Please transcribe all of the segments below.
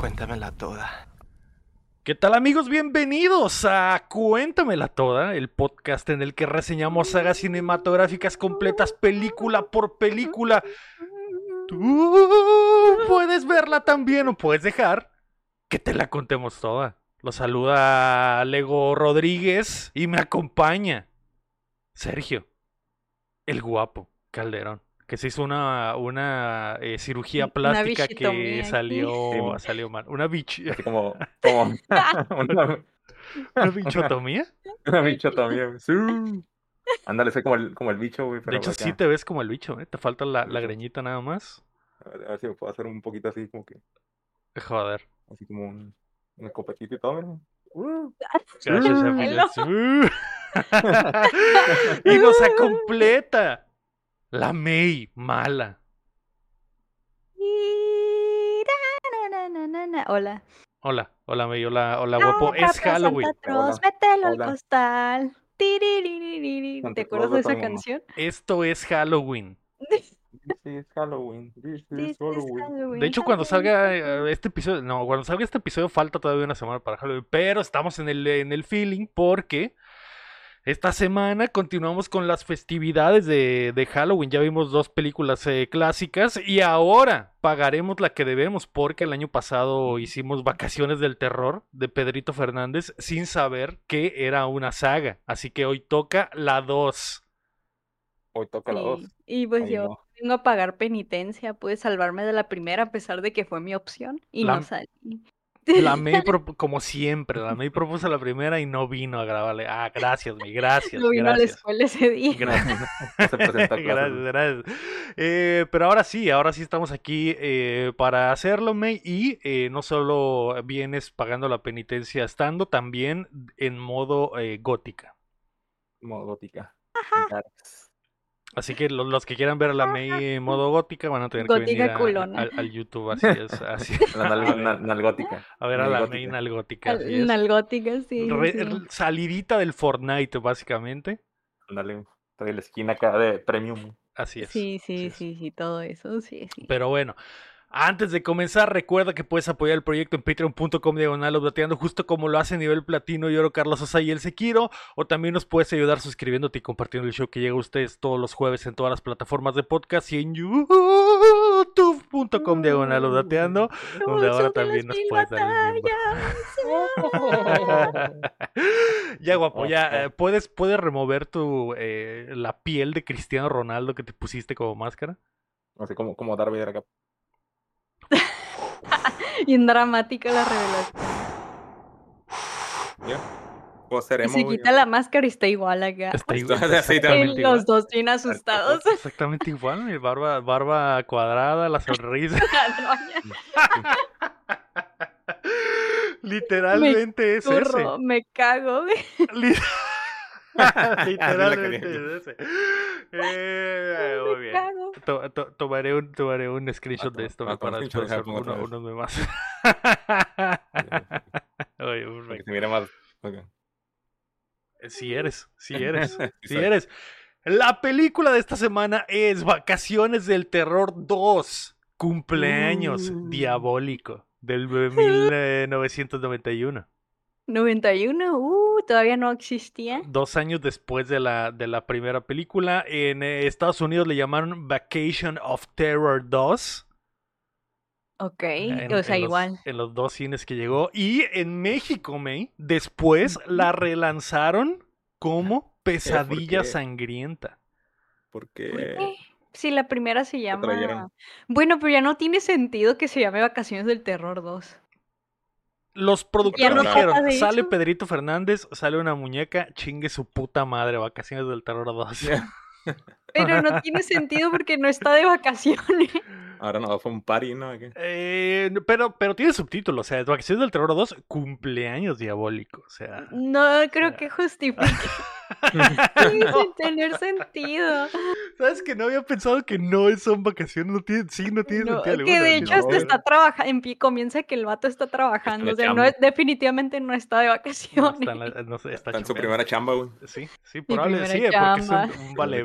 Cuéntamela toda. ¿Qué tal amigos? Bienvenidos a Cuéntamela Toda, el podcast en el que reseñamos sagas cinematográficas completas película por película. Tú puedes verla también o puedes dejar que te la contemos toda. Lo saluda Lego Rodríguez y me acompaña Sergio, el guapo Calderón que se hizo una, una eh, cirugía plástica que salió, salió mal. Una bich... como, como una... ¿Una bichotomía? Una bichotomía. Sí. Ándale, soy como el, como el bicho, güey. De hecho, sí te ves como el bicho, ¿eh? Te falta la, la greñita nada más. A ver, a ver, si me puedo hacer un poquito así, como que. Joder. Así como un, un escopetito y todo, ¿no? Uh. Gracias, y nos completa la May, mala. Hola. Hola, hola May, hola, hola guapo. es Halloween. mételo al costal. ¿Te acuerdas de esa canción? Esto es Halloween. Sí, es Halloween. Halloween. De hecho, cuando salga eh, este episodio, no, cuando salga este episodio falta todavía una semana para Halloween, pero estamos en el, en el feeling porque esta semana continuamos con las festividades de, Halloween. Ya vimos dos películas eh, clásicas y ahora pagaremos la que debemos porque el año pasado hicimos Vacaciones del Terror de Pedrito Fernández sin saber que era una saga. Así que hoy toca la 2. Hoy toca la 2. Y pues yo vengo a pagar penitencia. Pude salvarme de la primera a pesar de que fue mi opción y no salí. La May, como siempre, la May propuso la primera y no vino a grabarle. Ah, gracias, mi, gracias. No vino gracias. a la escuela ese día. Gracias. gracias, gracias. Eh, pero ahora sí, ahora sí estamos aquí eh, para hacerlo, May. Y eh, no solo vienes pagando la penitencia estando, también en modo gótica. Modo gótica. Ajá. Así que los, que quieran ver a la May en modo gótica van a tener que venir al, YouTube, así es. Así. La nalgótica. A ver a la May nalgótica. Nalgótica, sí, Salidita del Fortnite, básicamente. Dale, trae la esquina acá de premium. Así es. Sí, sí, sí, sí, todo eso, sí, sí. Pero bueno, antes de comenzar, recuerda que puedes apoyar el proyecto en patreon.com diagonal obdateando, justo como lo hace a nivel platino y oro Carlos Sosa y el Sequiro. O también nos puedes ayudar suscribiéndote y compartiendo el show que llega a ustedes todos los jueves en todas las plataformas de podcast y en youtube.com diagonal obdateando, donde ahora también nos puedes dar Ya, guapo, ya. Eh, ¿puedes, ¿Puedes remover tu eh, la piel de Cristiano Ronaldo que te pusiste como máscara? Así como, como Vader acá. en dramática la revelación. Pues seremos, y se quita la máscara y está igual acá. Está igual. Los dos bien asustados. Exactamente igual, mi barba, barba cuadrada, la sonrisa. Literalmente es ese. Me cago. Literalmente ese. Eh, muy bien. tomaré, un, tomaré un screenshot de esto para después uno, uno más. Oye, se mira más. Si eres, si eres, si eres. La película de esta semana es Vacaciones del Terror 2. Cumpleaños uh. diabólico del 1991. 91, uh, todavía no existía. Dos años después de la, de la primera película. En eh, Estados Unidos le llamaron Vacation of Terror 2. Ok, o sea, igual. en los dos cines que llegó. Y en México, May, después la relanzaron como Pesadilla Sangrienta. Porque... Sí, la primera se llama... Bueno, pero ya no tiene sentido que se llame Vacaciones del Terror 2. Los productores dijeron, sale Pedrito Fernández, sale una muñeca, chingue su puta madre, vacaciones del terror 2. Pero no tiene sentido porque no está de vacaciones. Ahora no, fue un party, ¿no? Eh, pero, pero tiene subtítulos, o sea, Vacaciones del Terror 2, cumpleaños diabólico, o sea. No creo que justifique. sin tener sentido. ¿Sabes que no había pensado que no son vacaciones? No tiene, sí, no tiene sentido. Que de hecho hasta está trabajando, comienza que el vato está trabajando, o sea, no, definitivamente no está de vacaciones. está, en, su primera chamba, güey. Sí, sí, probablemente sí, porque es un, vale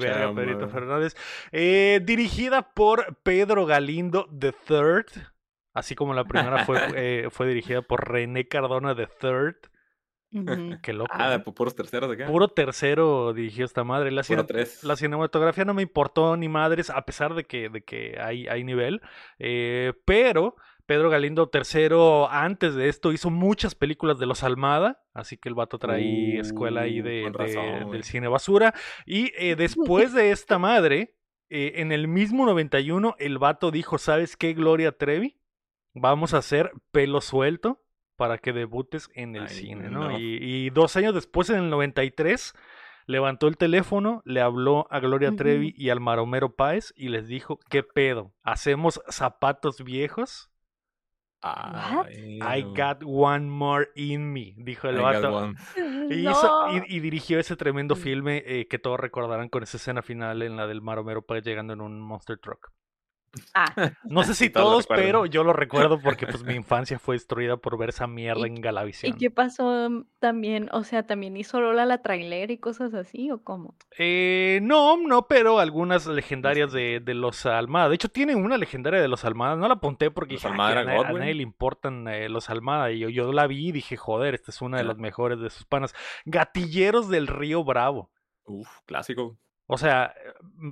Fernández. Eh, dirigida por Pedro Galindo III. Así como la primera fue, eh, fue dirigida por René Cardona III. Ujú. Qué loco. Ah, pu- puros terceros de qué? Puro tercero dirigió esta madre. La, Puro cine- tres. la cinematografía no me importó ni madres, a pesar de que, de que hay, hay nivel. eh, pero Pedro Galindo III, antes de esto, hizo muchas películas de los Almada. Así que el vato trae escuela ahí Uh, de, del cine basura. Y eh, después de esta madre, eh, en el mismo 91, el vato dijo: ¿Sabes qué, Gloria Trevi? Vamos a hacer pelo suelto para que debutes en el Ay, cine, ¿no? no. Y, y dos años después, en el 93, levantó el teléfono, le habló a Gloria. Trevi y al Maromero Páez y les dijo, ¿qué pedo? ¿Hacemos zapatos viejos? What? I got one more in me, dijo el I vato. Y, hizo- No. y- y dirigió ese tremendo Mm. filme eh, que todos recordarán con esa escena final en la del Maromero llegando en un Monster Truck. Ah, No sé si todos pero yo lo recuerdo porque pues mi infancia fue destruida por ver esa mierda ¿Y- en ¿Y Galavisión. qué pasó mm, también? O sea, ¿también hizo Lola la trailer y cosas así o cómo? Eh, no, no, pero algunas legendarias de, de los Almada. De hecho, tienen una legendaria de los Almada. No la apunté porque dije, "Ah, Almada a, a güey". nadie le importan eh, los Almada. Y yo, yo la vi y dije, joder, esta es una de las mejores de sus panas. Gatilleros del Río Bravo. Uf, clásico. O sea, mm,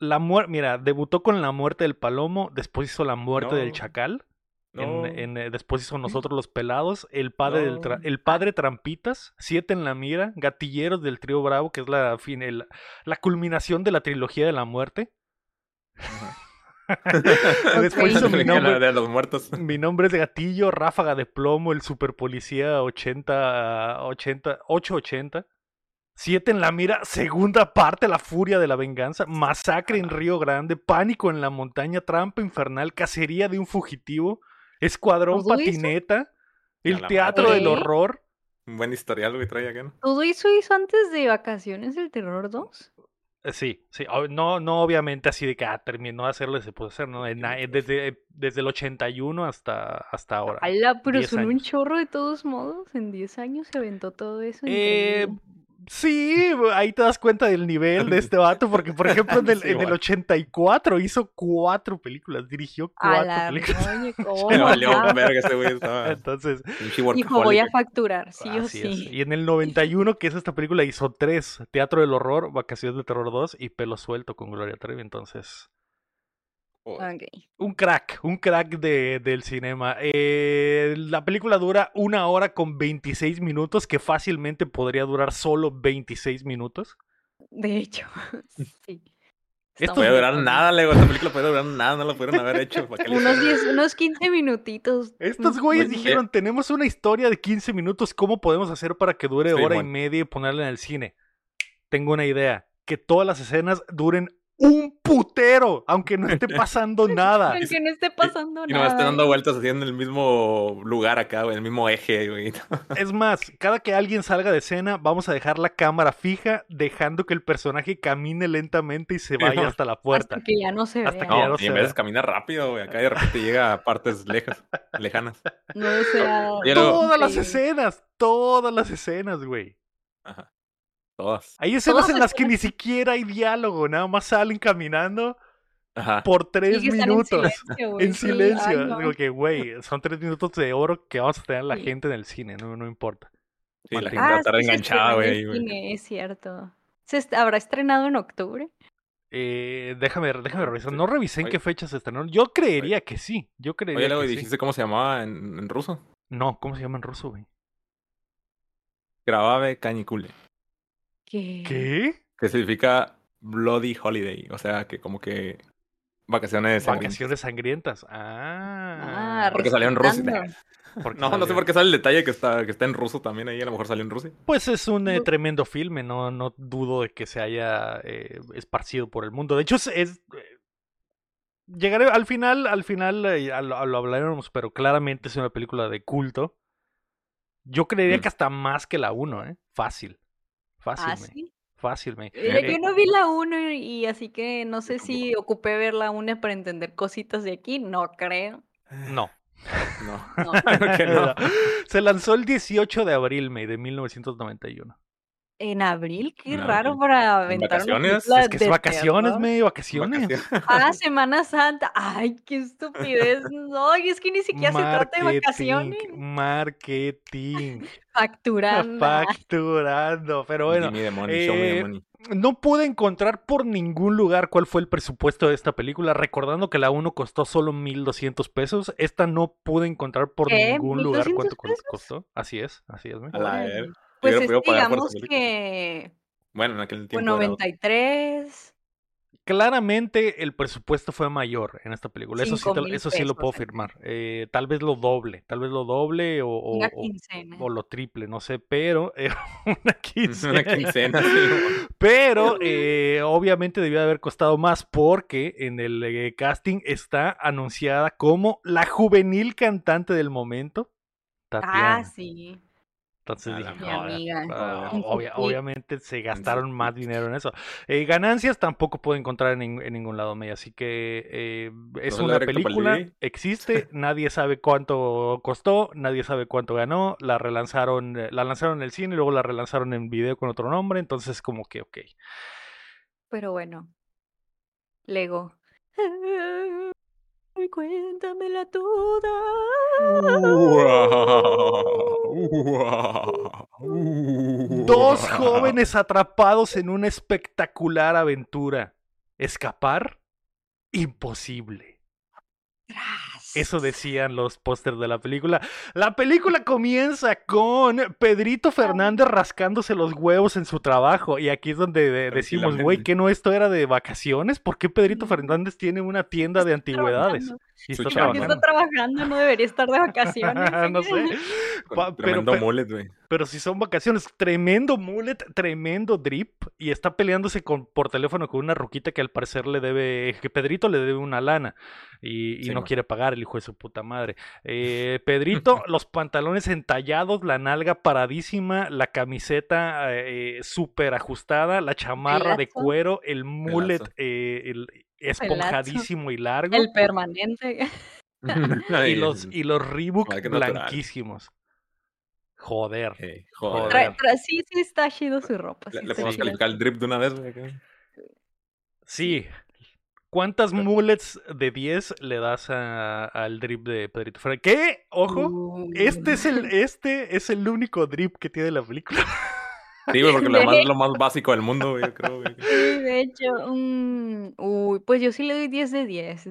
la muerte, mira, debutó con La muerte del Palomo, después hizo La muerte del. Chacal. No. En, en, eh, después hizo Nosotros los Pelados, El Padre del tra-. El Padre Trampitas, Siete en la Mira, Gatilleros del Trío Bravo, que es la, fin, el- la culminación de la trilogía de la muerte. Después hizo mi nombre, de los muertos. mi nombre es Gatillo, Ráfaga de Plomo, El Super Policía 80, 80, 880. Siete en la mira, segunda parte, La Furia de la Venganza, Masacre en Río Grande, Pánico en la Montaña, Trampa Infernal, Cacería de un Fugitivo, Escuadrón. Patineta, El Teatro del. Horror. Un buen historial, güey, trae acá, ¿no? ¿Todo eso hizo antes de Vacaciones del Terror 2? Eh, Sí, sí, no, no obviamente así de que ah, terminó de hacerlo y se pudo hacer, ¿no? En na- eh, desde, desde el 81 hasta, hasta ahora. ¡Hala! Pero 10 son un chorro de todos modos. En 10 años se aventó todo eso. Eh. Sí, ahí te das cuenta del nivel de este vato, porque por ejemplo en el, Sí, en el güey. 84 hizo cuatro películas, dirigió A cuatro la películas. roña, ¿cómo Le valió va? verga ese güey, estaba. Entonces, Dijo, voy a facturar, sí o así es. sí. Y en el 91, que es esta película, hizo tres: Teatro del Horror, Vacaciones de Terror 2 y Pelo Suelto con Gloria Trevi. Entonces, Ok. un crack, un crack de, del cinema. Eh, la película dura una hora con 26 minutos, que fácilmente podría durar solo 26 minutos. De hecho, sí. Esto Puede durar bien. nada, Lego. Esta película puede durar nada, no la pudieron haber hecho. ¿para qué le Unos, hicieron? 10, unos 15 minutitos. Estos Mm, güeyes dijeron, tenemos una historia de 15 minutos, ¿cómo podemos hacer para que dure Sí, hora y media y ponerla en el cine? Tengo una idea, que todas las escenas duren un putero, aunque no esté pasando nada. Aunque no esté pasando Y nomás nada. están dando vueltas así en el mismo lugar acá, güey, en el mismo eje, güey. Es más, cada que alguien salga de escena, vamos a dejar la cámara fija, dejando que el personaje camine lentamente y se vaya hasta la puerta. Hasta que ya no se Hasta vea. que ya No, y se en vez camina rápido, güey. Acá de repente llega a partes lejas, lejanas. No luego- Todas las escenas, todas las escenas, güey. Ajá. Todas. Hay escenas Todas en las que ni siquiera hay diálogo, nada más salen caminando Ajá. por tres minutos. En silencio. güey, En sí, silencio. ay, no. Digo que, güey, son tres minutos de oro que vamos a tener la Sí. gente en el cine, no, no importa. Sí, la gente va a Ah, estar sí, enganchada, güey. Es cierto. ¿Se est- habrá estrenado en octubre? Eh, déjame, déjame revisar. No revisé en Oye. qué fecha se estrenó. Yo creería que sí. Yo creería Oye, luego que sí. dijiste cómo se llamaba en, en ruso. No, ¿cómo se llama en ruso, güey? Grabave Cañicule, ¿Qué? ¿Qué? que significa Bloody Holiday. O sea, que como que vacaciones sangrientas. Vacaciones sangrientas. Ah. Ah, Porque salió en Rusia. porque No, no sé por qué sale el detalle que está, que está en ruso también ahí. A lo mejor salió en Rusia. Pues es un eh, tremendo filme, no, no dudo de que se haya eh, esparcido por el mundo. De hecho, es, es, eh, llegaré al final, al final eh, a lo, a lo hablaremos, pero claramente es una película de culto. Yo creería Mm. que hasta más que la 1, ¿eh? Fácil. Fácil, me. sí. Fácil, me. Mira, Eh, yo no vi la 1 y así que no sé si ocupé ver la 1 para entender cositas de aquí. No creo. No. No. No. No. Se lanzó el 18 de abril, May, de 1991. En abril, qué En raro abril. para ¿En aventar vacaciones? Es que es vacaciones, terror. me, vacaciones. Vacaciones. Ah, Semana Santa. Ay, qué estupidez. No, y es que ni siquiera se trata de vacaciones. marketing, Facturando. facturando. Pero bueno, eh, no pude encontrar por ningún lugar cuál fue el presupuesto de esta película, recordando que la 1 costó solo 1200 pesos. Esta no pude encontrar por ¿Qué? ningún lugar cuánto ¿1200 co- costó. Así es, así es. me. A la Pues es digamos que Bueno, en aquel tiempo. era otro. 93. Claramente el presupuesto fue mayor en esta película. Eso sí, te eso sí lo puedo firmar. Eh, tal vez lo doble, tal vez lo doble o, o- Una o- quincena. o lo triple, no sé, pero eh, una quincena. Una quincena. sí. Pero eh, obviamente debió haber costado más porque en el eh, casting está anunciada como la juvenil cantante del momento, Tatiana. Ah, sí. Entonces dije, la Mi "Joder, amiga. ah, En su obvia- pick. obviamente se gastaron más dinero en eso. Eh, ganancias tampoco puedo encontrar en, ning- en ningún lado, May, así que eh, es una película, existe, nadie sabe cuánto costó, nadie sabe cuánto ganó, la relanzaron, eh, la lanzaron en el cine y luego la relanzaron en video con otro nombre, entonces como que ok. Pero bueno. Lego. Ay, cuéntamela toda. Dos jóvenes atrapados en una espectacular aventura. Escapar, imposible. Eso decían los pósters de la película. La película comienza con Pedrito Fernández rascándose los huevos en su trabajo. Y aquí es donde de- decimos, güey, que no esto era de vacaciones. ¿Por qué Pedrito. Fernández tiene una tienda de antigüedades? Trabajando. Y Su está ¿Y por qué trabajando. está trabajando? No debería estar de vacaciones. no sé. Pa- pero, Tremendo mullet, güey. pero si son vacaciones, tremendo mullet, tremendo drip. Y está peleándose con, por teléfono con una ruquita que al parecer le debe, que Pedrito le debe una lana. Y, y Sí, no man. quiere pagar el hijo de su puta madre. Eh, Pedrito, los pantalones entallados, la nalga paradísima, la camiseta eh, súper ajustada, la chamarra de cuero, el mullet eh, el- esponjadísimo y largo. El permanente. Y los, y los Reebok blanquísimos. Joder. eh, joder. Sí, sí está chido su ropa. Le, sí, le sí, podemos sí. calificar el drip de una vez. Sí. ¿Cuántas mullets de 10 le das a- al drip de Pedrito Fernández? ¿Qué? Ojo. Uh, Este es el, este es el único drip que tiene la película. Sí, güey, porque lo es lo más básico del mundo, güey, yo creo, güey. Sí, de hecho, uy, pues yo sí le doy 10 de 10.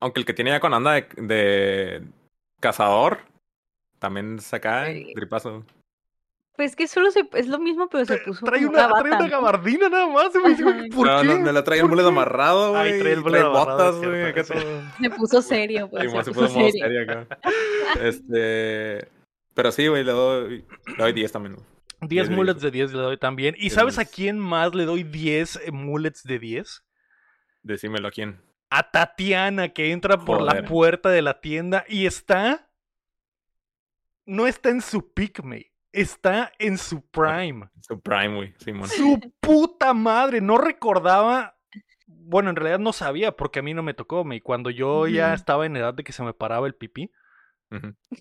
Aunque el que tiene ya con anda de, de cazador, también saca Sí. dripazo. Pues que solo se, es lo mismo, pero se puso Trae una, una trae una gabardina nada más. me. ¿Por No, qué? no, no le trae el ¿Por mullet qué? amarrado, Ahí güey. trae el amarrado, botas, es güey. Se puso serio, pues. Simón, se se puso serio. serio acá. Este. Pero sí, güey, le doy, le doy 10 también. güey. 10 10 de mullets 10. de 10 le doy también. ¿Y 10 sabes a quién más le doy 10 mullets de 10? Decímelo a quién. A Tatiana, que entra por la puerta de la tienda y está. No está en su peak, mate. Está en su prime. Su prime, güey. Simón. Su puta madre. No recordaba. Bueno, en realidad no sabía porque a mí no me tocó. me. Cuando yo ya Ujú. estaba en edad de que se me paraba el pipí,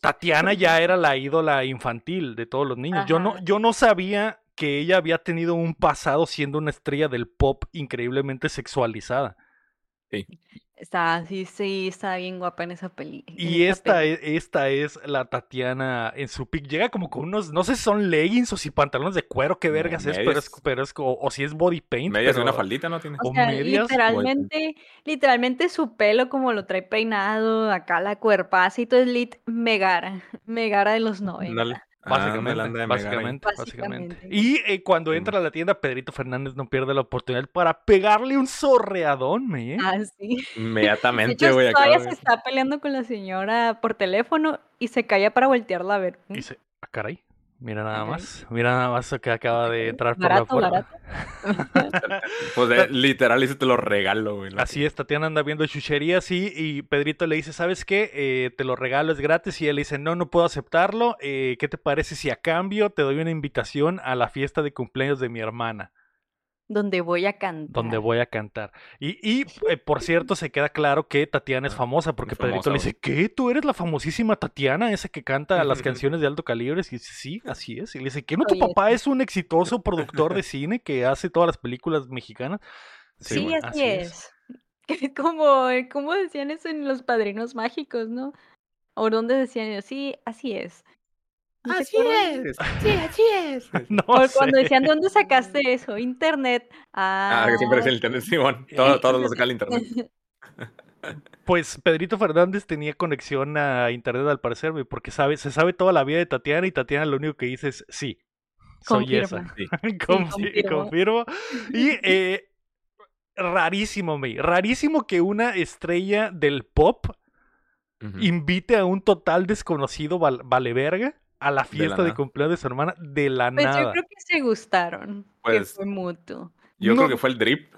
Tatiana ya era la ídola infantil de todos los niños. Yo no, yo no sabía que ella había tenido un pasado siendo una estrella del pop increíblemente sexualizada. Está, sí, sí, está bien guapa en esa peli. Y esta peli. es, esta es la Tatiana en su pick. Llega como con unos, no sé si son leggings o si pantalones de cuero, qué vergas es, pero es, pero es co- o, si es body paint. Medias pero- una faldita, ¿no? Tiene. o O sea, medias, literalmente, literalmente su pelo como lo trae peinado, acá la cuerpaza y todo es lit Megara, Megara de los 90. Ándale. Básicamente, ahí. básicamente, básicamente. Básicamente. Y eh, cuando entra a la tienda, Pedrito Fernández no pierde la oportunidad para pegarle un sorreadón, me, ¿eh? Ah, sí. De Inmediatamente, hecho, güey, todavía se está peleando con la señora por teléfono y se calla para voltearla a ver. Y dice, ah, caray, mira nada más, mira nada más que acaba de entrar por la puerta. Pues eh, literal, ese te lo regalo, güey. la- Así es, Tatiana anda viendo chucherías y, y Pedrito le dice, ¿sabes qué? Eh, te lo regalo, es gratis. Y él le dice, no, no puedo aceptarlo. Eh, ¿Qué te parece si a cambio te doy una invitación a la fiesta de cumpleaños de mi hermana? Donde voy a cantar. donde voy a cantar. Y, y eh, por cierto, se queda claro que Tatiana es famosa, porque Es Pedrito le dice, ¿qué? ¿Tú eres la famosísima Tatiana, esa que canta las canciones de alto calibre? Y dice, sí, así es. Y le dice, ¿qué no tu Oye, papá es un exitoso productor de cine que hace todas las películas mexicanas? Sí, bueno, así, es. Como, como decían eso en Los Padrinos Mágicos, ¿no? O donde decían, ellos, sí, así es. ¿No se Así es. Sí, así es. No O sé. cuando decían, ¿dónde sacaste eso? Internet. Ah, Ah, que siempre es el internet, Simón. Todo, todos los saca el internet. Pues Pedrito Fernández tenía conexión a internet al parecer, porque sabe, se sabe toda la vida de Tatiana y Tatiana lo único que dice es sí. Soy Confirma. esa. Sí. Confi- confirmo. confirmo. Y eh, rarísimo, me. Rarísimo que una estrella del pop invite a un total desconocido val- vale verga a la fiesta de, cumpleaños de su hermana de la Pues yo nada. creo que se gustaron. que Pues, fue mutuo. Yo No, creo que fue el drip.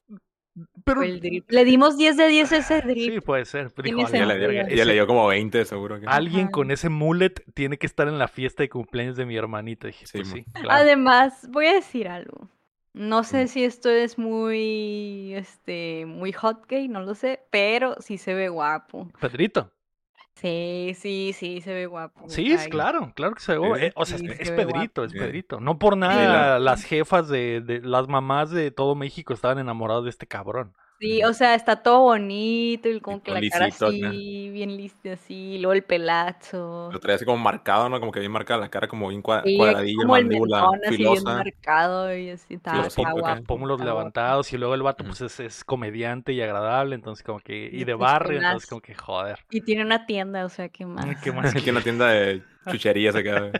pero Fue el drip. Le dimos 10 de 10 a ese drip. sí, puede ser. Dijo, Tiene "A la Ya sentido. le, dio como 20, seguro. Que... Alguien con ese mullet tiene que estar en la fiesta de cumpleaños de mi hermanita. Dije, Sí, pues sí, claro. Además, voy a decir algo. No sé si esto es muy, este, muy hot gay, no lo sé, pero sí se ve guapo. Pedrito. Sí, sí, sí, se ve guapo. Sí, es Ay, claro, claro que se ve. Sí. eh, o sea, Sí, es, se es ve Pedrito, guapo. es Sí. Pedrito. No por nada la- las jefas de, de las mamás de todo México estaban enamoradas de este cabrón. Sí, o sea, está todo bonito y como que con la cara acá. así, bien lista así, y luego el pelazo. Lo traía así como marcado, ¿no? Como que bien marcada la cara, como bien cua- Sí, cuadradilla, como el mandíbula mentón así bien filosa. marcado y así, está, guapo. Pómulos levantados y luego el vato Ujú. pues es, es comediante y agradable, entonces como que y Y de barrio, ¿qué entonces como que joder. Y tiene una tienda, o sea, ¿qué más? ¿Qué más? Aquí en una tienda de chucherías acá.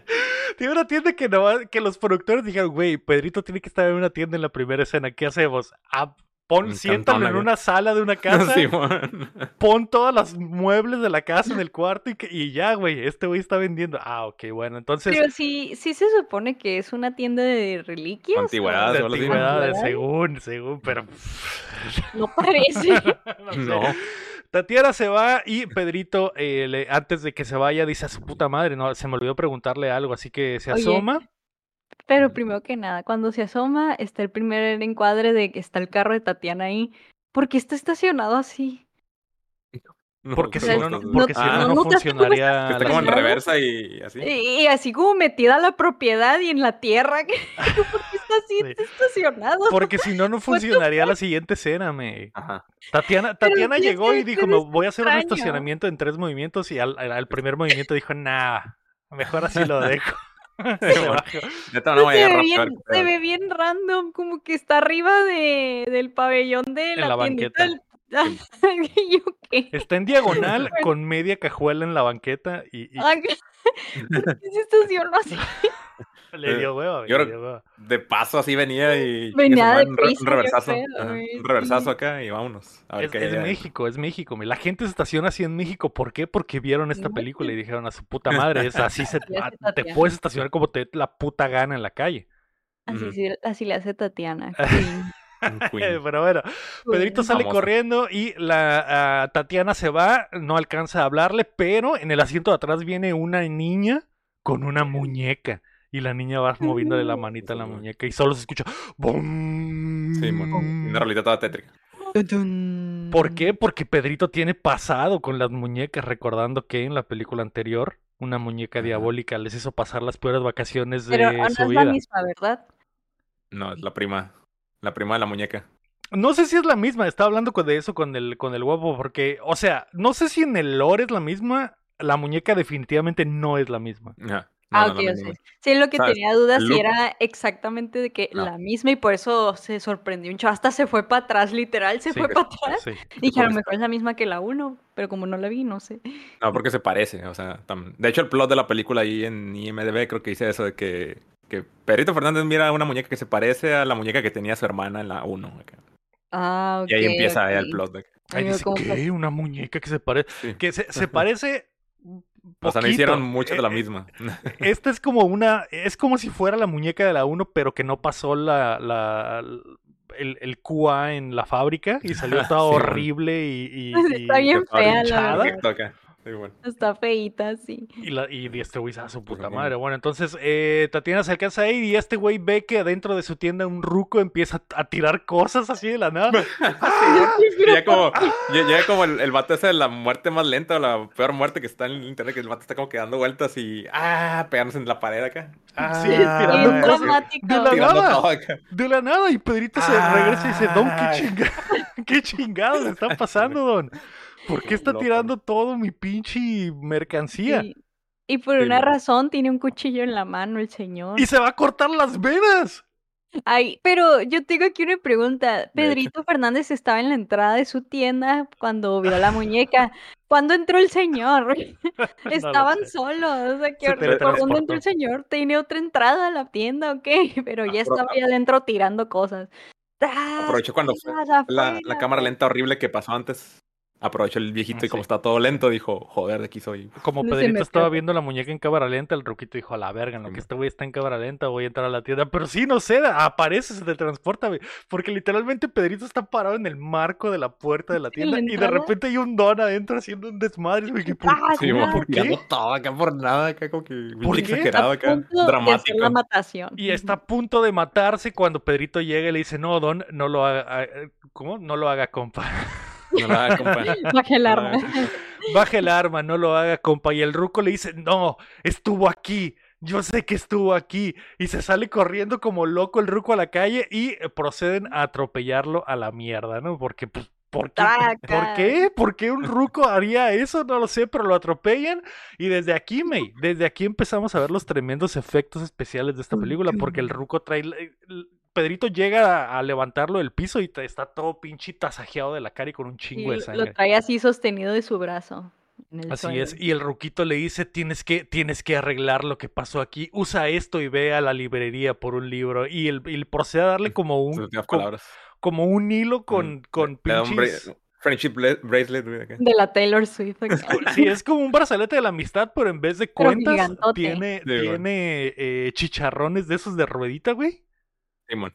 Tiene una tienda que no que los productores dijeron, güey, Pedrito tiene que estar en una tienda en la primera escena, ¿qué hacemos? Ah, pon, siéntalo cantón en una sala de una casa, Simón. pon todos los muebles de la casa en el cuarto y, que- y ya, güey, este güey está vendiendo. Ah, ok, bueno, entonces Pero sí, sí se supone que es una tienda de reliquias. Antigüedades, o antigüedades, según, según, pero No parece. no sé. No. Tatiana se va y Pedrito, eh, le- antes de que se vaya, dice a su puta madre, no, se me olvidó preguntarle algo, así que se Oye. Pero primero que nada, cuando se asoma, está el primer encuadre de que está el carro de Tatiana ahí. ¿Por qué está estacionado así? No, Porque creo si no, no, porque si no, no ¿notaste cómo está funcionaría. está la como en reversa y así. Y, y así como metida la propiedad y en la tierra. ¿Por qué está así Sí. está estacionado? Porque si no, no funcionaría la siguiente escena, me. Ajá. Tatiana, Tatiana llegó y dijo, me voy a hacer un estacionamiento en tres movimientos y al, al- al primer movimiento dijo, nah, mejor así lo dejo. Se ve bien, se ve bien random, como que está arriba de, del pabellón de En la, la tiendita banqueta. del-. Está en diagonal con media cajuela en la banqueta y, y Ah, ¿Por qué se estacionó así? le dio hueva, güey, yo le dio hueva. De paso así venía y... Venía un, reversazo. ajá, Un reversazo acá y vámonos. A ver Es, qué es. México, es México. La gente se estaciona así en México. ¿Por qué? Porque vieron esta película y dijeron a su puta madre, es así se, te puedes estacionar como te dé la puta gana en la calle. Así, sí- así le hace Tatiana. Pero bueno, Pedrito sale Famosa. corriendo y la Tatiana se va, no alcanza a hablarle, pero en el asiento de atrás viene una niña con una muñeca. Y la niña va moviéndole la manita a la muñeca y solo se escucha ¡Bum! Sí, mon. Una rolita toda tétrica. ¿Por qué? Porque Pedrito tiene pasado con las muñecas, recordando que en la película anterior una muñeca diabólica les hizo pasar las peores vacaciones de Pero no su es la vida. misma, ¿verdad? No, es la prima. La prima de la muñeca. No sé si es la misma, estaba hablando de eso con el, con el guapo, porque, o sea, no sé si en el lore es la misma, la muñeca definitivamente no es la misma. Ajá. No, Ah, no, ok, no, no, no. Sí, lo que ¿Sabes? tenía dudas si era exactamente de que No. la misma y por eso se sorprendió un chavo. Hasta se fue para atrás, literal, se Sí, fue para atrás. Sí. Dije, a lo mejor es la misma que la 1, pero como no la vi, no sé. No, porque se parece, o sea, tam- de hecho el plot de la película ahí en IMDB creo que dice eso de que, que Pedrito Fernández mira a una muñeca que se parece a la muñeca que tenía su hermana en la 1. acá. Ah, ok. Y ahí empieza ok. el plot. de que- Ahí Ay, dice, ¿qué? Una muñeca que se parece. sí. Que se, se parece. O sea, no hicieron mucho de la Eh, misma. Esta es como una. Es como si fuera la muñeca de la 1, pero que no pasó la. la el, el QA en la fábrica y salió toda Sí, horrible y. y- y- Está bien fea, la verdad. Sí, bueno. Está feíta, sí. Y, la, y este güey se da su Pues, puta ajá. madre. Bueno, entonces eh, Tatiana se alcanza a ir y este güey ve que adentro de su tienda un ruco empieza a, a tirar cosas así de la nada. Sí, ya como, ya, ya como el, el vato ese de la muerte más lenta o la peor muerte que está en el internet, que el vato está como que dando vueltas y ah, pegándose en la pared acá. Ah, Sí, tirando ah, cosas. dramático. De la tirando nada. acá. De la nada, y Pedrito se regresa y dice, Don, ¿qué, Ay. chinga... ¿qué chingados le está pasando, Don? ¿Por qué está Loco. tirando todo mi pinche mercancía? Sí. Y por Sí, una no. razón tiene un cuchillo en la mano el señor. Y se va a cortar las venas. Ay, pero yo tengo aquí una pregunta. Pedrito Fernández estaba en la entrada de su tienda cuando vio la muñeca. ¿Cuándo entró el señor? Estaban solos. O sea, Se ¿qué- ¿por dónde entró el señor? ¿Tiene otra entrada a la tienda o qué? Pero ya Apro- estaba ahí adentro tirando cosas. ¡Tas! Aprovechó cuando fue la, cámara lenta horrible que pasó antes. Aprovechó el viejito y como Sí. está todo lento, dijo, joder, de aquí soy. Como Pedrito estaba viendo la muñeca en cámara lenta, el ruquito dijo, a la verga, en lo que este güey está en cámara lenta, voy a entrar a la tienda. Pero sí, no sé, aparece, se teletransporta, güey. Porque literalmente Pedrito está parado en el marco de la puerta de la tienda y de repente hay un don adentro haciendo un desmadre. güey, por- ¡Ah, Sí. ¿Por qué? todo acá por nada, acá como que qué? exagerado A acá, punto de hacer dramático. la matación. Y está a punto de matarse cuando Pedrito llega y le dice, no, Don, no lo haga, ah, eh, ¿cómo? No lo haga, compa. No la haga, compa. Baje el No arma. Baje el arma, no lo haga, compa. Y el ruco le dice, no, estuvo aquí. Yo sé que estuvo aquí. Y se sale corriendo como loco el ruco a la calle y proceden a atropellarlo a la mierda, ¿no? Porque, pues, ¿por qué? ¿Por qué? ¿Por qué un ruco haría eso? No lo sé, pero lo atropellan. Y desde aquí, May, desde aquí empezamos a ver los tremendos efectos especiales de esta película, porque el ruco trae... el- el- Pedrito llega a, a levantarlo del piso y está todo pinche tasajeado de la cara y con un Y chingo de lo sangre. trae así sostenido de su brazo. en el Así es, y el ruquito le dice, tienes que, tienes que arreglar lo que pasó aquí, usa esto y ve a la librería por un libro, y él, y procede a darle como un, últimas co- palabras. como un hilo con, Mm, con pinches... Friendship bracelet, güey, acá. De la Taylor Swift. acá. Sí, es como un brazalete de la amistad, pero en vez de Pero cuentas, gigantote. tiene, Sí, tiene eh, chicharrones de esos de ruedita, güey. Simón.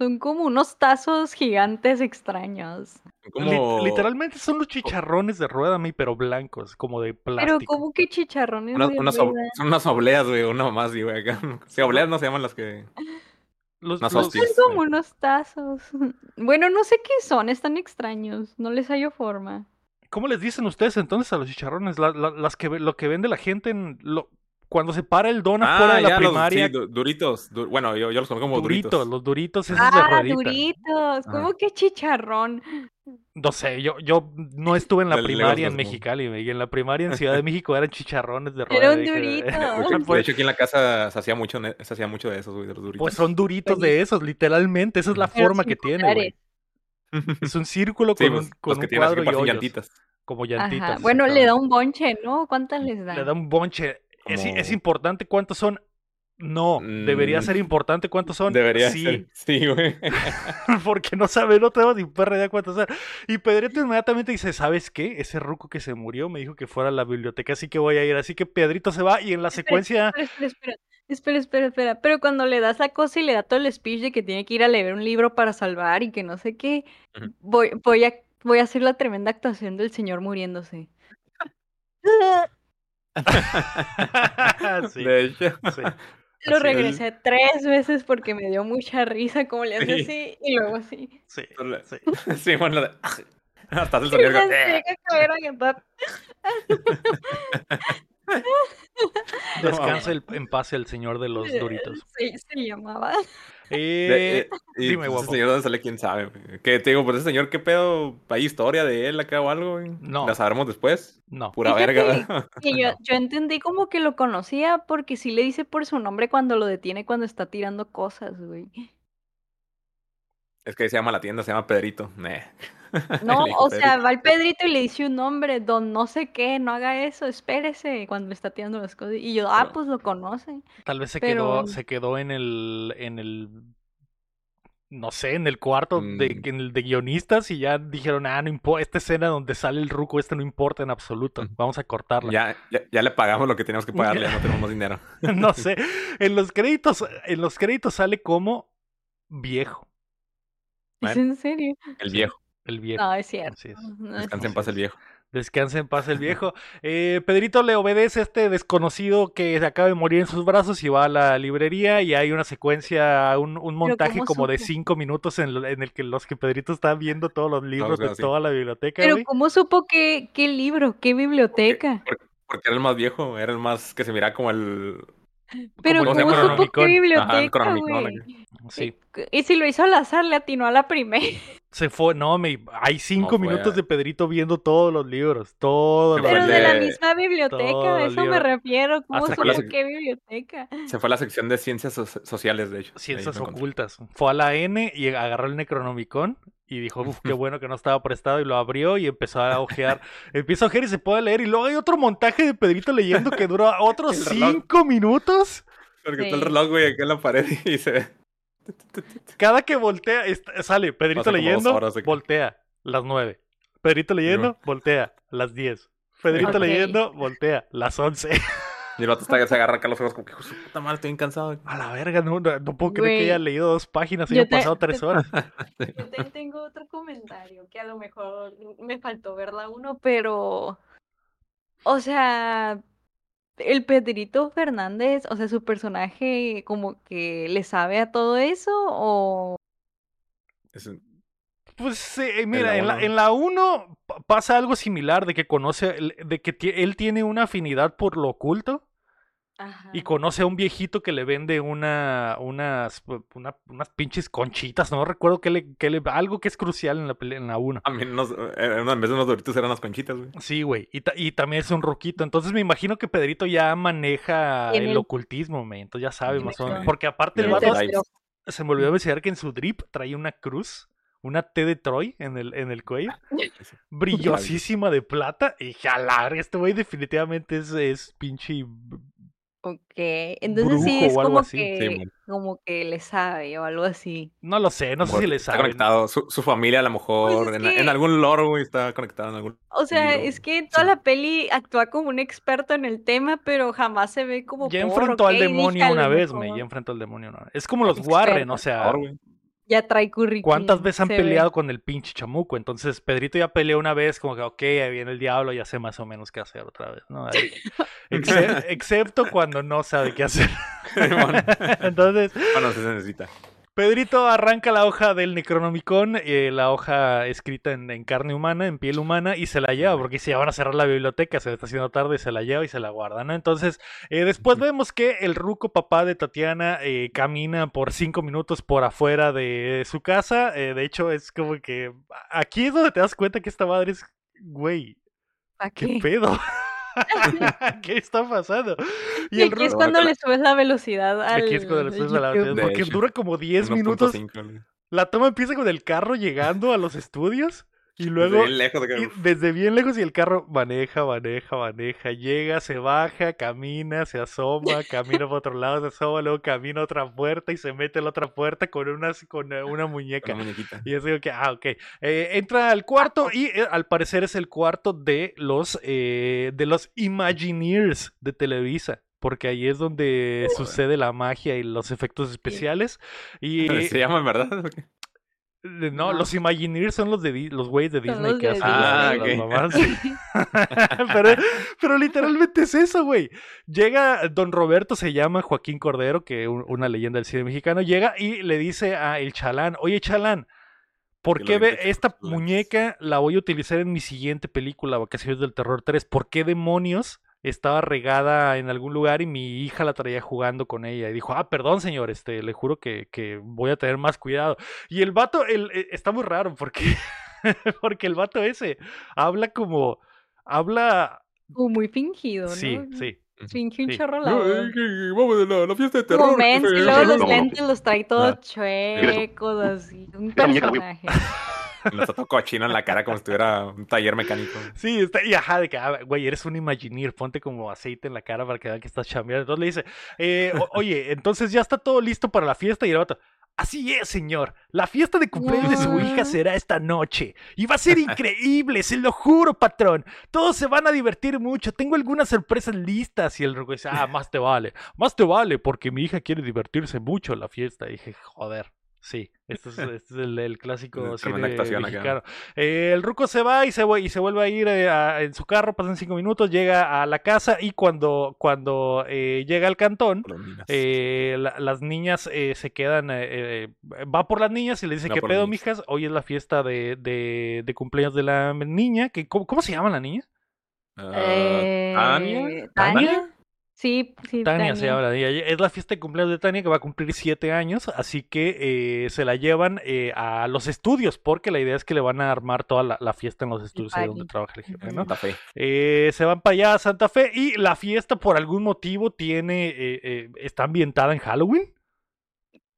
Son como unos tazos gigantes extraños. Li- literalmente son los chicharrones de rueda, mi, pero blancos, como de Pero plástico. como que chicharrones unas, de unas ob- rueda? son unas obleas, güey, una más, güey, acá. Sí, obleas no se llaman las que... Los- los- hostias. Son como unos tazos. Bueno, no sé qué son, están extraños. No les hallo forma. ¿Cómo les dicen ustedes entonces a los chicharrones? La- la- las que ve- lo que vende la gente en lo- cuando se para el don afuera de la Ah, ya, los- primaria. sí, du- duritos. du- bueno, yo, yo los conozco como duritos, duritos. los duritos esos de Ah, ruedita. duritos. ¿Cómo que chicharrón? No sé, yo, yo no estuve en la primaria en Mexicali, güey, y en la primaria en Ciudad de México eran chicharrones de rueda. Era un dije, durito. De hecho, pues, de hecho, aquí en la casa se hacía mucho, se hacía mucho de esos, güey, de los duritos. pues son duritos de esos, literalmente, esa es la Pero forma que tiene, güey. Es un círculo Sí, con pues, un, con los que un cuadro y llantitas. como llantitas. Ajá. Bueno, le da un bonche, ¿no? ¿Cuántas les da? Le da un bonche. Es, Como- es importante cuántos son. No, debería Mm, ser importante cuántos son. Debería sí, ser. Sí, güey. porque no sabe, no tengo ni perra idea cuántos son. Y Pedrito inmediatamente dice, ¿sabes qué? Ese ruco que se murió me dijo que fuera a la biblioteca, así que voy a ir. Así que Pedrito se va y en la Espera, secuencia... Espera, espera, espera. Espera, espera, espera. Pero cuando le das la cosa y le da todo el speech de que tiene que ir a leer un libro para salvar y que no sé qué, voy, voy, a, voy a hacer la tremenda actuación del señor muriéndose. sí, De hecho. sí. Lo regresé tres veces porque me dio mucha risa como le hace Sí. así y luego así. Sí, sí. Sí, bueno, de- hasta hace el sonido. Descansa el- en paz el señor de los duritos. Se, se llamaba. Eh, de- eh, y dime, pues, guapo. Ese señor, ¿dónde sale? ¿Quién sabe? Que te digo, pues ese señor, ¿qué pedo? ¿Hay historia de él acá o algo? güey? No. La sabremos después. no. Pura Fíjate verga. yo entendí como que lo conocía porque sí le dice por su nombre cuando lo detiene cuando está tirando cosas, güey. Es que se llama la tienda, se llama Pedrito. Nah. No, o sea, va el Pedrito y le dice un nombre, don no sé qué, no haga eso, espérese, cuando le está tirando las cosas. Y yo, ah, Pero- pues lo conoce. Tal vez se Pero- quedó, se quedó en el, en el, no sé, en el cuarto de, Mm. en el de guionistas y ya dijeron, ah, no importa, esta escena donde sale el ruco, este no importa en absoluto, vamos a cortarla. Ya, ya, ya le pagamos lo que teníamos que pagarle, ya no tenemos dinero. no sé, en los créditos, en los créditos sale como viejo, ¿Es en serio? El viejo. El viejo. No, es cierto. Así es. no es Descansa en paz el viejo. Descanse en paz el viejo. Eh, Pedrito le obedece a este desconocido que se acaba de morir en sus brazos y va a la librería y hay una secuencia, un, un montaje ¿cómo como de cinco minutos en, lo- en el que los que Pedrito está viendo todos los libros de toda la biblioteca, Pero güey. ¿cómo supo qué, qué libro, qué biblioteca? Porque, porque era el más viejo, era el más que se miraba como el. Pero como el ¿cómo supo qué Ajá, el biblioteca, Necronomicon, güey? Sí. Y si lo hizo al azar, le atinó a la primera. Se fue, no, me, hay cinco minutos a- de Pedrito viendo todos los libros, todos los fue Pero de la misma biblioteca, a eso me refiero. ¿Cómo Hasta la sec- qué biblioteca? Se fue a la sección de ciencias so- sociales, de hecho. Ciencias ocultas. Fue a la N y agarró el Necronomicon y dijo, uff, qué bueno que no estaba prestado y lo abrió y empezó a ojear. Empieza a ojear y se puede leer y luego hay otro montaje de Pedrito leyendo que dura otros cinco minutos. Porque está el Sí. reloj, güey, aquí en la pared y se ve. Cada que voltea, sale Pedrito leyendo, horas voltea, las nueve. Pedrito leyendo, voltea, las diez. Pedrito Ok. leyendo, voltea, las once. Y el vato está, se agarra acá los ojos como que, "Hijo de su puta madre, estoy bien cansado. A la verga, no, no, no puedo creer que haya leído dos páginas y hayan te- pasado tres te- horas. Yo te- tengo otro comentario que a lo mejor me faltó verla uno, pero. O sea. El Pedrito Fernández, o sea, su personaje como que le sabe a todo eso o Es un- Pues eh, mira, la en la, uno. en la 1 pasa algo similar de que conoce, de que él tiene una afinidad por lo oculto y conoce a un viejito que le vende una, unas, una- unas pinches conchitas, no recuerdo qué le, qué le, algo que es crucial en la, en la 1. A mí, unos, eh, en vez de unos doritos eran unas conchitas, güey. Sí, güey, y, ta- y también es un roquito, entonces me imagino que Pedrito ya maneja el el- ocultismo, me, entonces ya sabe más o menos, porque aparte el vato, se me olvidó mencionar que en su drip traía una cruz, una T de Troy en el, en el cuello. brillosísima de plata. Y jalar, este güey definitivamente es, es pinche. Ok, entonces sí es o algo como así. Que como que le sabe o algo así. No lo sé, no sé si le Está sabe. conectado. Su, su familia a lo mejor. Pues es en, que- en algún lore, güey, está conectado en algún. O sea, libro, es que toda sí. la peli actúa como un experto en el tema, pero jamás se ve como Ya por, enfrentó al demonio una vez, mejor me. Ya enfrentó al demonio una vez. Es como los. Warren, o sea. Ya trae currículum. ¿Cuántas veces han ve. peleado con el pinche chamuco? Entonces, Pedrito ya peleó una vez, como que, ok, ahí viene el diablo, ya sé más o menos qué hacer otra vez, ¿no? Ahí- excepto cuando no sabe qué hacer. Entonces, bueno, se necesita. Pedrito arranca la hoja del Necronomicon, eh, la hoja escrita en, en carne humana, en piel humana, y se la lleva, porque si ya van a cerrar la biblioteca, se le está haciendo tarde, se la lleva y se la guarda, ¿no? Entonces, eh, después vemos que el ruco papá de Tatiana eh, camina por cinco minutos por afuera de su casa. eh, de hecho, es como que aquí es donde te das cuenta que esta madre es, güey, ¿Pa' ¿qué qué? pedo? ¿Qué está pasando? Y, el aquí es cuando le subes la velocidad al Aquí es cuando le subes a la velocidad, porque hecho. dura como 10 minutos 1.5, güey. la toma empieza con el carro llegando a los estudios y Desde luego bien lejos de que- y desde bien lejos y el carro maneja, maneja, maneja, llega, se baja, camina, se asoma, camina por otro lado, se asoma, luego camina a otra puerta y se mete a la otra puerta con una, con eh, una muñeca. Y es digo que, ah, ok. Eh, entra al cuarto y eh, al parecer es el cuarto de los, eh, de los Imagineers de Televisa. Porque ahí es donde sucede la magia y los efectos especiales. Y ¿Se llama en verdad? No, No. los Imagineers son los de los güeyes de Disney los que hacen Ah, ok. mamadas. pero, pero literalmente es eso, güey. Llega Don Roberto, se llama Joaquín Cordero, que un- una leyenda del cine mexicano, llega y le dice a el Chalán, oye Chalán, ¿por Que qué ve esta con sus lentes". muñeca la voy a utilizar en mi siguiente película, Vacaciones del Terror 3? ¿Por qué demonios? Estaba regada en algún lugar y mi hija la traía jugando con ella. Y dijo, ah, perdón, señor, este, le juro que, que voy a tener más cuidado. Y el vato, el, eh, está muy raro porque, porque el vato ese habla como, habla, Como muy fingido, ¿no? sí, sí. Finge un Sí. chorro la eh, vamos la, la fiesta de terror. Que y luego los No, lentes los trae todos chuecos, así. Un personaje. Le está todo cochino en la cara como si tuviera un taller mecánico. Sí, está, y ajá, de que, ah, güey, eres un Imagineer, ponte como aceite en la cara para que vean que estás chambeando. Entonces le dice, eh, oye, entonces ya está todo listo para la fiesta y el vato, así es, señor, la fiesta de cumpleaños de su hija será esta noche y va a ser increíble, se lo juro, patrón. Todos se van a divertir mucho, tengo algunas sorpresas listas y el ruco dice, ah, más te vale, más te vale porque mi hija quiere divertirse mucho en la fiesta. Y dije, joder. Sí, este es, este es el, el clásico cine mexicano. Eh, el ruco se va y se, vu- y se vuelve a ir eh, a- en su carro, pasan cinco minutos, llega a la casa y cuando, cuando eh, llega al cantón, eh, la- las niñas eh, se quedan, va por las niñas y le dice, Va ¿qué pedo, mijas? Hoy es la fiesta de, de, de cumpleaños de la niña. Que, ¿cómo, cómo se llama la niña? Ah, Eh, ¿Tania? ¿Tania? Sí, sí, Tania se llama la niña. Es la fiesta de cumpleaños de Tania que va a cumplir siete años, así que eh, se la llevan eh, a los estudios, porque la idea es que le van a armar toda la, la fiesta en los estudios ahí donde trabaja el jefe. ¿no? Santa Fe. Eh, se van para allá a Santa Fe y la fiesta por algún motivo tiene, eh, eh, está ambientada en Halloween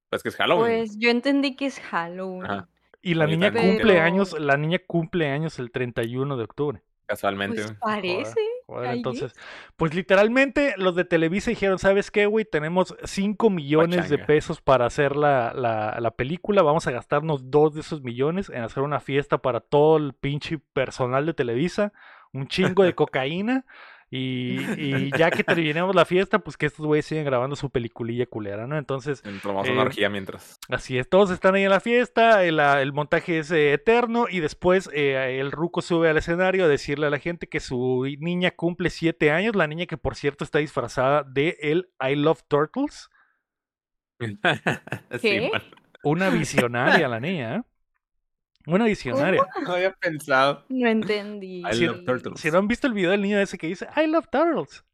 Pues que es Halloween. Pues yo entendí que es Halloween. Ajá. y la niña cumple años, la niña cumple años el 31 de octubre. Casualmente. Pues parece. Entonces, pues literalmente los de Televisa dijeron, ¿sabes qué, güey? Tenemos 5 millones de pesos para hacer la, la, la película, vamos a gastarnos dos de esos millones en hacer una fiesta para todo el pinche personal de Televisa, un chingo de cocaína. Y, y ya que terminemos la fiesta, pues que estos güeyes sigan grabando su peliculilla culera, ¿no? Entonces, Tomamos eh, una orgía mientras. Así es, todos están ahí en la fiesta, el, ah, el montaje es eh, eterno y después eh, el ruco sube al escenario a decirle a la gente que su niña cumple siete años, la niña que por cierto está disfrazada de el I Love Turtles, Sí, una visionaria la niña, ¿eh? Una visionaria. No había pensado. No entendí. I Si- love turtles. Si no han visto el video del niño ese que dice I Love Turtles,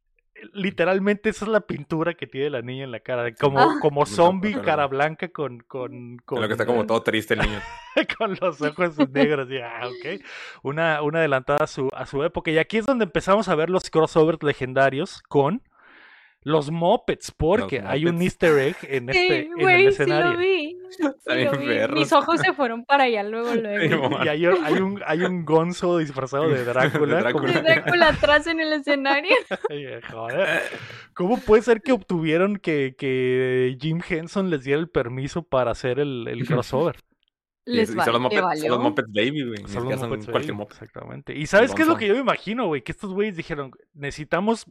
literalmente esa es la pintura que tiene la niña en la cara, como, Ah. como zombie, cara blanca con... con, con Lo que está como todo triste el niño. con los ojos negros. Y, ah, ok. Una, una adelantada a su, a su época. Y aquí es donde empezamos a ver los crossovers legendarios con los Muppets, porque Los hay un easter egg en, este, Sí, en el güey, sí escenario. lo vi. Mis ojos se fueron para allá luego, luego. Y hay, hay un, hay un gonzo disfrazado de Drácula. De como- Y Drácula. Atrás en el escenario. Ay, joder. ¿Cómo puede ser que obtuvieron que, que Jim Henson les diera el permiso para hacer el, el crossover? Y Les y va- son los Muppets, son los valió. Muppets Baby, güey. Son los son Muppets cualquier Baby, Muppet. Exactamente. ¿Y sabes qué es lo que yo me imagino, güey? Que estos güeyes dijeron, necesitamos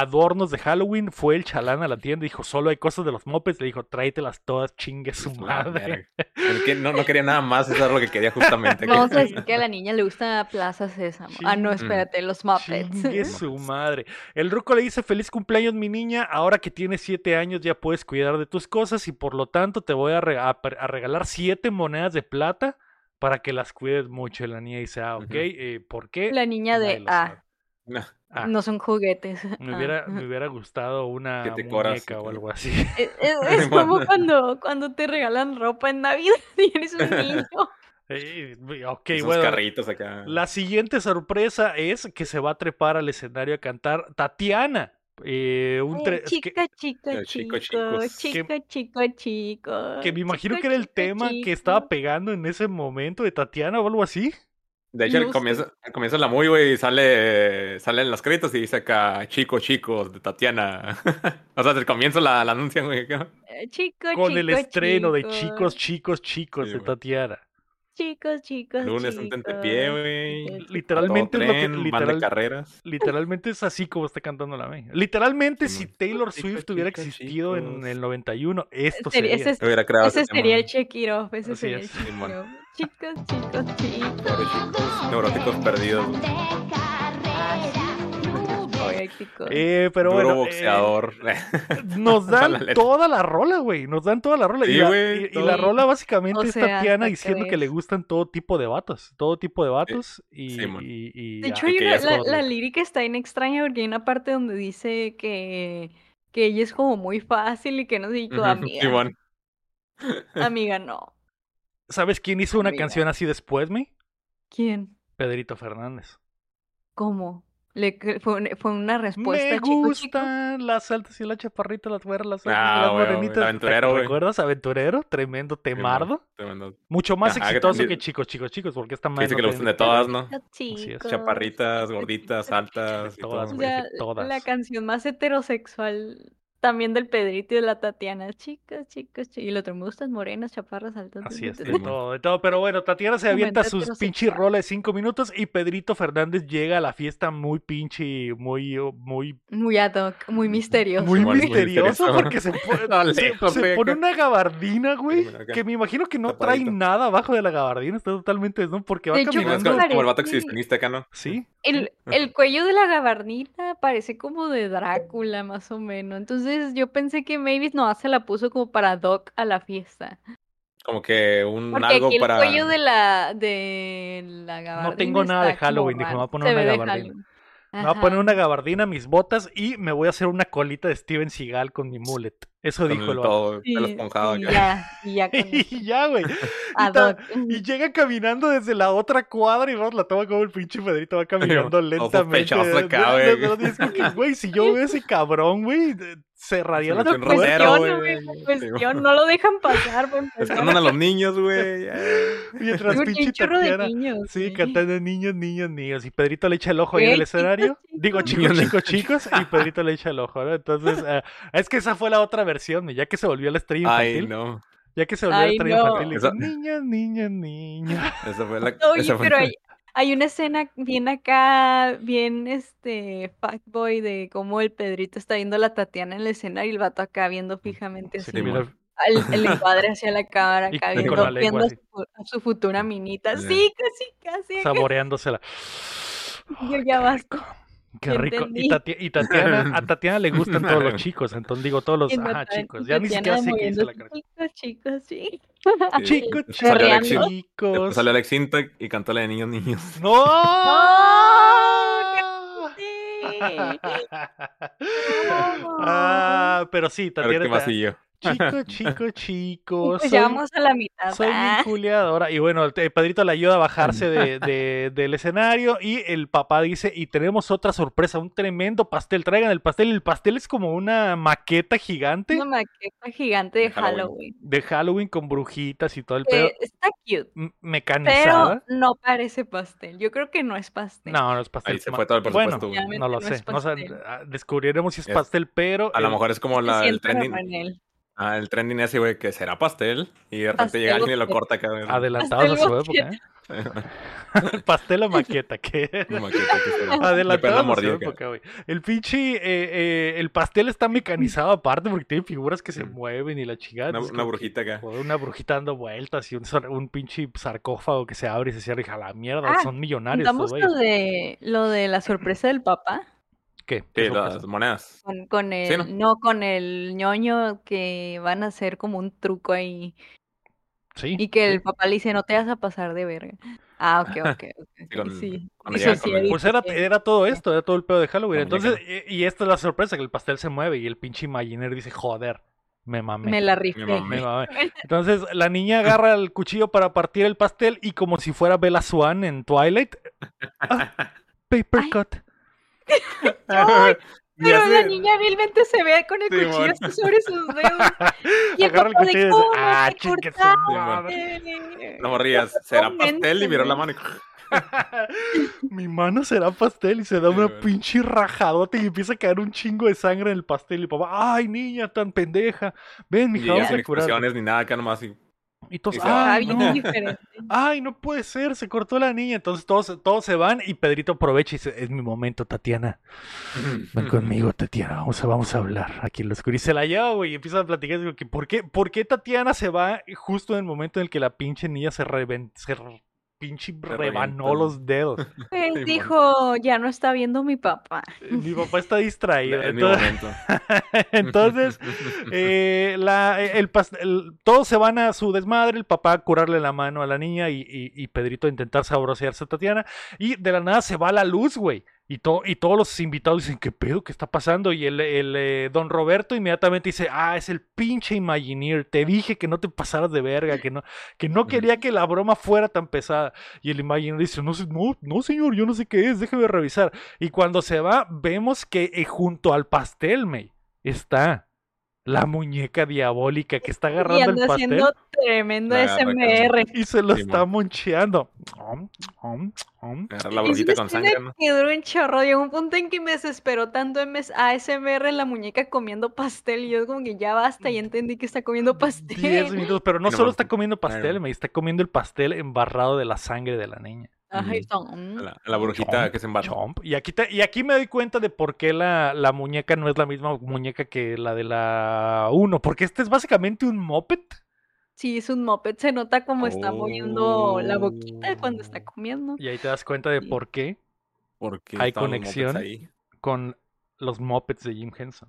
adornos de Halloween. Fue el chalán a la tienda y dijo, solo hay cosas de los Muppets. Le dijo, tráetelas todas, chingue su madre. El que no, no quería nada más, eso era lo que quería justamente. Vamos que- a decir que a la niña le gusta Plaza Sésamo. Ah, no, Ching. espérate, los Muppets. Chingue su madre. El ruco le dice, feliz cumpleaños mi niña, ahora que tienes siete años ya puedes cuidar de tus cosas y por lo tanto te voy a, re- a a regalar siete monedas de plata para que las cuides mucho. Y la niña dice, ah, ok, eh, ¿por qué? La niña Nadie de. Ah, No. Ah, no son juguetes. me, Ah, hubiera, me hubiera gustado una coras, muñeca o algo así. Es, es- es como cuando, cuando te regalan ropa en Navidad y eres un niño. Eh, ok, Esos bueno. carritos acá. La siguiente sorpresa es que se va a trepar al escenario a cantar Tatiana. Eh, un Ay, que- chica, chica, Eh, chico, chico, chicos. chica, chico, chico. que me imagino chico, que era el chico, tema que chico. estaba pegando en ese momento de Tatiana o algo así. De hecho, No al sé. comienzo, al comienzo la muy, güey, sale, salen los créditos y dice acá, chicos, chicos, de Tatiana. o sea, desde el comienzo la, la anuncian, güey. acá. Eh, Chico, Con el chico, estreno de chico. chicos, chicos, chicos Sí, de güey. Tatiana. Chicos, chicos, Lunes un chicos. tentepié, güey. Chicos, Literalmente Todo es lo que tren, de literal- carreras. Literalmente es así como está cantando la May. Literalmente, si Simón. Taylor Chicos, Swift hubiera existido en el 91, esto Sería- sería. ese, Hubiera creado ese ese sería el tema. check it off. Ese Así sería es. el check it Simón. off. Chicos, chicos, chicos. Pobre chicos, neuróticos perdidos. Eh, pero Duro bueno, eh, boxeador. nos Para la dan toda la rola, güey. Nos dan toda la rola. y, la, güey, y- y la todo. rola básicamente O es sea, Tatiana ¿hasta qué diciendo que le gustan todo tipo de vatos. Todo tipo de vatos. Y, Sí, mon. y- y De hecho, una- la, lírica está bien extraña porque hay una parte donde dice que, que ella es como muy fácil y que no sé, y amiga, amiga, no. ¿Sabes quién hizo una canción así después, me? ¿Quién? Pedrito Fernández. ¿Cómo? Le, fue, un- fue una respuesta, Me chico, chico. gustan las altas y las chaparritas, las güeras, las Ah, y las güey, güey, morenitas. el ¿Te aventurero. ¿Recuerdas? Aventurero, tremendo temardo. Tremendo. Mucho más Ajá, exitoso que chicos, chicos, chicos, porque esta madre dice no que le gustan de todas, ¿no? Chicos, Chaparritas, gorditas, altas. y Todas, todo. O sea, todas. la canción más heterosexual también del Pedrito y de la Tatiana. Chicas, chicas, chicas. Y el otro, me gustan morenas, chaparras, altas. Así es, de todo, de todo. Pero bueno, Tatiana se avienta sus pinche heterosexual. rola de cinco minutos y Pedrito Fernández llega a la fiesta muy pinche, muy, oh, muy, Muy ad hoc, muy misterioso. muy misterioso misterioso. porque se, pone- No, se- lejos, se güey, pone acá. una gabardina, güey, que me imagino que no trae nada abajo de la gabardina, está totalmente desnudo porque va De hecho, Sí, no, es caminando. como, como el vato parece- exhibicionista acá, ¿no? Sí, El, el cuello de la gabardina parece como de Drácula, más o menos. Entonces yo pensé que Mavis no se la puso como para Doc a la fiesta. Como que un Porque algo aquí el para. cuello de la, de la gabardina tengo nada de Halloween, dijo, me voy a poner se una gabardina. Me voy a poner una gabardina, mis botas y me voy a hacer una colita de Steven Seagal con mi mullet. Eso con dijo el todo Sí, pelo esponjado y ya, y ya y ya, güey. Y. Y llega caminando desde la otra cuadra y Ross la toma como el pinche Pedrito va caminando lentamente. güey. Güey, si yo veo ese cabrón, güey, cerraría Se la puerta. güey. güey, no lo dejan pasar. empezar. Escondan a los niños, güey. Mientras pinche Tatiana. niños. Sí, güey. cantando niños, niños, niños. Y Pedrito le echa el ojo ahí en el escenario. Digo, chicos. chicos, chicos, chicos. Y Pedrito le echa el ojo, ¿no? Entonces, eh, es que esa fue la otra versión, ya que se volvió la estrella Ay, infantil. no. Ya que se volvió la Ay, estrella no. infantil. Esa- Niños, niños, niños. Esa fue la. Oye, esa fue- pero hay, hay una escena bien acá, bien este, fuckboy de cómo el Pedrito está viendo a la Tatiana en la escena y el vato acá viendo fijamente Sí, así. mira, El, el encuadre hacia la cámara, Y- acá viendo, la lengua viendo a su, a su futura minita. Sí, casi, casi. saboreándosela. Yo ya basta. Qué rico. Y. Tati- y Tatiana, a Tatiana le gustan todos los chicos, entonces digo todos los, ajá, chicos. Ya ni siquiera sé qué dice la cara. Chicos, chicos, sí. Sí. Chicos, Después salió Alex chicos. después salió Alex Sintek y cantó la de niños, niños. ¡No! Sí. ah, pero sí, Pero Tatiana qué chicos, Y chicos. pues soy- ya vamos a la mitad. Soy bien ah. culiadora. Y bueno, el, el padrito le ayuda a bajarse de- de- del escenario. Y el papá dice: Y tenemos otra sorpresa, un tremendo pastel. Traigan el pastel. El pastel es como una maqueta gigante Una maqueta gigante de De Halloween. Halloween. de Halloween con brujitas y todo el pedo. Eh, está cute, m- pero Mecanizada. no parece pastel. Yo creo que no es pastel. No, no es pastel. Ahí se fue todo el Bueno, presupuesto. Obviamente no lo no sé. No ah, descubriremos si es Es- pastel, pero. A lo mejor es como la, el trending. Ah, el trending ese, güey, que será pastel. Y de repente llega alguien y lo corta acá. güey. Adelantados a su época. ¿eh? pastel o maqueta, ¿qué? Maqueta que la a su época, güey. El pinche, eh, eh, el pastel está mecanizado aparte porque tiene figuras que se Mm. mueven y la chingada. Una, que- brujita acá. Una brujita dando vueltas y un, sar- un pinche sarcófago que se abre y se cierra y a la mierda. Ah, son millonarios Contamos lo de, lo de la sorpresa del papá. ¿Qué? ¿Qué Sí, las monedas. Con, con el, Sí, ¿no? ¿no? con el ñoño que van a hacer como un truco ahí. Sí. Y que el papá le dice, no te vas a pasar de verga. Ah, ok, ok, ok. ok, con- sí. con el- así, Pues era, todo esto, era todo el pedo de Halloween. Entonces, muñeca. y, y esta es la sorpresa, que el pastel se mueve y el pinche Imaginer dice, joder, me mamé. Me la rifé. mamé. me mamé". Entonces, la niña agarra el cuchillo para partir el pastel y como si fuera Bella Swan en Twilight, ah, paper Ay. cut. Ay, Pero hace- la niña vilmente se ve con el Sí, cuchillo sobre sus dedos. Y el Agarra el papá cuchillo y de ¿cómo ah, te cortaste?" No morrías. ¿Será pastel? Y miró la mano y... Mi mano será pastel y se da Sí, una güey. pinche rajadota y empieza a caer un chingo de sangre en el pastel. Y papá, ay, niña tan pendeja. Ven, mija, ella vamos a curar. expresiones ni nada acá nomás. Y... Y todos, ay, bien no. diferente. Ay, no puede ser, se cortó la niña. Entonces todos, todos se van y Pedrito aprovecha y dice, es mi momento, Tatiana. Ven conmigo, Tatiana, vamos a, vamos a hablar aquí en lo oscuro. Y se la lleva, güey, y empieza a platicar. Digo, ¿por, qué, ¿Por qué Tatiana se va justo en el momento en el que la pinche niña se, reven- se pinche rebanó los dedos? Pues Simón. dijo, ya no está viendo mi papá. Mi papá está distraído. Mi Entonces, momento. entonces eh, la, el, pas- el- todos se van a su desmadre, el papá a curarle la mano a la niña y, y- y Pedrito a intentar sabrosearse a Tatiana. Y de la nada se va la luz, güey. Y, to- y todos los invitados dicen, ¿qué pedo? ¿Qué está pasando? Y el, el, eh, don Roberto inmediatamente dice, ah, es el pinche Imagineer. Te dije que no te pasaras de verga, que no, que no quería que la broma fuera tan pesada. Y el Imagineer dice, no, no, no señor, yo no sé qué es, déjeme revisar. Y cuando se va, vemos que eh, junto al pastel, May, está La muñeca diabólica que está Y agarrando el pastel haciendo tremendo La agarra SMR. y se lo está moncheando. Om, om, om. La Y brujita con sangre, ¿no? que duró un chorro. Llegó un punto en que me desesperó tanto ASMR en la muñeca comiendo pastel. Y yo como que ya basta, ya entendí que está comiendo 10 pastel. minutos, pero no Y no solo está comiendo pastel, me está comiendo el pastel embarrado de la sangre de la niña. Ajá, y Ujú. son, mm. A la, a la brujita Chomp, que se embarra. Chomp. Y aquí, te- y aquí me doy cuenta de por qué la, la muñeca no es la misma muñeca que la de la 1. Porque este es básicamente un moped. Sí, es un moped. Se nota como está moviendo la boquita cuando está Oh. comiendo. Y ahí te das cuenta de Sí. por qué Porque Hay conexión. con los mopeds de Jim Henson.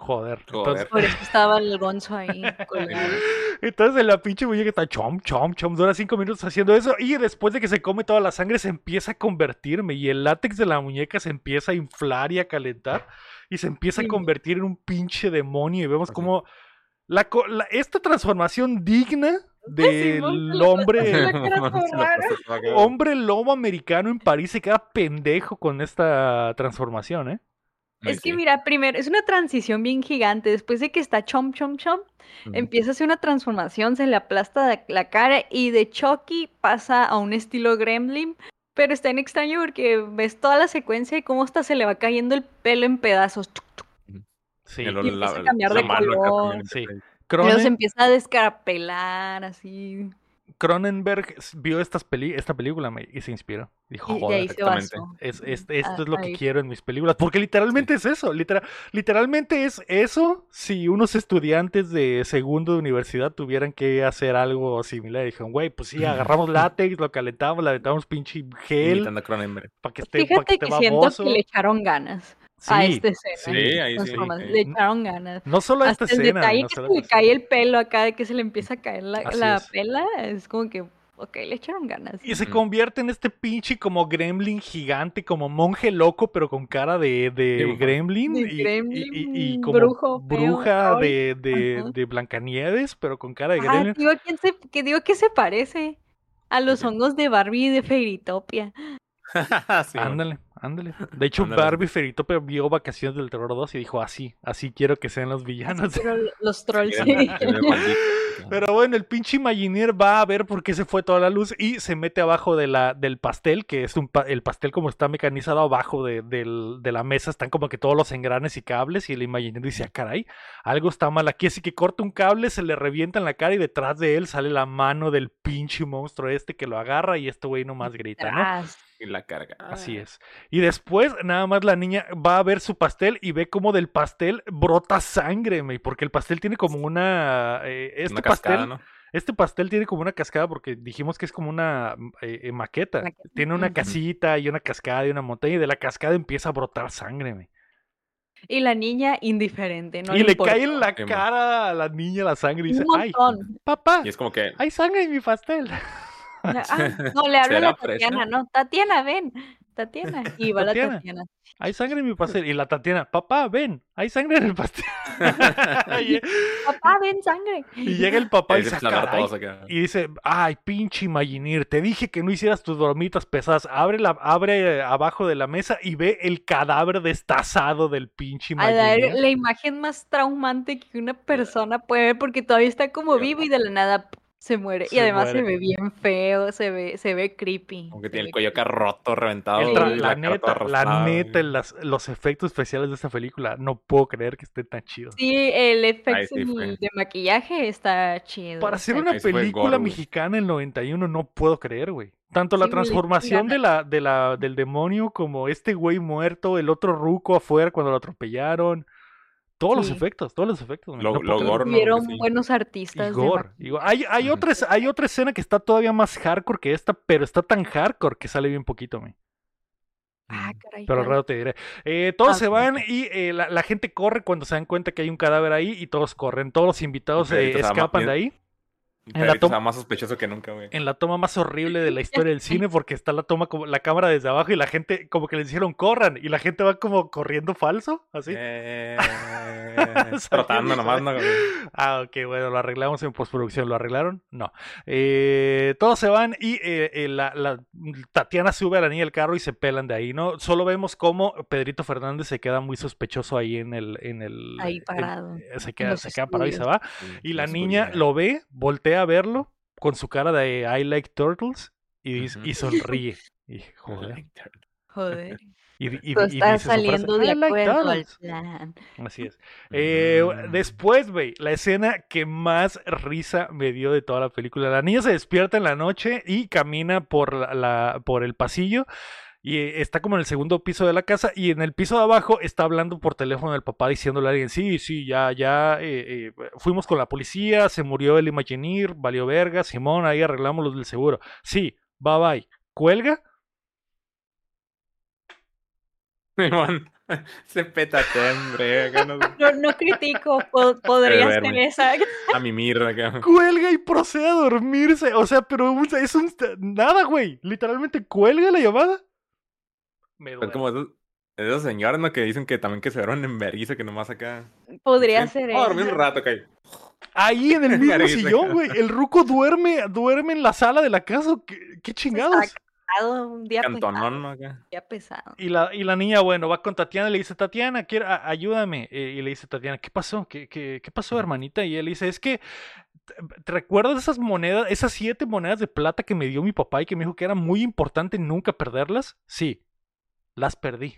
Joder. Entonces, Joder. Por eso estaba el gonzo ahí entonces la pinche muñeca está chom, chom, chom. Dura cinco minutos haciendo eso. Y después de que se come toda la sangre, se empieza a convertirme. Y el látex de la muñeca se empieza a inflar y a calentar. Y se empieza a Sí. convertir en un pinche demonio. Y vemos Así. como la, co- la- esta transformación digna del lo hombre. Hombre lobo americano en París se queda pendejo con esta transformación, ¿eh? Ay, Es que sí. mira, primero, es una transición bien gigante. Después de que está chom, chom, chom, empieza a hacer una transformación, se le aplasta la, cara y de Chucky pasa a un estilo Gremlin. Pero está en extraño porque ves toda la secuencia y cómo hasta se le va cayendo el pelo en pedazos. Sí. Y empieza a cambiar la de color. Sí. luego se empieza a descarapelar así. Cronenberg vio estas peli esta película y se inspiró. Dijo, joder, exactamente. es, es- esto Ah, es lo que quiero en mis películas. Porque literalmente es eso. litera- literalmente es eso si unos estudiantes de segundo de universidad tuvieran que hacer algo similar. Dijeron, güey, pues sí, agarramos látex, lo calentamos, le aventamos pinche gel Imitando a Cronenberg. para que esté, pa' que Fíjate esté que siento baboso. que le echaron ganas a esta escena. sí, ahí sí. Le echaron ganas. No solo a Hasta esta el escena. detalle no que se le cae el pelo acá, de que se le empieza a caer la, la es. pela, es como que, ok, le echaron ganas. Y se convierte en este pinche como gremlin gigante, como monje loco, pero con cara de, de gremlin. De y, y- y- y gremlin, como brujo, bruja de, de, de Blancanieves, pero con cara de Ah, gremlin. digo, ¿quién se, que digo que se parece a los hongos de Barbie y de Fairytopia. Sí, ándale, ándale. De hecho. Barbie Feritopia vio Vacaciones del Terror 2 y dijo, así, así quiero que sean los villanos. Pero los trolls. Sí. Pero bueno, el pinche Imagineer va a ver por qué se fue toda la luz y se mete abajo de la, del pastel, que es un pa- el pastel como está mecanizado abajo de, del- de la mesa, están como que todos los engranes y cables y el Imagineer dice, ah, caray, algo está mal aquí, así que corta un cable, se le revienta en la cara y detrás de él sale la mano del pinche monstruo este que lo agarra y este güey nomás grita, ¿no? La carga. Así es. Y después, nada más la niña va a ver su pastel y ve como del pastel brota sangre, me, porque el pastel tiene como una... eh, este Una cascada, pastel, ¿no? este pastel tiene como una cascada porque dijimos que es como una mm, eh, eh, maqueta. Maqueta, Tiene una casita y una cascada y una montaña y de la cascada empieza a brotar sangre, me. Y la niña indiferente, no y le cae en la cara a la niña la sangre y dice, Un ay, papá, Y es como que. hay sangre en mi pastel. Ah, no, le habla a ¿Será la? Tatiana, no, Tatiana, ven, Tatiana. Y va Tatiana. la Tatiana. Hay sangre en mi pastel. Y la Tatiana, papá, ven, hay sangre en el pastel. Papá, ven sangre. y llega el papá y se dice, empiezan a ver "Caray". todos acá. Y dice, ay, pinche Imagineer, te dije que no hicieras tus dormitas pesadas. Abre, la, abre eh, abajo de la mesa y ve el cadáver destazado del pinche A la, la imagen más traumante que una persona puede ver porque todavía está como vivo y de la nada. Se muere. y además se ve bien feo, se ve, se ve creepy. Como que tiene el cuello acá roto, reventado. El Sí. la, neta, la raspada, neta, güey. las- los efectos especiales de esta película, no puedo creer que estén tan chidos. Sí, el efecto de maquillaje está chido. Para hacer una película gore, mexicana en el 91 no puedo creer, güey. Tanto la Sí, transformación de la, de la, del demonio como este güey muerto, el otro ruco afuera cuando lo atropellaron. Todos los efectos, todos los efectos. Lo- lo gore, ¿no? Sí. buenos Y artistas. de gore. maquillaje. Digo, hay, hay, Ujú. otra, es- hay otra escena que está todavía más hardcore que esta, pero está tan hardcore que sale bien poquito, güey. Ah, caray. Pero rato te diré. Eh, todos Ah, se van y eh, la, la gente corre cuando se dan cuenta que hay un cadáver ahí y todos corren. Todos los invitados eh, escapan de ahí. En la Pedrito toma- más sospechoso que nunca, güey. En la toma más horrible de la historia del cine, porque está la toma como la cámara desde abajo y la gente como que les dijeron corran y la gente va como corriendo falso, así. Eh, trotando nomás, ¿no? güey? Ah, ok, bueno, lo arreglamos en postproducción. ¿Lo arreglaron? No. Eh, todos se van y eh, eh, la, la- Tatiana sube a la niña del carro y se pelan de ahí, ¿no? Solo vemos cómo Pedrito Fernández se queda muy sospechoso ahí en el... En el Ahí parado, se queda, se queda parado y se va. Y la niña lo ve, voltea a verlo con su cara de I like turtles y, dice- y sonríe. Y, joder. Joder. Y, y y frase, saliendo de "I like acuerdo al turtles". plan. Así es. Eh, Mm. después, güey, la escena que más risa me dio de toda la película. La niña se despierta en la noche y camina por, la, la- por el pasillo y eh, está como en el segundo piso de la casa y en el piso de abajo está hablando por teléfono el papá diciéndole a alguien, sí, sí, ya, ya, eh, eh, fuimos con la policía, se murió el Imagineer, valió verga, Simón, ahí arreglamos los del seguro. Sí, bye bye. ¿Cuelga? Simón, Se pétate, hombre. no- No, no critico, po- podría ser duerme. esa. A mimir. acá. Cuelga y procede a dormirse. O sea, pero es un... Nada, güey. Literalmente cuelga la llamada. Me Es duele. como esos, esos señores, ¿no? Que dicen que también que se duermen en vergüenza, que nomás acá. Podría Sí, ser voy a dormir esa. un rato, acá. Ahí en el mismo sillón, güey. El ruco duerme, duerme en la sala de la casa. ¿Qué, qué chingados? Pesado, Un día pesado. Cantonón, ¿no? Acá. día pesado. Y la, y la niña, bueno, va con Tatiana y le dice, Tatiana, quiero, a- ayúdame. Eh, y le dice Tatiana, ¿qué pasó? ¿Qué, qué, qué pasó, hermanita? Y él dice, es que, ¿te- ¿te recuerdas esas monedas, esas siete monedas de plata que me dio mi papá y que me dijo que era muy importante nunca perderlas? Sí, las perdí.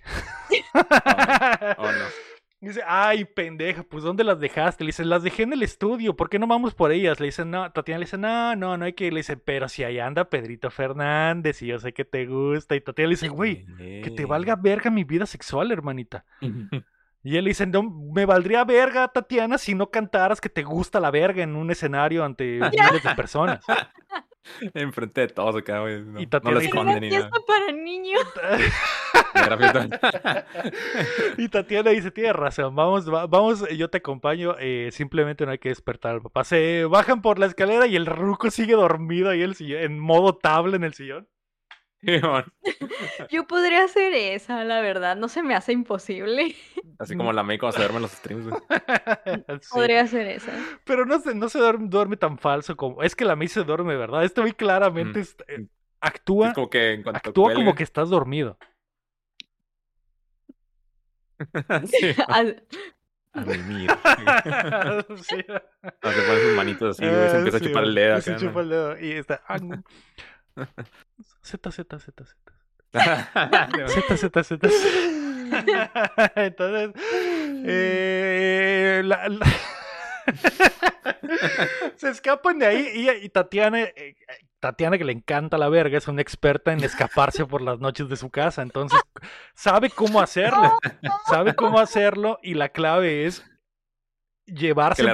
Oh, no. Dice, ay, pendeja, pues ¿dónde las dejaste? Le dice, las dejé en el estudio, ¿por qué no vamos por ellas? Le dice, no, Tatiana le dice, no, no, no hay que ir. Le dice, pero si ahí anda Pedrito Fernández y yo sé que te gusta. Y Tatiana le dice, güey, que te valga verga mi vida sexual, hermanita. Y él le dice, no, me valdría verga, Tatiana, si no cantaras que te gusta la verga en un escenario ante miles de personas. Enfrente de todos acá, güey. No, Y no Tatiana lo esconden ni nada. para niños. Y Tatiana dice, tienes razón, vamos, va- vamos, yo te acompaño, eh, simplemente no hay que despertar al papá. Se bajan por la escalera y el ruco sigue dormido ahí en, el sillón, en modo tabla en el sillón. Yo podría hacer esa, la verdad. No se me hace imposible. Así como la May cuando se duerme en los streams, güey. Sí. Podría hacer esa. Pero no se, no se duerme, duerme tan falso como... Es que la May se duerme, ¿verdad? Este muy claramente Mm. es- eh, actúa, Es como que en cuanto actúa como que estás dormido. Sí, a. Sí. No, se sus manitos así, güey. Se empieza sí, a chupar el güey, dedo Se acá. chupa ¿no? el dedo y está... Z, Z, Z, Z. Z, Z, Z. Entonces, eh, la- la- se escapan de ahí y, y Tatiana, eh, Tatiana que le encanta la verga, es una experta en escaparse por las noches de su casa, entonces sabe cómo hacerlo, sabe cómo hacerlo y la clave es llevarse, le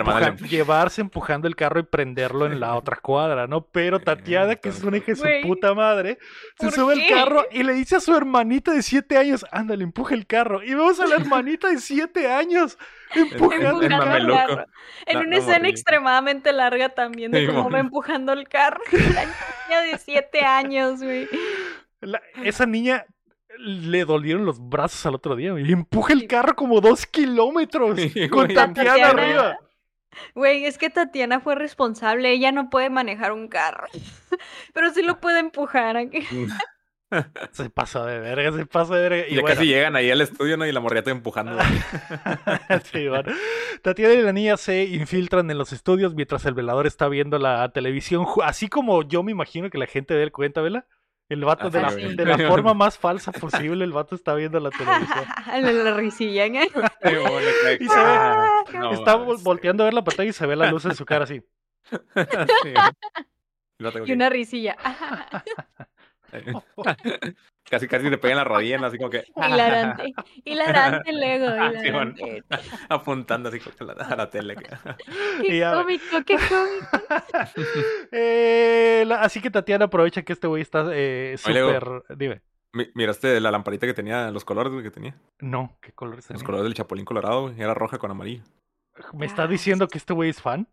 empujando el carro y prenderlo en la otra cuadra, ¿no? Pero Tatiana, que es una hija de su puta madre, se ¿por sube al carro y le dice a su hermanita de siete años, ándale, empuja el carro. Y vemos a la hermanita de siete años empujando el el Empujando carro. el mameluco. carro. En No, una no, escena extremadamente larga también de Sí, cómo va empujando el carro. La niña de siete años, güey. La- esa niña le dolieron los brazos al otro día güey, y empuja el carro como dos kilómetros Sí, con. Tatiana, Tatiana. arriba. Güey, es que Tatiana fue responsable. Ella no puede manejar un carro. Pero sí lo puede empujar. aquí. Se pasó de verga, se pasó de verga. Y Y ya bueno, casi llegan ahí al estudio, ¿no? Y la morrita empujando. sí, bueno. Tatiana y la niña se infiltran en los estudios mientras el velador está viendo la televisión, así como yo me imagino que la gente ve el cuenta, ¿vela? El vato de, la, de forma más falsa posible, el vato está viendo la televisión. la, la risilla. ¿eh? Y se ve- no está volteando a ver la pantalla y se ve la luz en su cara así. Sí, Y una risilla. Casi, casi le pegan la rodilla, así como que Hilarante. Hilarante, luego. Sí, bueno. Hilarante. apuntando así a la, a la tele. Qué cómico, qué cómico. Eh, la- así que Tatiana aprovecha que este güey está eh, súper. Dime. Mi- ¿Miraste la lamparita que tenía, los colores que tenía? No, ¿qué color es Los colores del chapulín colorado. Era roja con amarillo. ¿Me está diciendo que este güey es fan?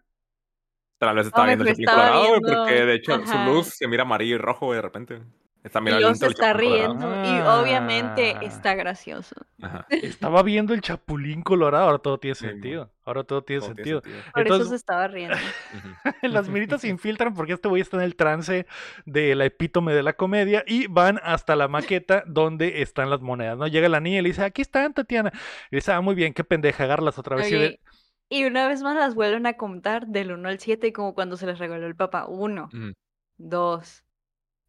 Tal vez estaba No, viendo el mejor Chapulín Colorado, güey, viendo- porque de hecho su luz se mira amarillo y rojo, güey, de repente. Está mirando del está Colorado. riendo. Y Ah. obviamente está gracioso. Ajá. Estaba viendo el Chapulín Colorado, ahora todo tiene sentido. Ahora todo tiene Todo tiene sentido. sentido. Por Entonces- eso se estaba riendo. Las miritas se infiltran porque este güey está en el trance de la epítome de la comedia y van hasta la maqueta donde están las monedas, ¿no? Llega la niña y le dice, aquí están, Tatiana. Y dice, ah, muy bien, qué pendeja, agarrarlas otra vez. Y de- Oye, y una vez más las vuelven a contar del 1 al 7 como cuando se les regaló el papá. 1, Ujú. 2,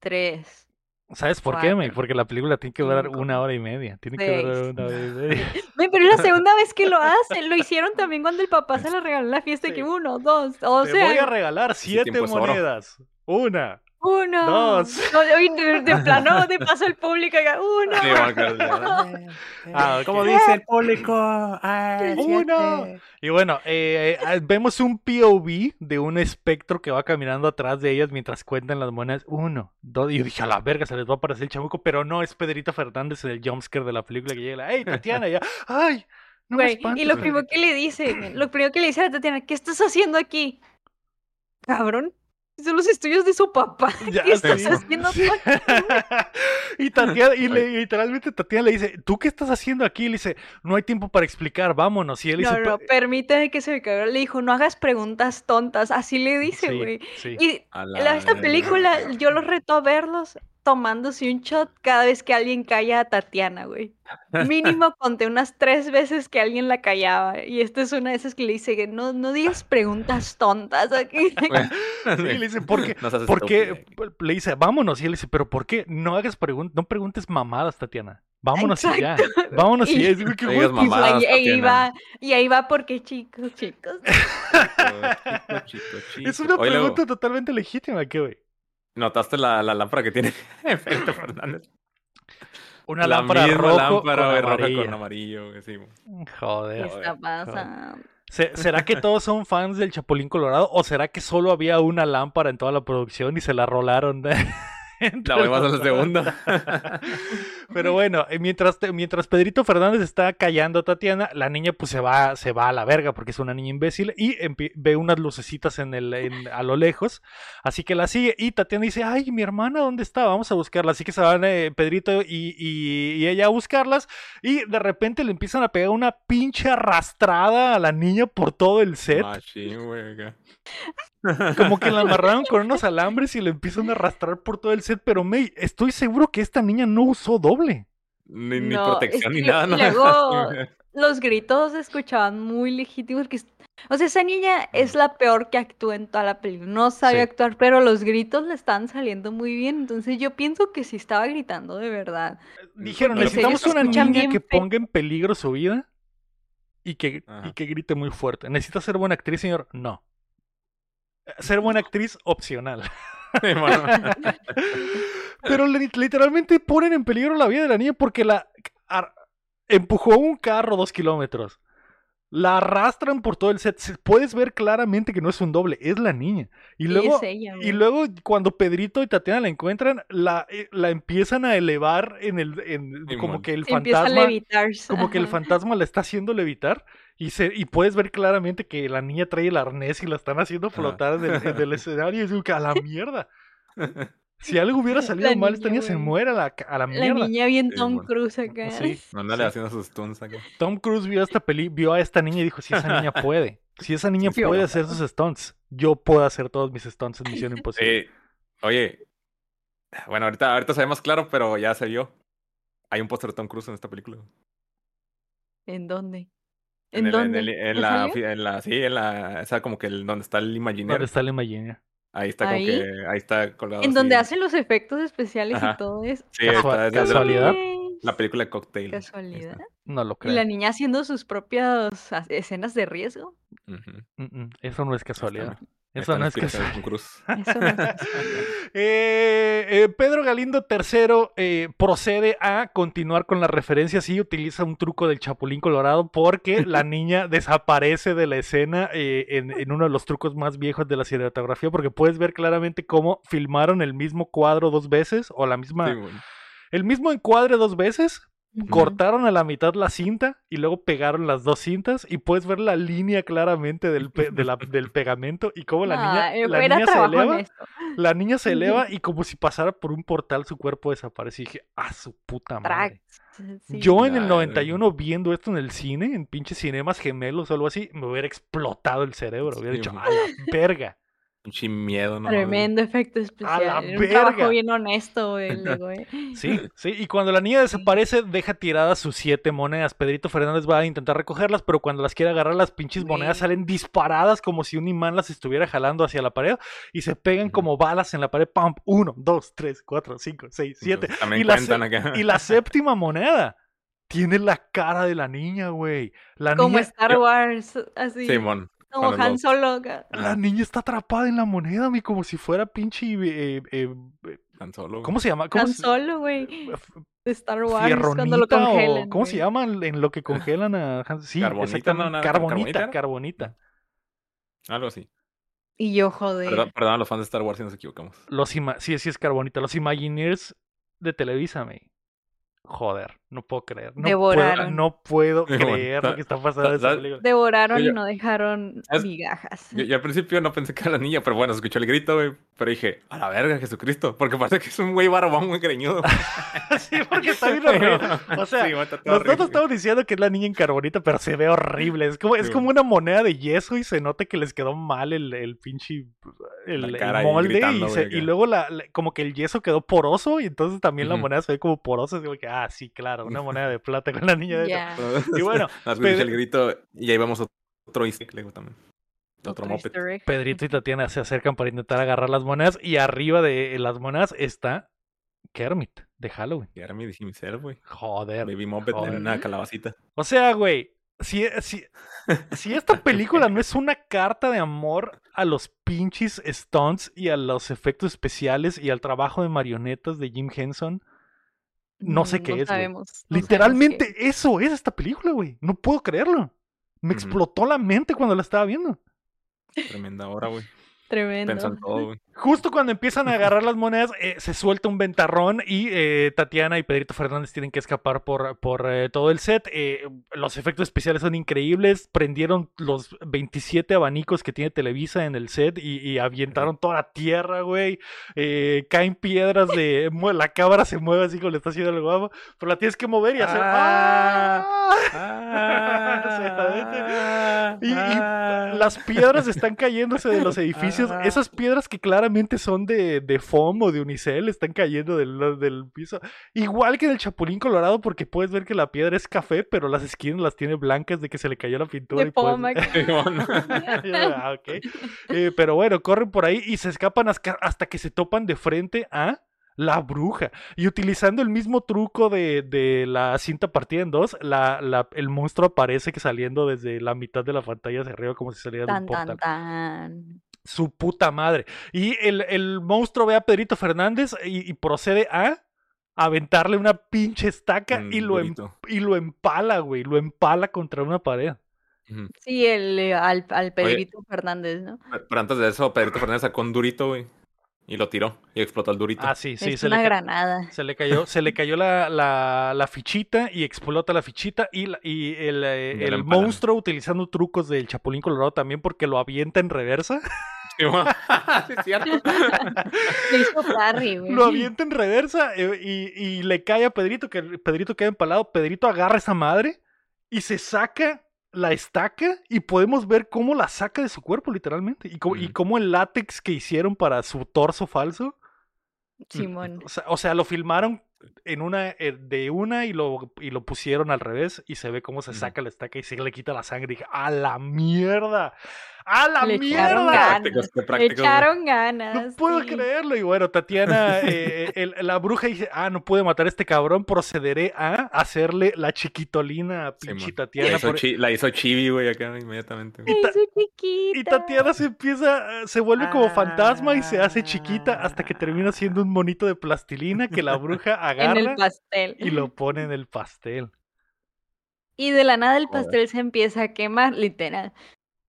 3. ¿Sabes por qué, May? cuatro, Porque la película tiene que durar cinco, una hora y media. Tiene que durar una hora y media. Pero es la segunda vez que lo hacen. Lo hicieron también cuando el papá se le regaló en la fiesta. Sí. Que uno, dos, o Te voy a regalar siete oro. monedas. Una. Uno. dos. No, de, plano, de paso el público. acá, Uno. Sí, bueno, que- Ah, Como dice el público. Ay, Uno. Y bueno, eh, eh, vemos un POV de un espectro que va caminando atrás de ellas mientras cuentan las monedas. Uno, dos. Y yo dije, a la verga, se les va a aparecer el chamuco. Pero no, es Pedrito Fernández en el jumpscare de la película que llega. ¡Ey, Tatiana! Y ya, ¡ay! No y lo güey". primero que le dice, lo primero que le dice a Tatiana, ¿qué estás haciendo aquí? Cabrón, son los estudios de su papá. Ya ¿Qué estás haciendo tú aquí? y Tatiana, y le- literalmente Tatiana le dice, ¿tú qué estás haciendo aquí? Y le dice, no hay tiempo para explicar, vámonos. Y él No, dice, no, "Pe- permíteme que se me caiga. Le dijo, no hagas preguntas tontas. Así le dice, güey. sí. Y la- esta película, yo los reto a verlos tomándose un shot cada vez que alguien calla a Tatiana, güey. Mínimo conté unas tres veces que alguien la callaba. Y esta es una de esas que le dice que no, no digas preguntas tontas aquí. Sí, le dice, ¿por qué? Le dice, vámonos. Y él dice, ¿pero por qué? No hagas preguntas, no preguntes mamadas, Tatiana. Vámonos y ya. Vámonos y Y- ya. Es que, mamadas. y, ahí va, y ahí va porque chicos, chicos. Chico, chico, chico. Es una Oye, luego, pregunta totalmente legítima, ¿qué, güey? ¿Notaste la, la lámpara que tiene Pedrito Fernández? Una la lámpara misma rojo lámpara, con roja con amarillo, sí. ¿Qué Joder. Joder, está pasando? Se- ¿Será que todos son fans del Chapulín Colorado? ¿O será que solo había una lámpara en toda la producción y se la rolaron? de- La vemos a la segunda. Pero bueno, eh, mientras, mientras Pedrito Fernández está callando a Tatiana, la niña pues se va, se va a la verga porque es una niña imbécil y ve unas lucecitas en el, en- a lo lejos, así que la sigue y Tatiana dice, ay, mi hermana, ¿dónde está? Vamos a buscarla. Así que se van eh, Pedrito y, y- y ella a buscarlas y de repente le empiezan a pegar una pinche arrastrada a la niña por todo el set. Machín. Como que la amarraron con unos alambres y le empiezan a arrastrar por todo el set, pero May, estoy seguro que esta niña no usó doble. Ni, ni No, protección es ni nada, ¿no? luego- Los gritos se escuchaban muy legítimos. Que... O sea, esa niña es la peor que actúa en toda la película. No sabe Sí. actuar, pero los gritos le están saliendo muy bien. Entonces yo pienso que sí estaba gritando de verdad. Dijeron, Pero necesitamos una niña que ponga en peligro su vida y que, y que grite muy fuerte. ¿Necesita ser buena actriz, señor? No. Eh, Ser buena actriz, opcional. Pero li- literalmente ponen en peligro la vida de la niña porque la empujó un carro dos kilómetros. La arrastran por todo el set. Se- Puedes ver claramente que no es un doble, es la niña. Y luego, ella, y luego cuando Pedrito y Tatiana la encuentran, la, eh, la empiezan a elevar en el, en- como que el Se empieza a fantasma, como que el fantasma la está haciendo levitar y se y puedes ver claramente que la niña trae el arnés y la están haciendo flotar en el, en el escenario y es como que a la mierda. Si algo hubiera salido La mal, esta niña, se muere a la, a la La mierda. niña bien Sí, Tom bueno. Cruise acá. Sí, Ándale sí. haciendo sus stunts acá. Tom Cruise vio esta peli, vio a esta niña y dijo, si esa niña puede, si esa niña Sí, puede hacer sus stunts, yo puedo hacer todos mis stunts en Misión Imposible. Oye, bueno, ahorita, ahorita sabemos claro, pero ya se vio. Hay un póster de Tom Cruise en esta película. ¿En dónde? En, ¿En el- dónde? el- en ¿Ya la, en sí, en la, esa como que el, donde está el ¿Dónde Imagineer. está la Imagineer? Ahí está como ¿Ahí? que, ahí está colgado. En donde hacen los efectos especiales Ajá. y todo eso. Sí, está, la- casualidad. La película de Cocktail. Casualidad. No lo Y creo. la niña haciendo sus propias as- escenas de riesgo. Mm, mm, Eso no es casualidad. Eso no es. Eso no casualidad. Eh, eh, Pedro Galindo III eh, procede a continuar con las referencias y utiliza un truco del Chapulín Colorado porque la niña desaparece de la escena eh, en, en uno de los trucos más viejos de la cinematografía porque puedes ver claramente cómo filmaron el mismo cuadro dos veces o la misma Sí, bueno. el mismo encuadre dos veces Cortaron a la mitad la cinta y luego pegaron las dos cintas y puedes ver la línea claramente del, pe- de la- del pegamento y cómo la No, niña, eh, la niña se eleva. La niña se eleva y como si pasara por un portal su cuerpo desaparece. Y dije, ah, su puta madre. Sí. Yo en el Ay, 91 viendo esto en el cine, en pinches cinemas gemelos o algo así, me hubiera explotado el cerebro. Hubiera Sí, dicho, a la verga. Pinche miedo, ¿no? Tremendo efecto la especial. Era un verga. trabajo bien honesto güey. Sí, sí. Y cuando la niña desaparece, deja tiradas sus siete monedas. Pedrito Fernández va a intentar recogerlas, pero cuando las quiere agarrar, las pinches monedas salen disparadas como si un imán las estuviera jalando hacia la pared y se pegan como balas en la pared. ¡Pam! Uno, dos, tres, cuatro, cinco, seis, siete. También Y la, acá. y la séptima moneda tiene la cara de la niña, güey. La Como niña, Star Wars, así. Simón. Como los Han. Solo. acá. la niña está atrapada en la moneda, mi, como si fuera pinche. eh, eh, eh, Tan solo. ¿Cómo se llama? ¿Cómo Han se- Solo, güey. De Star Wars cuando lo o-. ¿Cómo se llama en lo que congelan a Han? Sí, Carbonita, exactamente. ¿no? Nada, Carbonita, ¿carbonita? carbonita. Algo así. Y yo, joder. Perdón, perdón a los fans de Star Wars si nos equivocamos. Los ima- sí, sí es carbonita. Los Imagineers de Televisa, me. Joder, no puedo creer. No puedo, Devoraron. no puedo creer lo que está pasando en esa ¿sabes? película. Devoraron Yo- y no dejaron migajas. Yo, yo al principio no pensé que era la niña, pero bueno, escuché el grito, güey. Pero dije, a la verga, Jesucristo. Porque parece que es un güey barbón muy greñudo. sí, porque está bien horrible. O sea, Sí, Nosotros horrible. estamos diciendo que es la niña en carbonita, pero se ve horrible. Es como, es como una moneda de yeso y se nota que les quedó mal el, el pinche el, molde. gritando, y, se- y luego la, la- como que el yeso quedó poroso y entonces también la moneda se ve como porosa. Así como que, ah, sí, claro, una moneda de plata con la niña de Ya. Y bueno, Pedro- el grito y ahí vemos otro easter también. Otro Otro. Pedrito y Tatiana se acercan para intentar agarrar las monedas y arriba de las monedas está Kermit de Halloween. Y era mi himself, güey. Joder. Baby moped joder. en una calabacita. O sea, güey, si, si, si esta película no es una carta de amor a los pinches stunts y a los efectos especiales y al trabajo de marionetas de Jim Henson, no sé Mm, qué es, güey. sabemos, no sabemos literalmente qué eso es esta película, güey. No puedo creerlo. Me explotó la mente cuando la estaba viendo. Tremenda hora, güey. Tremendo. Pensó en todo, güey. Justo cuando empiezan a agarrar las monedas, eh, se suelta un ventarrón y eh, Tatiana y Pedrito Fernández tienen que escapar por, por eh, todo el set. Eh, los efectos especiales son increíbles. Prendieron los 27 abanicos que tiene Televisa en el set y, y avientaron toda la tierra, güey. Caen piedras de... La cámara se mueve así como le está haciendo el guapo, pero la tienes que mover y hacer... Ah. ¡Ah! Y, y las piedras están cayéndose de los edificios. Ah. Esas piedras que claramente son de, de foam o de unicel están cayendo del, del piso. Igual que en el Chapulín Colorado, porque puedes ver que la piedra es café, pero las esquinas las tiene blancas de que se le cayó la pintura. De y puedes-. Ah. Eh, pero bueno, corren por ahí y se escapan hasta, hasta que se topan de frente a la bruja. Y utilizando el mismo truco de, de la cinta partida en dos, la, la- el monstruo aparece que saliendo desde la mitad de la pantalla hacia arriba como si saliera de un portal. tan, tan. Su puta madre. Y el, el monstruo ve a Pedrito Fernández y, y procede a aventarle una pinche estaca y lo, em- y lo empala, güey. Lo empala contra una pared. Sí, el, eh, al, al Pedrito Fernández, ¿no? Pero antes de eso, Pedrito Fernández sacó un durito, güey. Y lo tiró. Y explotó el durito. Ah, sí, sí. es se una le granada. Se le cayó, se le cayó la, la, la fichita y explota la fichita y, la- y el, eh, el monstruo utilizando trucos del Chapulín Colorado también porque lo avienta en reversa. Sí, sí, es cierto. Le hizo parry, güey. lo avienta en reversa eh, y, y le cae a Pedrito, que Pedrito queda empalado. Pedrito agarra esa madre y se saca la estaca y podemos ver cómo la saca de su cuerpo literalmente y cómo, y cómo el látex que hicieron para su torso falso Simón. O sea, o sea, lo filmaron en una eh, de una y lo, y lo pusieron al revés y se ve cómo se saca la estaca y se le quita la sangre. Y dije, ¡a la mierda! ¡A la Le echaron mierda! qué Le echaron No ganas. puedo sí. creerlo. Y bueno, Tatiana, eh, el- la bruja dice, ah, no pude matar a este cabrón, procederé a hacerle la chiquitolina a pinche. Tatiana. La hizo, por- chi- la hizo chibi, güey, acá inmediatamente. güey. Y ta-. Y Tatiana se empieza, eh, se vuelve como fantasma y se hace chiquita hasta que termina siendo un monito de plastilina que la bruja En el agarra pastel. y lo pone en el pastel. Y de la nada el Joder. pastel se empieza a quemar, literal.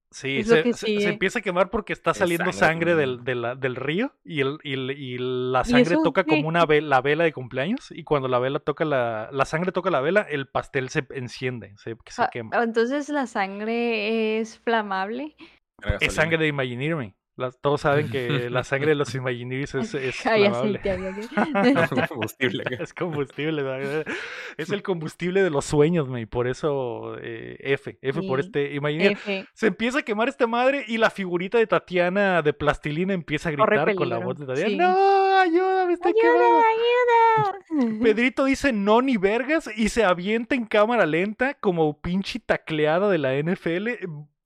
Sí, se, empieza a quemar porque está Es saliendo sangre sangre del, también. de la- del río y, el, y, el- y la ¿Y sangre toca como una vela, la vela de cumpleaños y cuando la vela toca la, la sangre toca la vela, el pastel se enciende, se, se Ah, quema. Entonces la sangre es flamable. Es sangre de Imagineering. Las- todos saben que la sangre de los Imagineers es, es Ay, flamable. aceite había que- combustible. Es combustible, ¿verdad? es el combustible de los sueños, me, y por eso eh, F, F por este Imagineer. F. Se empieza a quemar esta madre y la figurita de Tatiana de plastilina empieza a gritar con la voz de Tatiana. sí. ¡No! ¡Ayuda! ¡Ayuda! ¡Ayuda! Pedrito dice no ni vergas y se avienta en cámara lenta como pinche tacleada de la NFL.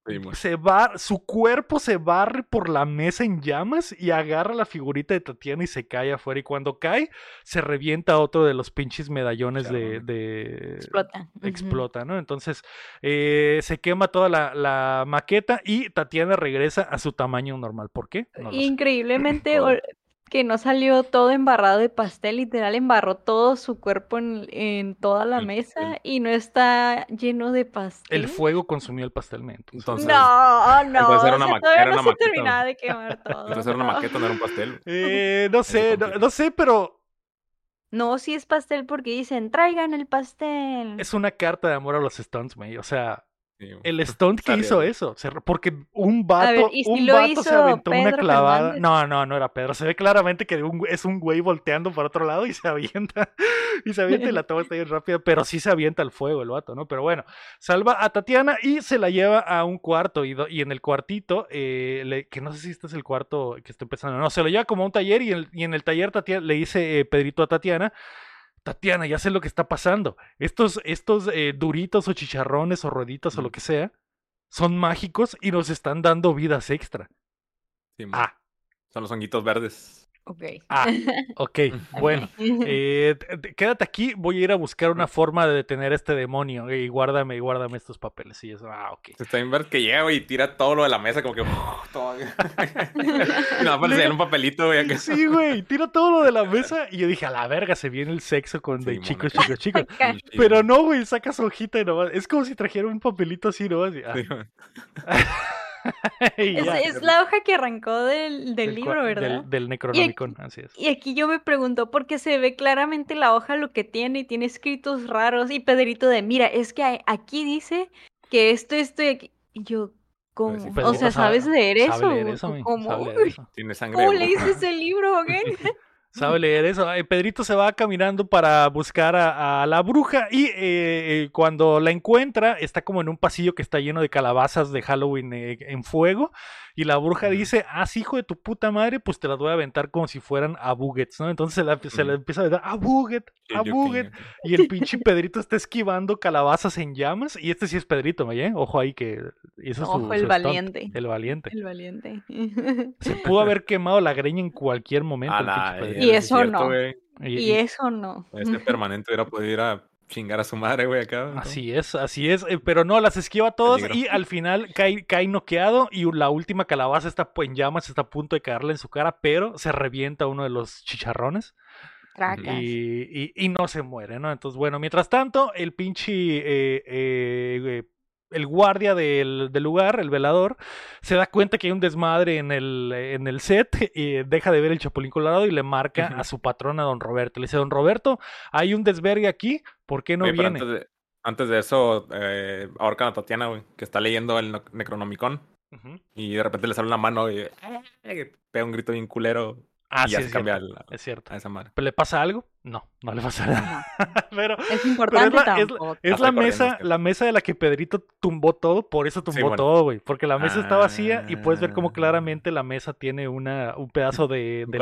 Sí, Se va, su cuerpo se barre por la mesa en llamas y agarra la figurita de Tatiana y se cae afuera. Y cuando cae, se revienta otro de los pinches medallones de, Explota. Explota, ¿no? Entonces eh, se quema toda la, la maqueta y Tatiana regresa a su tamaño normal. ¿Por qué? No. Increíblemente que no salió todo embarrado de pastel, literal embarró todo su cuerpo en, en toda la El mesa y no está lleno de pastel. El fuego consumió el pastel, men, entonces- Entonces, no, no, entonces era o una sea, ma- todavía era no una se maqueta. terminaba de quemar todo. entonces era una no. maqueta, no era un pastel. Eh, no sé, no, no sé, pero No, sí es pastel porque dicen, traigan el pastel. es una carta de amor a los stunts, me. O sea. El stunt que hizo eso. porque un vato, ver, ¿y si un lo vato se hizo aventó una clavada. Fernández? No, no, no era Pedro. Se ve claramente que un- es un güey volteando para otro lado y se avienta. Y se avienta y la toma está bien rápida. Pero sí se avienta al fuego el vato, ¿no? Pero bueno, salva a Tatiana y se la lleva a un cuarto. Y, do- y en el cuartito, eh, le- que no sé si este es el cuarto que está empezando. No, se lo lleva como a un taller y, el- y en el taller Tatiana, le dice eh, Pedrito a Tatiana. Tatiana, ya sé lo que está pasando. Estos, estos eh, duritos o chicharrones o rueditas o lo Mm. que sea son mágicos y nos están dando vidas extra. Sí. Ah, Son los honguitos verdes. Ok. ah, ok, bueno. eh, quédate aquí, voy a ir a buscar una forma de detener a este demonio y guárdame, guárdame estos papeles. Y eso, ah, ok. Está bien ver que llega, güey, y tira todo lo de la mesa, como que. todo. y no, aparece en un papelito, güey. acá. Sí, güey, tira todo lo de la mesa y yo dije, a la verga, se viene el sexo con de chicos, chicos, chicos. Pero no, güey, sacas hojita y nomás. Es como si trajera un papelito así nomás. y, ah, Sí, güey. y Es, la hoja que arrancó del, del Del libro, ¿verdad? Del, del Necronomicon, así es. Y aquí yo me pregunto, porque se ve claramente la hoja lo que tiene y tiene escritos raros. Y Pedrito de, mira, es que aquí dice que esto, esto y aquí. Y yo, ¿cómo? sí, o sea, sabe- ¿sabes leer eso? Sabe leer eso, mi, ¿Cómo? sabe leer eso. Tiene sangre. ¿Cómo leíste bruja. ese libro, ok? Sabe leer eso. Pedrito se va caminando para buscar a, a la bruja y eh, eh, cuando la encuentra está como en un pasillo que está lleno de calabazas de Halloween eh, en fuego y la bruja dice, ah, sí, hijo de tu puta madre, pues te las voy a aventar como si fueran a buggets, ¿no? Entonces se la, se la Ujú. empieza a aventar a buget, a buget y el pinche Pedrito está esquivando calabazas en llamas y este sí es Pedrito, ¿me oye? Ojo ahí que eso es su- Ojo, el su stunt, valiente. el valiente. El valiente. Se pudo haber quemado la greña en cualquier momento. El pinche nah, Pedrito. Y eso cierto, no. y y- eso no. Este permanente hubiera podido ir a chingar a su madre, güey, acá. ¿no? Así es, así es, eh, pero no, las esquiva todas Peligro. y al final cae, cae noqueado y la última calabaza está en llamas, está a punto de caerle en su cara, pero se revienta uno de los chicharrones Tracas. y, y- y no se muere, ¿no? Entonces, bueno, mientras tanto, el pinche, eh, eh, eh, el guardia del, del lugar, el velador, se da cuenta que hay un desmadre en el, en el set y deja de ver el Chapulín Colorado y le marca a su patrón, a don Roberto. Le dice, don Roberto, hay un desvergue aquí, ¿por qué no Oye, viene? Antes de, antes de eso, eh, ahorcan a Tatiana, güey, que está leyendo el no- Necronomicon. Y de repente le sale una mano y eh, pega un grito bien culero. Ah, y sí, es cambia cierto, la- es cierto. a esa madre. ¿Pero le pasa algo? No, no le pasa nada. Pero Es importante la- es la- tampoco. es Pasa la corriendo, mesa, la mesa de la que Pedrito tumbó todo, por eso tumbó bueno. todo, güey. Porque la mesa está vacía y puedes ver cómo Ah. claramente la mesa tiene una, un pedazo de, de.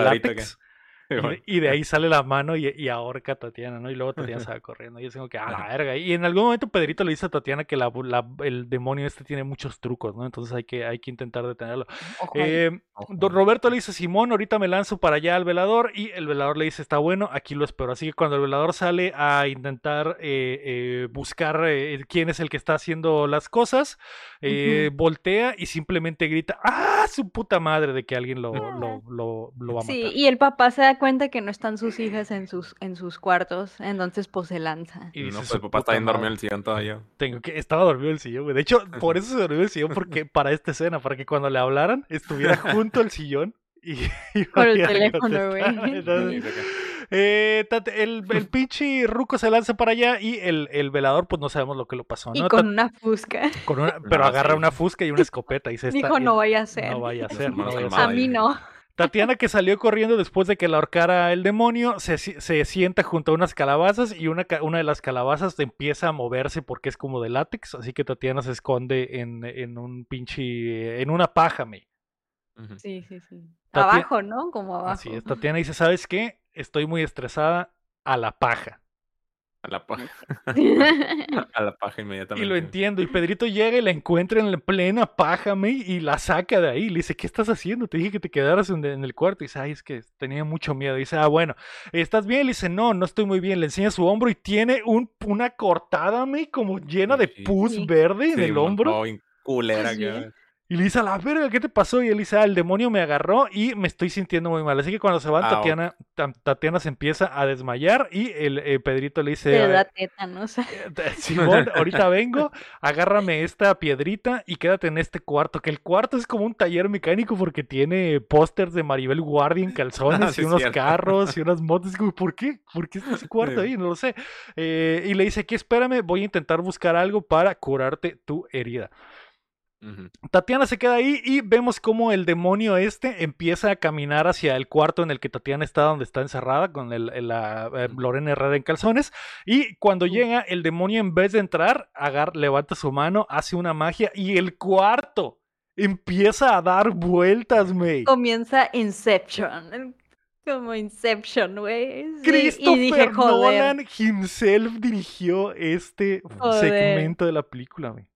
Y de, y de ahí sale la mano y, y ahorca a Tatiana, ¿no? Y luego Tatiana se va corriendo. Y yo tengo que, a la verga. Y en algún momento Pedrito le dice a Tatiana que la, la- el demonio este tiene muchos trucos, ¿no? Entonces hay que, hay que intentar detenerlo. Ojo. Eh, Ojo. Don Roberto le dice, Simón, ahorita me lanzo para allá al velador y el velador le dice, está bueno, aquí lo espero. Así que cuando el velador sale a intentar eh, eh, buscar eh, quién es el que está haciendo las cosas, eh, voltea y simplemente grita, ¡ah, su puta madre! de que alguien lo, lo, lo, lo va a matar. Sí, y el papá se da cuenta que no están sus hijas en sus, en sus cuartos, entonces pues se lanza. Y no, dice pues su papá está bien dormido en el sillón todavía. Tengo que, estaba dormido el sillón, güey. De hecho, por eso se durmió el sillón, porque para esta escena, para que cuando le hablaran, estuviera junto al sillón y, y Con el teléfono, güey. Y eh, tate- el, el pinche ruco se lanza para allá y el, el velador, pues no sabemos lo que lo pasó, Y ¿no? con Ta- una fusca. con una- pero No, agarra sí. una fusca y una escopeta y se está. Dijo, y- no vaya a ser. No vaya a ser, no vaya a ser. A mí no. Tatiana que salió corriendo después de que la ahorcara el demonio, se, se sienta junto a unas calabazas y una, una de las calabazas empieza a moverse porque es como de látex, así que Tatiana se esconde en, en un pinche, en una paja, me. Sí, sí, sí. Abajo, ¿no? Como abajo. Así es, Tatiana dice, ¿sabes qué? Estoy muy estresada a la paja. A la paja. A la paja inmediatamente. Y lo entiendo, y Pedrito llega y la encuentra en la plena paja, me, y la saca de ahí. Le dice, ¿qué estás haciendo? Te dije que te quedaras en, en el cuarto. Y dice, ay, es que tenía mucho miedo. Y dice, ah, bueno, ¿estás bien? Le dice, no, no estoy muy bien. Le enseña su hombro y tiene un, una cortada, me, como llena de pus Sí. verde en el hombro. no, culera que-. Y le dice, a la verga, ¿qué te pasó? Y él dice, ah, el demonio me agarró y me estoy sintiendo muy mal. Así que cuando se van, Ah. Tatiana, Ta- Tatiana se empieza a desmayar y el eh, Pedrito le dice, Te "A da tétanos. eh, Simón, ahorita vengo, agárrame esta piedrita y quédate en este cuarto. Que el cuarto es como un taller mecánico porque tiene pósters de Maribel Guardia en calzones Ah, sí y unos cierto. carros y unas motos. Y como, ¿por qué? ¿Por qué está ese cuarto ahí? No lo sé. Eh, y le dice, aquí espérame, voy a intentar buscar algo para curarte tu herida. Tatiana se queda ahí y vemos cómo el demonio este empieza a caminar hacia el cuarto en el que Tatiana está, donde está encerrada con el, el- la, eh, Lorena Herrera en calzones. Y cuando llega, el demonio en vez de entrar, agar, levanta su mano, hace una magia y el cuarto empieza a dar vueltas, May. Comienza Inception. Como Inception, güey. Sí, Christopher y dije. Nolan himself dirigió este Joder. segmento de la película, May.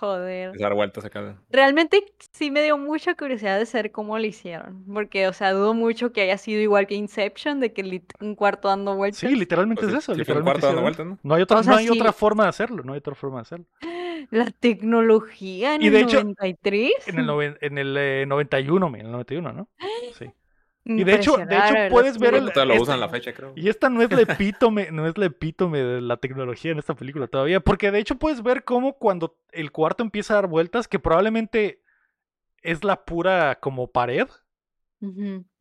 Joder. Dar vueltas acá. Realmente sí me dio mucha curiosidad de saber cómo lo hicieron. Porque, o sea, dudo mucho que haya sido igual que Inception, de que un cuarto dando vueltas. Sí, literalmente Pues es sí, eso. sí fue un literalmente cuarto dando hicieron vueltas, eso. No hay otra, O sea, no hay sí. otra forma de hacerlo, no hay otra forma de hacerlo. La tecnología en Y el de hecho, 93. En el, noven- en el eh, 91, me, en el 91, ¿no? Sí. Y de hecho- de hecho puedes ver el- lo este- usan la fecha, creo. Y esta no es la epítome, no es la epítome de la tecnología en esta película todavía, porque de hecho puedes ver cómo cuando el cuarto empieza a dar vueltas, que probablemente es la pura como pared,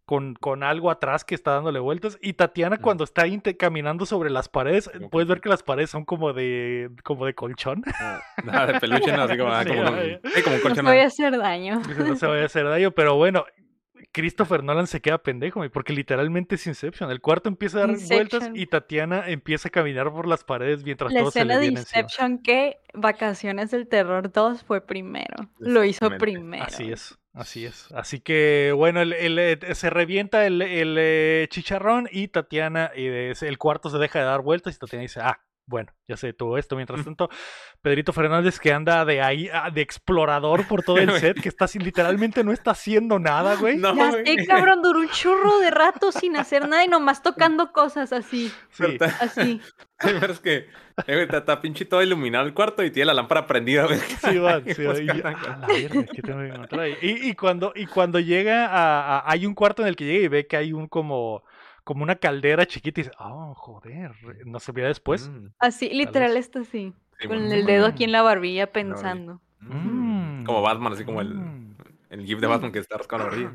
con, con algo atrás que está dándole vueltas, y Tatiana Mm. cuando está caminando sobre las paredes, puedes ver que las paredes son como de, como de colchón. Nada de peluche, no, así como, ah, Sí, vaya. No colchón. voy a hacer daño. No se vaya a hacer daño, pero bueno, Christopher Nolan se queda pendejo, porque literalmente es Inception. El cuarto empieza a dar vueltas y Tatiana empieza a caminar por las paredes mientras La todo se escena le de viene encima. Inception que Vacaciones del Terror 2 fue primero. Lo hizo primero. Así es, así es. Así que, bueno, el, el, eh, se revienta el, el, eh, chicharrón y Tatiana, eh, el cuarto se deja de dar vueltas y Tatiana dice, ah, bueno, ya sé todo esto. Mientras tanto, Pedrito Fernández que anda de ahí, ah, de explorador por todo el set, que está así, literalmente no está haciendo nada, güey. No, Ya sé, cabrón, duró un churro de rato sin hacer nada y nomás tocando cosas así, Sí. Así. pero es que eh, está, está pinche todo iluminado el cuarto y tiene la lámpara prendida, güey. Sí, van, sí, y Buscando. "A la verga, ¿qué tengo que encontrar ahí?". Y, y cuando, y cuando llega a, a- Hay un cuarto en el que llega y ve que hay un como. Como una caldera chiquita y dice, oh, joder, no se veía después. Mm, Así, literal así. sí, Con bueno, el sí, dedo bueno. aquí en la barbilla pensando. Mm. Mm. Como Batman, así como el, Mm. el GIF de Batman que está rascando la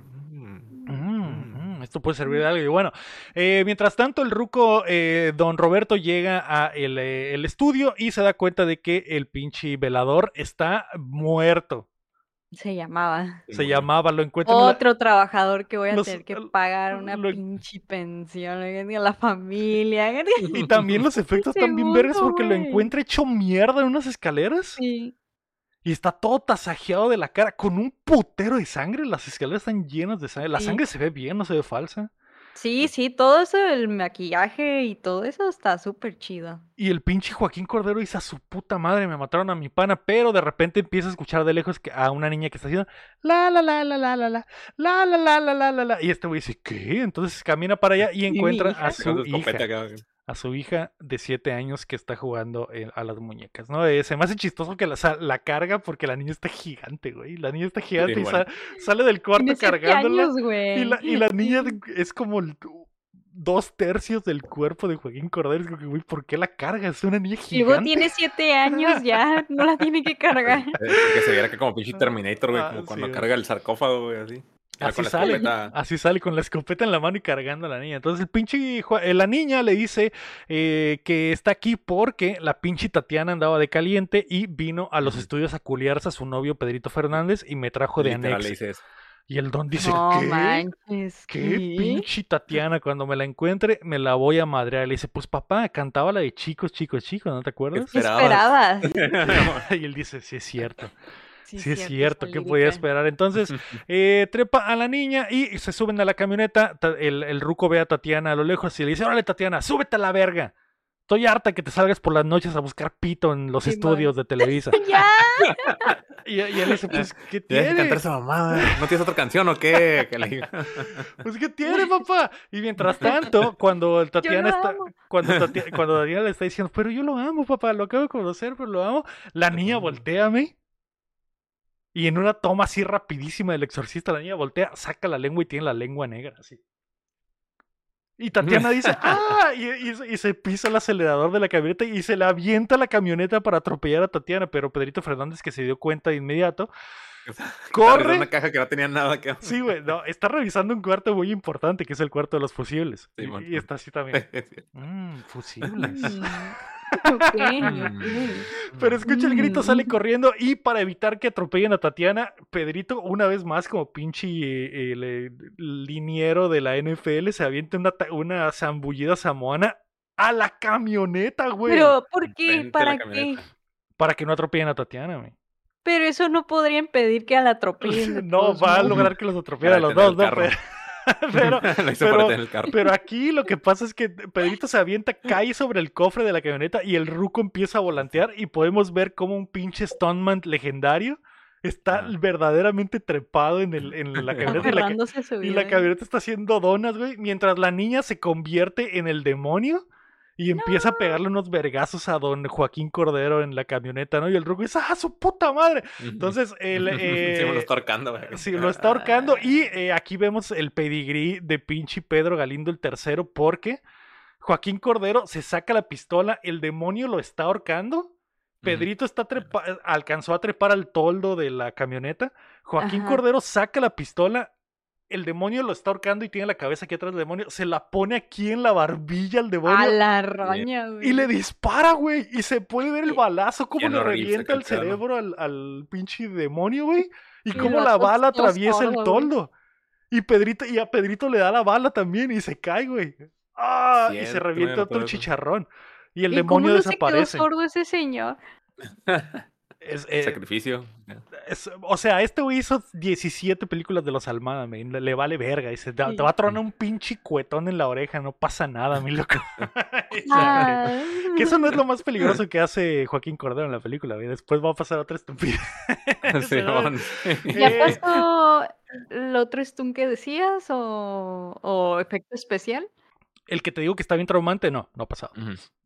esto puede servir de algo. Y bueno, eh, mientras tanto, el ruco eh, don Roberto llega a el, eh, el estudio y se da cuenta de que el pinche velador está muerto. Se llamaba. Se llamaba, lo encuentra en la- Otro trabajador que voy a Los- tener que pagar una lo- pinche pensión a la familia. Y también los efectos están bien vergas porque lo encuentra hecho mierda en unas escaleras Sí. y está todo tasajeado de la cara con un putero de sangre. Las escaleras están llenas de sangre. La Sí. sangre se ve bien, no se ve falsa. Sí, sí, todo eso, el maquillaje y todo eso está súper chido. Y el pinche Joaquín Cordero dice a su puta madre, me mataron a mi pana, pero de repente empieza a escuchar de lejos a una niña que está haciendo la la la la la la la la la la la la la la y este güey dice, ¿qué? Entonces camina para allá y encuentra a su hija. A su hija de 7 años que está jugando eh, a las muñecas, ¿no? Eh, se me hace chistoso que la, carga porque la niña está gigante, güey. La niña está gigante y sale del cuarto cargándola. años, güey. Y la, y la niña es como el- dos tercios del cuerpo de Joaquín Cordero. Es como que, güey, ¿por qué la carga? Es una niña Y luego gigante. tiene siete años ya, no la tiene que cargar. Eh, que se viera que como pinche Terminator, güey, Ah, como sí, cuando güey. carga el sarcófago, güey, así. Ya Así con la sale, escopeta. así sale con la escopeta en la mano y cargando a la niña. Entonces el pinche, eh, la niña le dice eh, que está aquí porque la pinche Tatiana andaba de caliente y vino a los estudios a culiarse a su novio Pedrito Fernández y me trajo de anexo. Y el don dice, No ¿qué? manches. ¿Qué ¿qué? pinche Tatiana? Cuando me la encuentre, me la voy a madrear. Le dice, pues papá, cantaba la de chicos, chicos, chicos, ¿no te acuerdas? ¿Qué Esperabas. esperabas? y él dice, sí es cierto. Sí, es cierto, ¿qué podía esperar? Entonces, eh, trepa a la niña y se suben a la camioneta. Ta- El, el ruco ve a Tatiana a lo lejos y le dice, órale Tatiana, súbete a la verga. Estoy harta que te salgas por las noches a buscar pito en los estudios de Televisa. Ya, y, y él dice, pues, ¿qué tiene? cantar esa mamada. ¿No tienes otra canción o qué? Pues, ¿qué tiene, papá? Y mientras tanto, cuando el Tatiana está... Cuando, Tati- cuando Tatiana le está diciendo, pero yo lo amo, papá, lo acabo de conocer, pero lo amo. La niña amo. volteame. Y en una toma así rapidísima del exorcista, la niña voltea, saca la lengua y tiene la lengua negra, así. Y Tatiana dice, ¡ah! Y, y se- y se pisa el acelerador de la camioneta y se le avienta la camioneta para atropellar a Tatiana. Pero Pedrito Fernández, que se dio cuenta de inmediato, corre. una caja que no tenía nada que Sí, güey, no, está revisando un cuarto muy importante, que es el cuarto de los fusibles. Sí, Y- y, está así también. Mm, fusibles. Mm, Pero escucha el grito, sale Mm. corriendo y para evitar que atropellen a Tatiana, Pedrito, una vez más, como pinche eh, el, eh, liniero de la NFL, se avienta una, ta- una zambullida samoana a la camioneta, güey. Pero, ¿por qué? ¿Para qué? Para que no atropellen a Tatiana, güey. Pero eso no podría impedir que la atropellen. No, va a lograr que los atropellen a los dos, ¿no? Pero, Lo hizo pero- para detener el carro. Pero aquí lo que pasa es que Pedrito se avienta, cae sobre el cofre de la camioneta y el ruco empieza a volantear y podemos ver como un pinche stuntman legendario está verdaderamente trepado en, el, en la camioneta y la, y la camioneta está haciendo donas, güey, mientras la niña se convierte en el demonio y empieza a pegarle unos vergazos a don Joaquín Cordero en la camioneta, ¿no? Y el ruco dice, ¡ah, su puta madre! Entonces, el, Sí, me eh, lo está ahorcando, güey. Sí, lo está ahorcando. Y eh, aquí vemos el pedigrí de pinche Pedro Galindo el tercero, porque Joaquín Cordero se saca la pistola, el demonio lo está ahorcando. Pedrito está trepa- alcanzó a trepar al toldo de la camioneta. Joaquín Ajá. Cordero saca la pistola. El demonio lo está ahorcando y tiene la cabeza aquí atrás del demonio. Se la pone aquí en la barbilla al A demonio. la roña, güey. Y le dispara, güey. Y se puede ver el balazo, cómo le revienta el cerebro al, al pinche demonio, güey. Y Y cómo la bala todo atraviesa el güey. toldo. Y Pedrito, y a Pedrito le da la bala también y se cae, güey. ¡Ah! y se revienta otro chicharrón. Y el ¿Y demonio cómo no se desaparece. quedó sordo ese señor? Es, eh, Sacrificio. es- o sea, este güey hizo 17 películas de los Almada, man. Le, le vale verga. Dice, te, te va a tronar un pinche cuetón en la oreja, no pasa nada, mi loco. Que eso no es lo más peligroso que hace Joaquín Cordero en la película, güey. Después va a pasar otra estupidez. Simón. ¿Ya Eh, pasó el otro stun que decías o, o efecto especial? El que te digo que está bien traumante, no, no ha pasado.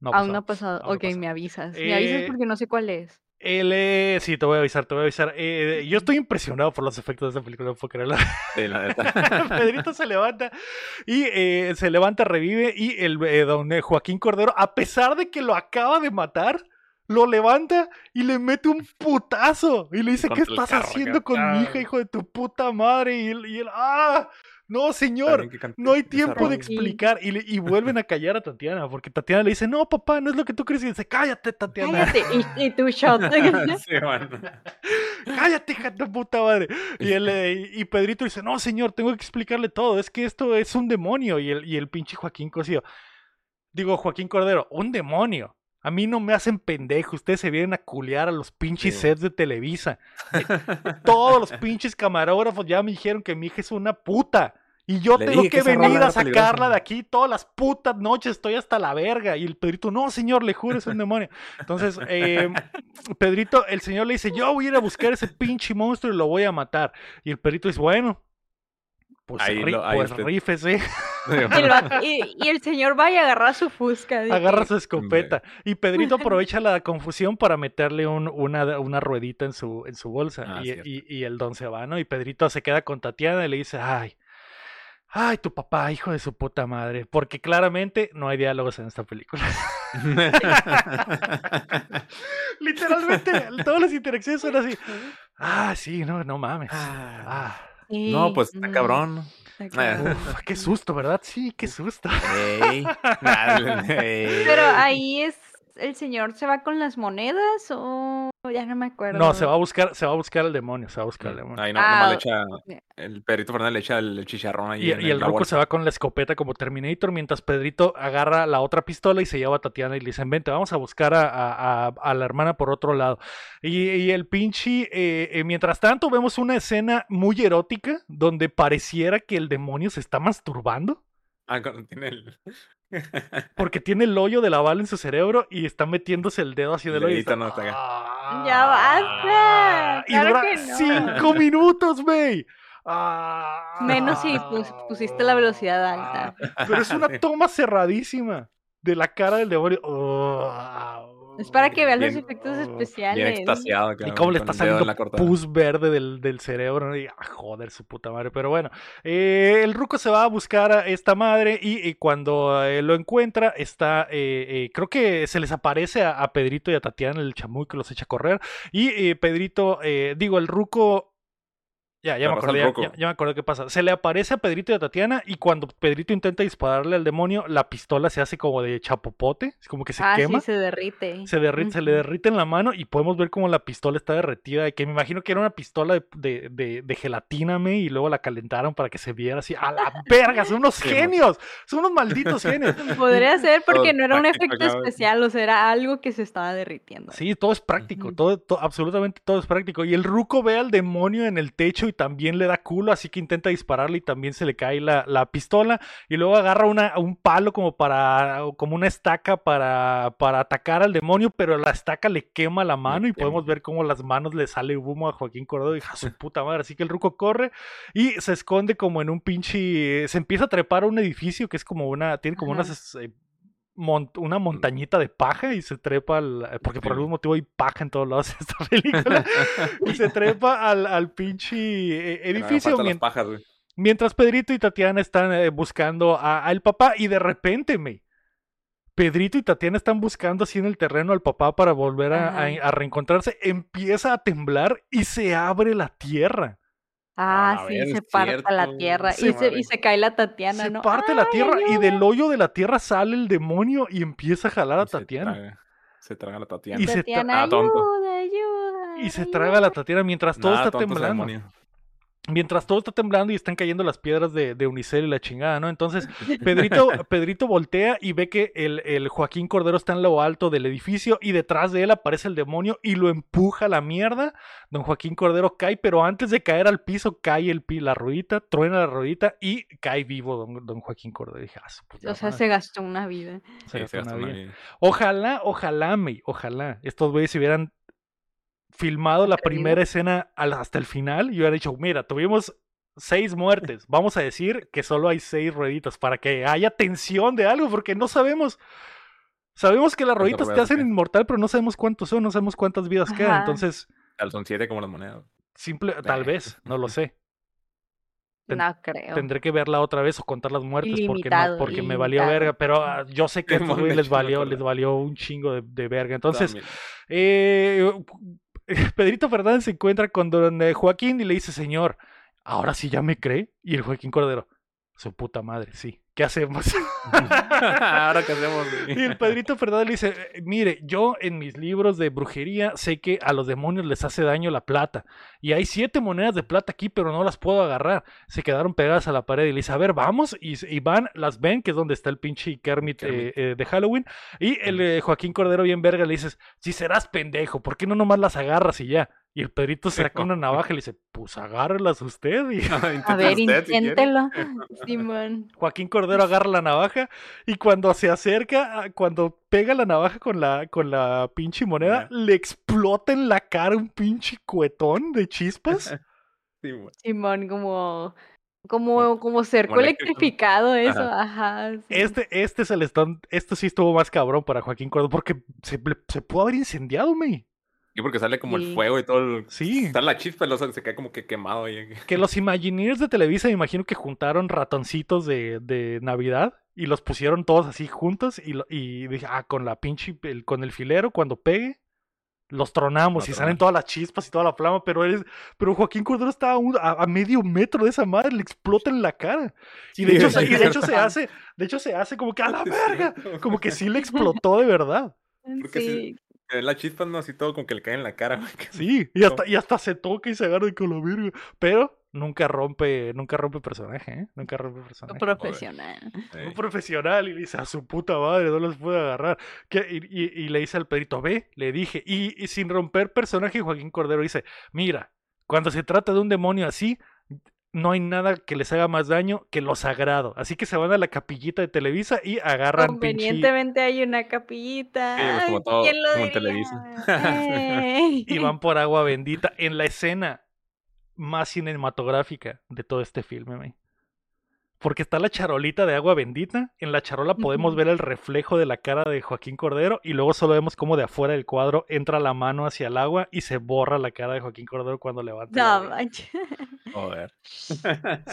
No ha Aún no pasado. ha pasado. No ok, me avisas. Me avisas Eh, porque no sé cuál es. El, eh, sí, te voy a avisar, te voy a avisar. Eh, yo estoy impresionado por los efectos de esta película, no puedo creerlo. Sí, la neta. Pedrito se levanta y eh, se levanta, revive y el eh, don Joaquín Cordero, a pesar de que lo acaba de matar, lo levanta y le mete un putazo y le dice, ¿qué Contra estás carro, haciendo con mi hija, hijo de tu puta madre? Y él, y él, ¡ah! No, señor, no hay tiempo de explicar. Y, le- y vuelven a callar a Tatiana, porque Tatiana le dice, no, papá, no es lo que tú crees. Y dice, cállate, Tatiana. Cállate. Y, y tu shot. Sí, cállate, hija de puta madre. Y, el, eh, y Pedrito dice, no, señor, tengo que explicarle todo, es que esto es un demonio. Y el, y el pinche Joaquín Cosío, digo, Joaquín Cordero, un demonio. A mí no me hacen pendejo, ustedes se vienen a culear a los pinches Sí. sets de Televisa. Todos los pinches camarógrafos ya me dijeron que mi hija es una puta. Y yo Le tengo que venir a sacarla de aquí todas las putas noches, estoy hasta la verga. Y el Pedrito, no, señor, le juro, es un demonio. Entonces, eh, Pedrito, el señor le dice, yo voy a ir a buscar ese pinche monstruo y lo voy a matar. Y el Pedrito dice, bueno, pues, Ahí ri- lo- ahí pues usted- rífese. Y el, vato- y- y el señor va y agarra su fusca. de Agarra su escopeta. Y Pedrito aprovecha la confusión para meterle un- una, una ruedita en su, en su bolsa. Ah, y, cierto. y- y el don se va, ¿no? Y Pedrito se queda con Tatiana y le dice, ay, ay, tu papá, hijo de su puta madre. Porque claramente no hay diálogos en esta película. Literalmente, todas las interacciones son así. Ah, sí, no, no mames. Ah, Sí, no, pues está mm, cabrón. Eh. uf, qué susto, ¿verdad? Sí, qué susto. Pero ahí es. ¿El señor se va con las monedas o ya no me acuerdo? No, se va a buscar, se va a buscar al demonio, se va a buscar al demonio. Ahí no, Ah, nomás le echa. El Pedrito Fernández le echa el, el chicharrón ahí. Y, en y el ruco se va con la escopeta como Terminator, mientras Pedrito agarra la otra pistola y se lleva a Tatiana y le dicen, vente, vamos a buscar a, a- a- a la hermana por otro lado. Y, y el pinche, eh, eh, mientras tanto vemos una escena muy erótica donde pareciera que el demonio se está masturbando. Ah, cuando tiene el. Porque tiene el hoyo de la bala en su cerebro y está metiéndose el dedo así El del hoyo. está- no está acá. ¡Ah! Ya basta, Y claro dura que no. cinco minutos, güey. Ah. Menos si pus- pusiste la velocidad alta. Pero es una toma cerradísima de la cara del demonio. Oh, Es para que vean los Bien- efectos Bien especiales. extasiado. Y cabrón, cómo le está saliendo la pus verde del, del cerebro. ¿no? Y, ah, joder, su puta madre. Pero bueno, eh, el ruco se va a buscar a esta madre y, y cuando eh, lo encuentra, está. eh, eh, creo que se les aparece a, a Pedrito y a Tatiana, el chamuy que los echa a correr. Y eh, Pedrito, eh, digo, el ruco. Ya, ya me pasa acordé, ya, ruco. ya- ya me acordé qué pasa. Se le aparece a Pedrito y a Tatiana y cuando Pedrito intenta dispararle al demonio, la pistola se hace como de chapopote, es como que se ah, quema. sí, se derrite. Se, derrite, se le derrite en la mano y podemos ver cómo la pistola está derretida. y Que me imagino que era una pistola de, de, de- de gelatina, me, y luego la calentaron para que se viera así. ¡A la verga! ¡Son unos genios! ¡Son unos malditos genios! Podría ser porque Todo no era un efecto especial, o sea, era algo que se estaba derritiendo. Sí, todo es práctico, todo, to- absolutamente todo es práctico. Y el ruco ve al demonio en el techo y también le da culo, así que intenta dispararle y también se le cae la, la pistola. Y luego agarra una, un palo como para, como una estaca para, para atacar al demonio, pero la estaca le quema la mano y podemos ver cómo las manos le sale humo a Joaquín Cordero y a su puta madre. Así que el ruco corre y se esconde como en un pinche, se empieza a trepar a un edificio que es como una, tiene como Ajá. unas... eh, mon- una montañita de paja y se trepa al, porque por algún motivo hay paja en todos lados de esta película y se trepa al, al pinche eh, edificio mien- pajas, mientras Pedrito y Tatiana están eh, buscando a- al papá y de repente me Pedrito y Tatiana están buscando así en el terreno al papá para volver a, a- Ajá. a reencontrarse empieza a temblar y se abre la tierra Ah, A sí, ver, se parte la tierra. Sí, y, se, y se cae la Tatiana, se ¿no? parte la ¡Ay, tierra y del hoyo de la tierra sale el demonio y empieza a jalar a se Tatiana traga- Se traga la Tatiana. Y se tra- Tatiana, Ah, tonto. ayuda, ayuda. y se ayuda. traga a la Tatiana mientras todo Nada, está temblando. Mientras todo está temblando y están cayendo las piedras de, de Unicel y la chingada, ¿no? Entonces, Pedrito, Pedrito voltea y ve que el, el Joaquín Cordero está en lo alto del edificio y detrás de él aparece el demonio y lo empuja a la mierda. Don Joaquín Cordero cae, pero antes de caer al piso, cae el pi la ruedita, truena la ruedita y cae vivo don, don Joaquín Cordero. Dije, "Ah, O sea, madre". se gastó una vida. Se Sí, gastó se gastó una una vida. vida. Ojalá, ojalá, me, ojalá estos güeyes se hubieran filmado la primera escena hasta el final y hubiera dicho, mira, tuvimos seis muertes, vamos a decir que solo hay seis rueditas para que haya tensión de algo, porque no sabemos. Sabemos que las rueditas te hacen inmortal, pero no sabemos cuántos son, no sabemos cuántas vidas quedan. Entonces, Tal, Son siete como las monedas. simple, tal Eh. vez, no lo sé. Ten- No creo. Tendré que verla otra vez o contar las muertes porque, no, Ilimitado, porque me valió verga, pero ah, yo sé que a les valió, les valió un chingo de, de verga. Entonces, eh, Pedrito Fernández se encuentra con don eh, Joaquín y le dice, señor, ahora sí ya me cree. Y el Joaquín Cordero, su puta madre, sí. ¿Qué hacemos? Ahora qué hacemos. güey? y el Pedrito Fernández le dice, "Eh, mire, yo en mis libros de brujería sé que a los demonios les hace daño la plata. Y hay siete monedas de plata aquí, pero no las puedo agarrar. Se quedaron pegadas a la pared. Y le dice, a ver, vamos. Y, y van, las ven, que es donde está el pinche Kermit, Kermit. eh, eh, de Halloween. Y el eh, Joaquín Cordero bien verga le dices, si serás pendejo, ¿por qué no nomás las agarras y ya? Y el Pedrito saca una navaja y le dice, pues agárrelas usted. Y A ver, Inténtelo si. Simón. Joaquín Cordero agarra la navaja y cuando se acerca, a- cuando pega la navaja con la, con la pinche moneda, le explota en la cara un pinche cuetón de chispas. Simón, como. Como, como cerco electrificado, eso, ajá. sí. Este, este es el stand, este sí estuvo más cabrón para Joaquín Cordero porque se, se pudo haber incendiado, me. Y porque sale como Sí. el fuego y todo. El... Sí. Está la chispa, o sea, se cae como que quemado ahí. Que los Imagineers de Televisa, me imagino que juntaron ratoncitos de, de Navidad y los pusieron todos así juntos y, lo- y dije, ah, con la pinche, el- con el filero, cuando pegue, los tronamos y salen todas las chispas y toda la flama, pero eres, pero Joaquín Cordero está a, un- a- a medio metro de esa madre, le explota en la cara. Y de Sí, hecho, y de hecho se hace, de hecho se hace como que a la verga, como que sí le explotó de verdad. Porque sí- Sí. Que La chispa no así todo como que le cae en la cara. güey, Sí, y hasta, y hasta se toca y se agarra con la verga. Pero nunca rompe, nunca rompe personaje, ¿eh? Nunca rompe personaje. Profesional. Un profesional y le dice a su puta madre, no los puede agarrar. Que- y, y- y le dice al Pedrito, ve, le dije. Y, y sin romper personaje, Joaquín Cordero dice: Mira, cuando se trata de un demonio así, no hay nada que les haga más daño que lo sagrado. Así que se van a la capillita de Televisa y agarran pinche. Convenientemente hay una capillita. Sí, pues, como todo- ¿quién lo como en diría? Televisa. Y van por agua bendita en la escena más cinematográfica de todo este filme. Porque está la charolita de agua bendita. En la charola podemos ver el reflejo de la cara de Joaquín Cordero. Y luego solo vemos cómo de afuera del cuadro entra la mano hacia el agua y se borra la cara de Joaquín Cordero cuando levanta. No, manches. Joder.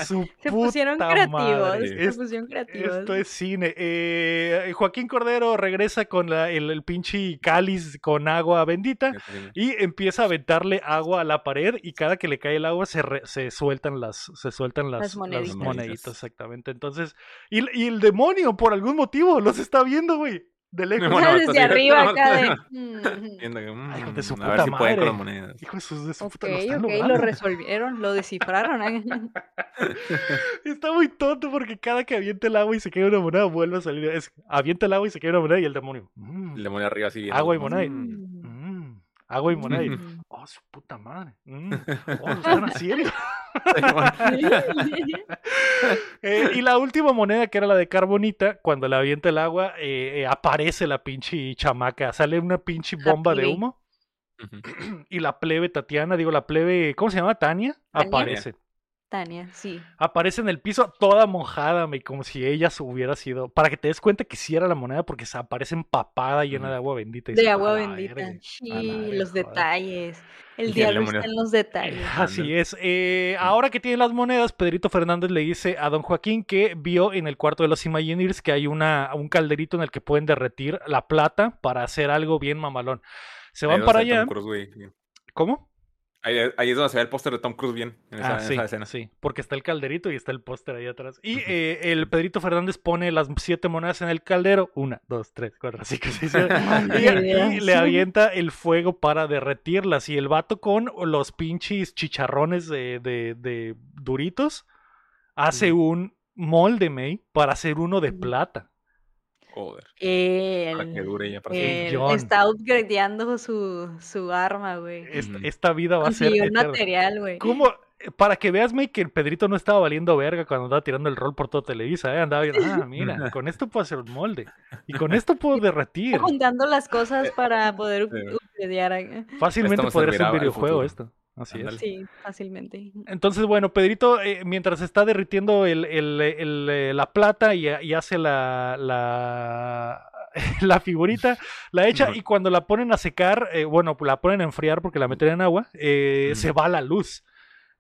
Su Se pusieron puta creativos. madre. Se pusieron creativos. esto es cine. Eh, Joaquín Cordero regresa con la- el, el pinche cáliz con agua bendita. Y empieza a aventarle agua a la pared y cada que le cae el agua se, re- se sueltan las se sueltan las, Las las moneditas. Moneditas, exactamente. Entonces, y, el- y el demonio por algún motivo los está viendo, güey, de lejos. Bueno, Desde arriba no, acá de. no. mm. Viendo que, Ay, hijo mm, de su a puta ver si pueden con madre. las monedas. Hijo de su, de su Ok, puta, lo están ok, lo resolvieron, lo descifraron. ¿eh? Está muy tonto porque cada que avienta el agua y se cae una moneda vuelve a salir. Es, avienta el agua y se cae una moneda y el demonio. mm, El demonio arriba así viendo. Agua y moneda. Mm. Agua y moneda. y, Mm. oh, su puta madre. mm, oh, lo están haciendo. Eh, y la última moneda, que era la de Carbonita, cuando le avienta el agua, eh, eh, aparece la pinche chamaca. Sale una pinche La bomba de humo. Ujú. Y la plebe Tatiana, digo, la plebe, ¿cómo se llama? Tania. Tania. Aparece. Tania, sí. Aparece en el piso toda mojada, me, como si ella se hubiera sido. Para que te des cuenta que sí era la moneda, porque se aparece empapada llena de agua bendita. y De dices, "A agua bendita. verga". Sí, verga, los joder. detalles. El diablo está en los detalles. Así es. Eh, ahora que tiene las monedas, Pedrito Fernández le dice a don Joaquín que vio en el cuarto de los Imagineers que hay una, un calderito en el que pueden derretir la plata para hacer algo bien mamalón. Se van para allá. ¿Cómo? Ahí, ahí es donde se ve el póster de Tom Cruise bien. En esa, Ah, en sí, esa escena. sí, porque está el calderito y está el póster ahí atrás. Y eh, el Pedrito Fernández pone las siete monedas en el caldero. Una, dos, tres, cuatro, cinco, seis, y, y le avienta el fuego para derretirlas. Y el vato con los pinches chicharrones de, de- de duritos hace un molde, May, para hacer uno de plata. Joder. El, Para que dure ya para Eh, siempre. el- John. está upgradeando su, su arma, güey. Esta, vida va a ser eterna. material, güey. ¿Cómo? Para que veas, May, que el Pedrito no estaba valiendo verga cuando andaba tirando el rol por todo Televisa, ¿eh? Andaba viendo, ah, mira, con esto puedo hacer un molde. Y con esto puedo derretir. Está juntando las cosas para poder Sí. upgradear. eh. Fácilmente podría ser un videojuego esto. Así es. Sí, fácilmente. Entonces, bueno, Pedrito, eh, mientras está derritiendo el, el- el, eh, la plata y, y hace la, la, la figurita, la echa y cuando la ponen a secar, eh, bueno, la ponen a enfriar porque la meten en agua, eh, se va la luz.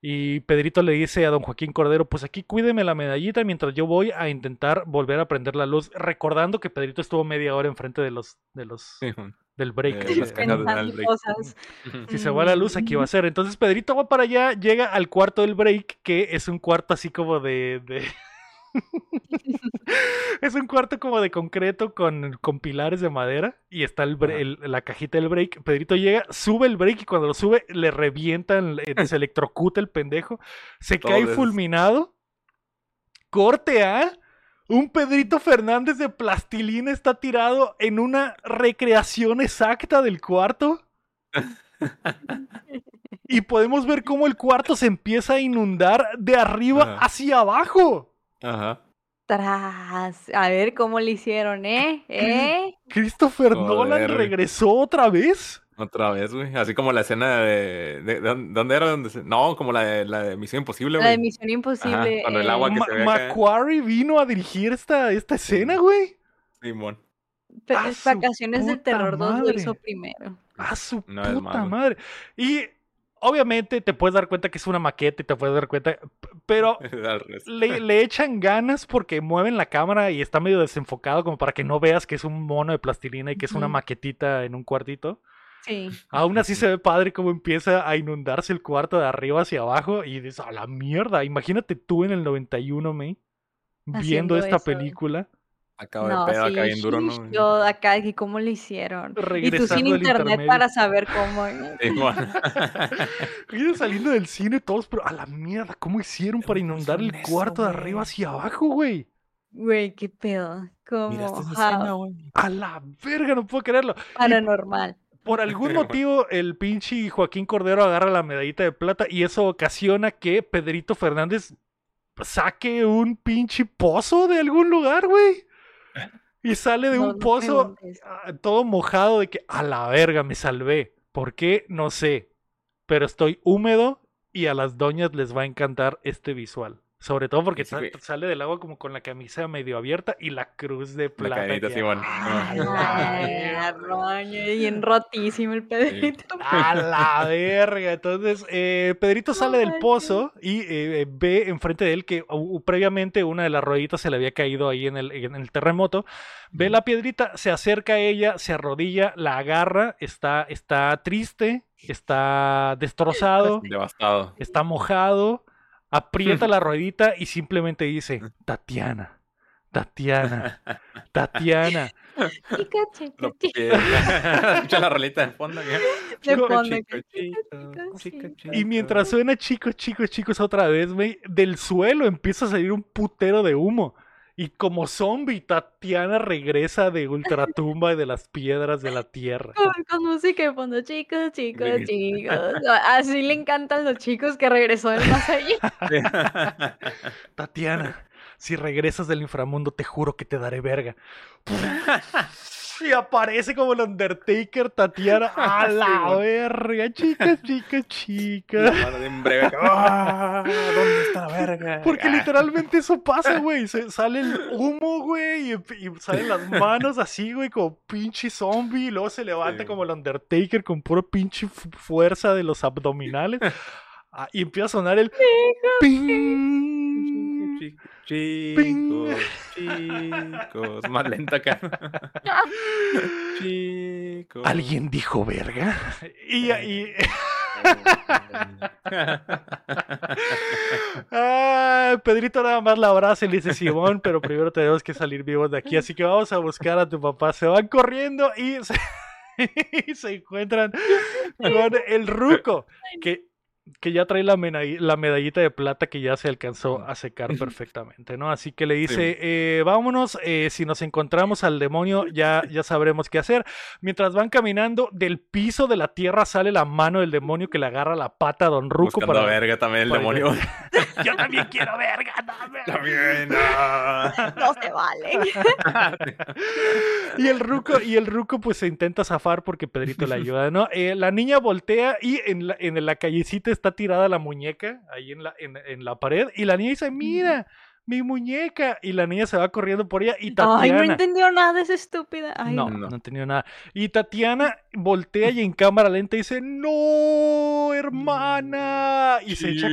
Y Pedrito le dice a don Joaquín Cordero, pues aquí cuídeme la medallita mientras yo voy a intentar volver a prender la luz, recordando que Pedrito estuvo media hora enfrente de los, de los, Sí. Del break. De las cajas de Pensando break. cosas. Ujú. si se va la luz, aquí va a ser. Entonces Pedrito va para allá, llega al cuarto del break, que es un cuarto así como de. de- es un cuarto como de concreto con, con pilares de madera. Y está el, la cajita del break. Pedrito llega, sube el break y cuando lo sube, le revientan, eh, se electrocuta el pendejo. Se Todo cae fulminado. Corte a. Un Pedrito Fernández de plastilina está tirado en una recreación exacta del cuarto. Y podemos ver cómo el cuarto se empieza a inundar de arriba Ajá. hacia abajo. Ajá. Tras. A ver cómo le hicieron, ¿eh? ¿Eh? Christopher Nolan regresó otra vez. Otra vez, güey. Así como la escena de. de, de dónde- ¿Dónde era? Donde se- no, como la de, la de Misión Imposible, La de güey. Misión Imposible. cuando el eh, agua que Ma- se ve acá. Macquarie vino a dirigir esta, esta escena, güey. Simón. pe- ¡Ah, su Vacaciones del puta Terror 2 lo hizo primero. A su puta más, güey. madre. Y obviamente te puedes dar cuenta que es una maqueta y te puedes dar cuenta. Pero le, le echan ganas porque mueven la cámara y está medio desenfocado como para que no veas que es un mono de plastilina y que es una maquetita en un cuartito. Sí. Aún así se ve padre cómo empieza a inundarse el cuarto de arriba hacia abajo y dices, a la mierda, imagínate tú en el 91, me viendo esta eso. película. Acabo No, de pedo sí, acá bien duro, ¿no? Yo acá, ¿y cómo le hicieron? Y tú sin internet intermedio. para saber cómo. ¿eh? Simón. Iban saliendo del cine todos, pero a la mierda, ¿cómo hicieron para ¿Cómo inundar el eso, cuarto de arriba hacia abajo, güey? Güey, qué pedo. Como Mira esta how? escena, güey. A la verga, no puedo creerlo. paranormal. Por algún motivo, el pinche Joaquín Cordero agarra la medallita de plata y eso ocasiona que Pedrito Fernández saque un pinche pozo de algún lugar, güey. Y sale de No, un no pozo ah, todo mojado de que a la verga me salvé. ¿Por qué? No sé. Pero estoy húmedo y a las doñas les va a encantar este visual. Sobre todo porque Sí, sale del agua como con la camisa medio abierta y la cruz de La plata. cadenita, que- Simón. ¡Ah, la Ay, bien rotísimo el Pedrito. A la verga. Entonces, eh, Pedrito sale del pozo y eh, eh, ve enfrente de él que uh, previamente una de las rueditas se le había caído ahí en el, en el terremoto. Ve la piedrita, se acerca a ella, se arrodilla, la agarra, está, está triste, está destrozado, Devastado. está mojado, aprieta la ruedita y simplemente dice, Tatiana, Tatiana, Tatiana. Escucha la rolita de fondo. Y mientras suena chicos, chicos, chicos otra vez, güey, del suelo empieza a salir un putero de humo. Y como zombie, Tatiana regresa de ultratumba y de las piedras de la tierra. Con, con música de fondo, chicos, chicos, chicos. Así le encantan los chicos que regresó del más allá. Tatiana, si regresas del inframundo, te juro que te daré verga. Y aparece como el Undertaker, Tatiana. A Sí, la verga, chicas, chicas, chicas. En breve. ¡Ah! ¿Dónde está la verga? Porque Ah. literalmente eso pasa, güey. Se- sale el humo, güey, y, y salen las manos así, güey, como pinche zombie. Y luego se levanta Sí. como el Undertaker con pura pinche fu- fuerza de los abdominales. Ah, y empieza a sonar el ping. Chicos, chicos, chicos. Más lento acá. chicos. ¿Alguien dijo verga? Y, y- Ah, Pedrito nada más la abraza y le dice Simón, pero primero tenemos que salir vivos de aquí, así que vamos a buscar a tu papá. Se van corriendo y se, y se encuentran con el ruco, que, que ya trae la, medallita de plata que ya se alcanzó a secar perfectamente, ¿no? Así que le dice, eh, vámonos, eh, si nos encontramos al demonio ya, ya sabremos qué hacer. Mientras van caminando, del piso de la tierra sale la mano del demonio que le agarra la pata a Don Ruco Buscando para... verga también el para- demonio. Yo también quiero verga, dame. También. No se vale. Y el ruco, y el ruco pues se intenta zafar porque Pedrito le ayuda, ¿no? Eh, la niña voltea y en la, en la callecita está tirada la muñeca ahí en la, en, en la pared y la niña dice, mira, mi muñeca. Y la niña se va corriendo por ella y Ay, Tatiana... no entendió nada esa estúpida. Ay, no, no. no, no. entendió nada. Y Tatiana voltea y en cámara lenta dice, no, hermana. Y se echa...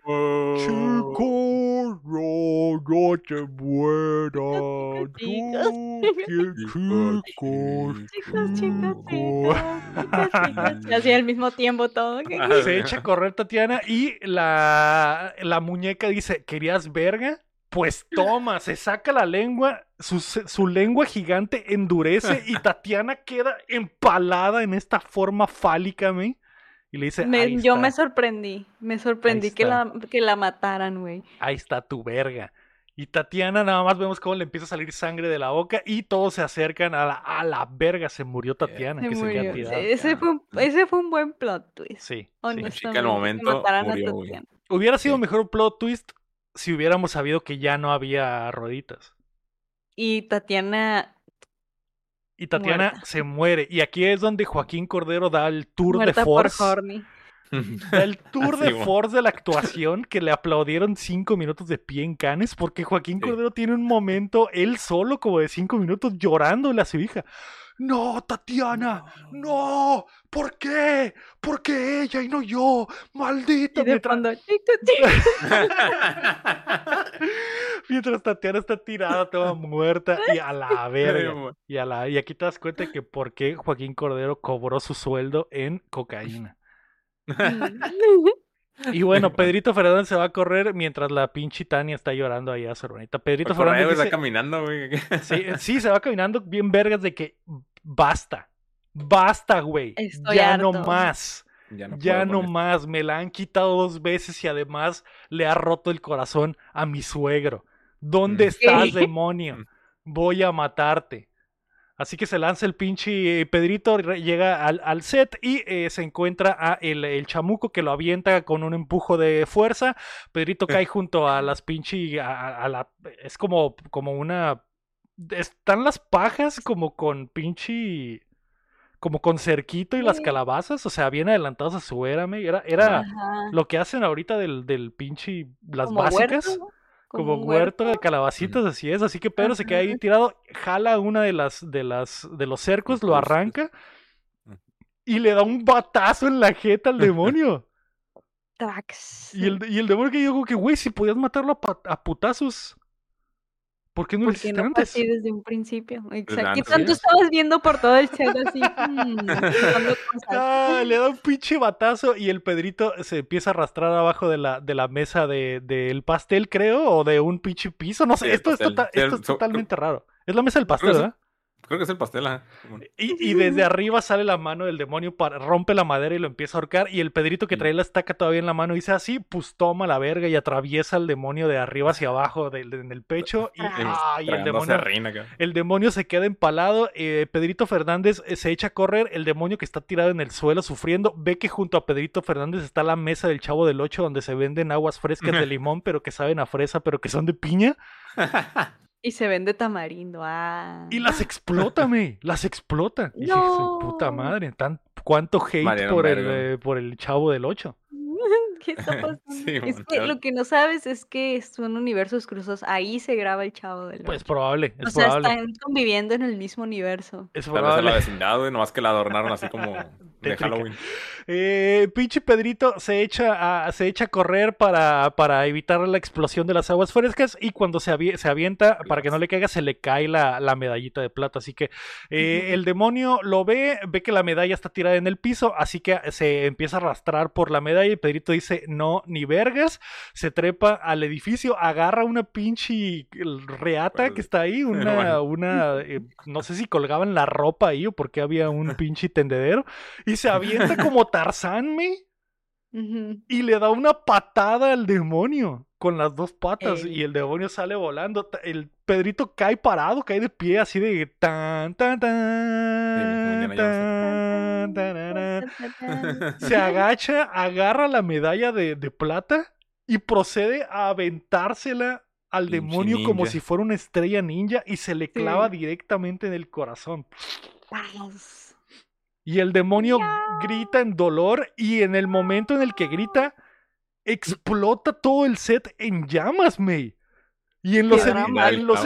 co- Chico, no, no te mueras. Chicos, no, chicos. Chicos, chicos, Chico. chicos, chicos, chicos. Y así al mismo tiempo todo. Ah, Se echa a correr Tatiana y la, la muñeca dice, ¿querías verga? Pues toma, se saca la lengua, su, su lengua gigante endurece y Tatiana queda empalada en esta forma fálica, ¿me? Y le dice, Me- ahí yo está, me sorprendí. Me sorprendí que la, que la mataran, güey. ahí está tu verga. Y Tatiana nada más vemos cómo le empieza a salir sangre de la boca y todos se acercan a la, a la verga, se murió Tatiana, Se que se queda murió. tirada. Ese fue, un, ese fue un buen plot twist. Sí, sí. Honestamente. que momento murió. Tatiana. Hubiera sido Sí. mejor plot twist si hubiéramos sabido que ya no había rueditas. Y Tatiana y Tatiana Muerta. se muere. Y aquí es donde Joaquín Cordero da el tour de Muerta force. el tour de force de la actuación que le aplaudieron cinco minutos de pie en Canes porque Joaquín Sí. Cordero tiene un momento él solo como de cinco minutos llorándole a su hija. No, Tatiana, no, ¿por qué? ¿Por qué ella y no yo? Maldita. Y de Mientras, tic, tic, mientras Tatiana está tirada toda muerta y a la verga. Y, a la, y aquí te das cuenta que por qué Joaquín Cordero cobró su sueldo en cocaína. Y bueno, Pedrito Fernández se va a correr mientras la pinche Tania está llorando ahí a su hermanita. Pedrito Por Fernández está dice- caminando, güey. sí, sí, se va caminando bien vergas de que basta. Basta, güey. Estoy Ya no más. Ya no, Ya más. Me la han quitado dos veces y además le ha roto el corazón a mi suegro. ¿Dónde Mm. estás, demonio? Mm. Voy a matarte. Así que se lanza el pinche Pedrito, llega al, al set y eh, se encuentra a el, el chamuco que lo avienta con un empujo de fuerza. Pedrito cae junto a las pinche. A, la, es como, como una. Están las pajas como con pinche. Como con cerquito y las calabazas. O sea, bien adelantados a su era, me. Era, era Ajá. lo que hacen ahorita del, del pinche. Las Como básicas huerto, como un huerto de calabacitas, así es. Así que Pedro se queda ahí tirado, jala una de las, de las, de los cercos, lo arranca Ujú. y le da un batazo en la jeta al demonio. Trax. y, el, y el demonio que digo que, güey, si podías matarlo a putazos, ¿por qué no lo Porque hiciste no fue antes? así desde un principio. Exacto. ¿Qué antes, tanto estabas viendo por todo el set así? mm? Ah, le da un pinche batazo y el Pedrito se empieza a arrastrar abajo de la, de la mesa de- del pastel, creo, o de un pinche piso. No sé, Sí, esto, es, tota- el- esto es totalmente raro. Es la mesa del pastel. ¿verdad? Creo que es el pastel. Simón. Y, y desde arriba sale la mano del demonio, para, rompe la madera y lo empieza a ahorcar. Y el Pedrito que trae la estaca todavía en la mano dice así, pues toma la verga y atraviesa al demonio de arriba hacia abajo del, en el pecho. Y, ah, el, demonio, el demonio se queda empalado. eh, Pedrito Fernández eh, se echa a correr. El demonio que está tirado en el suelo sufriendo ve que junto a Pedrito Fernández está la mesa del Chavo del Ocho donde se venden aguas frescas de limón, pero que saben a fresa, pero que son de piña. Y se vende tamarindo. Ah. Y las explota, me. Las explota. Y dije, puta No. madre. Tan, ¿Cuánto hate por el, eh, por el chavo del 8? ¿Qué está pasando? Sí, es que lo que no sabes es que son universos cruzados. Ahí se graba el chavo del Pues probable. O sea, probable. están conviviendo en el mismo universo. Es Tal vez en la probable. vecindad, güey, nomás que la adornaron así como de. Halloween. Eh, pinche Pedrito se echa a, se echa a correr para, para evitar la explosión de las aguas frescas y cuando se, avie- se avienta, para que no le caiga, se le cae la, la medallita de plata. Así que eh, el demonio lo ve, ve que la medalla está tirada en el piso, así que se empieza a arrastrar por la medalla y Pedrito dice, no, ni vergas, se trepa al edificio, agarra una pinche reata Bueno, que está ahí, una, bueno. una eh, no sé si colgaban la ropa ahí o porque había un pinche tendedero, y se avienta como Tarzán, me, y le da una patada al demonio con las dos patas Ey. y el demonio sale volando. El Pedrito cae parado, cae de pie así de tan tan tan tan, tararán. Se agacha, agarra la medalla de, de plata y procede a aventársela al Pinche demonio como si fuera una estrella ninja y se le Sí. clava directamente en el corazón. Y el demonio grita en dolor y en el momento en el que grita, explota todo el set en llamas, May. Y en los, en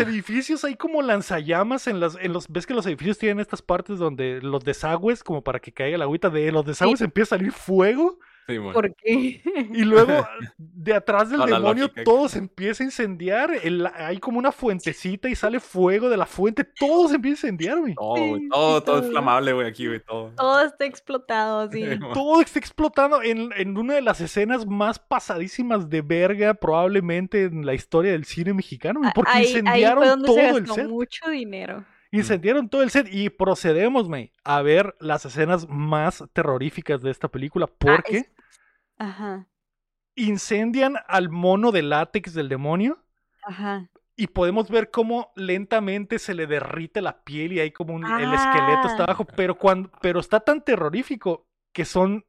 edificios hay como lanzallamas en las, en los, ves que los edificios tienen estas partes donde los desagües, como para que caiga la agüita, de los desagües empieza a salir fuego Sí, bueno. ¿Por qué? y luego de atrás del demonio lógica. todo se empieza a incendiar, el- hay como una fuentecita y sale fuego de la fuente, todo se empieza a incendiar, güey. Todo, güey, todo, es todo. flamable, güey, aquí, güey, todo. Todo está explotado así. Sí. Todo está explotando en, en una de las escenas más pasadísimas de verga probablemente en la historia del cine mexicano, güey, porque ahí, ahí incendiaron fue donde todo se el set. mucho dinero. Incendiaron todo el set y procedemos, güey, a ver las escenas más terroríficas de esta película Ah, porque es- Ajá, incendian al mono de látex del demonio ajá. y podemos ver cómo lentamente se le derrite la piel y hay como un, el esqueleto está Ah. abajo, pero cuando pero está tan terrorífico que son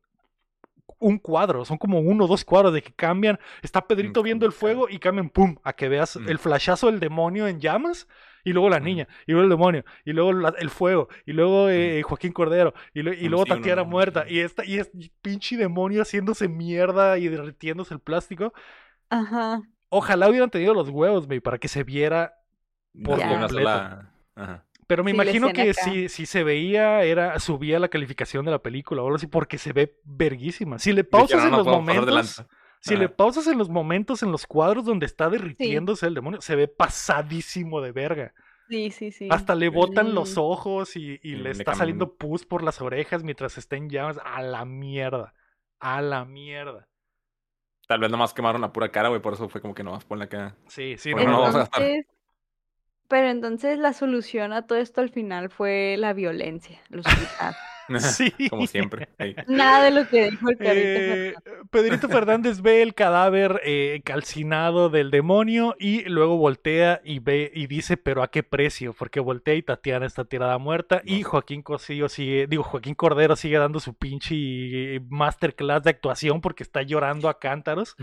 un cuadro, son como uno o dos cuadros de que cambian. Está Pedrito Mm, viendo el fuego y cambian, pum, a que veas Mm. el flashazo del demonio en llamas. Y luego la Ujú. niña, y luego el demonio, y luego la- el fuego, y luego eh, Joaquín Cordero, y, lo- y Un luego sí, Tatiana no, muerta, sí. y esta, y es pinche demonio haciéndose mierda y derritiéndose el plástico. Ajá. Ojalá hubieran tenido los huevos, güey, para que se viera por una completo. sola- Ajá. Pero me Sí, imagino que acá. si, si se veía, era, subía la calificación de la película o algo así, porque se ve verguísima. Si le pausas en "No los momentos, lanza". si le pausas en los momentos, en los cuadros donde está derritiéndose el demonio, se ve pasadísimo de verga. Sí, sí, sí. Hasta le botan los Mm. ojos y, y le está saliendo pus por las orejas mientras está en llamas. A la mierda. A la mierda. Tal vez nomás quemaron la pura cara, güey, por eso fue como que nomás ponle acá. Sí, sí, Bueno, no no, vamos a gastar. Pero entonces la solución a todo esto al final fue la violencia, los putazos. Sí. como siempre. Nada de lo que dijo el Pedrito Eh, Fernández. Pedrito Fernández ve el cadáver eh, calcinado del demonio y luego voltea y ve y dice, pero a qué precio, porque voltea y Tatiana está tirada muerta y. Joaquín Cosillo sigue, digo, Joaquín Cordero sigue dando su pinche masterclass de actuación porque está llorando a cántaros.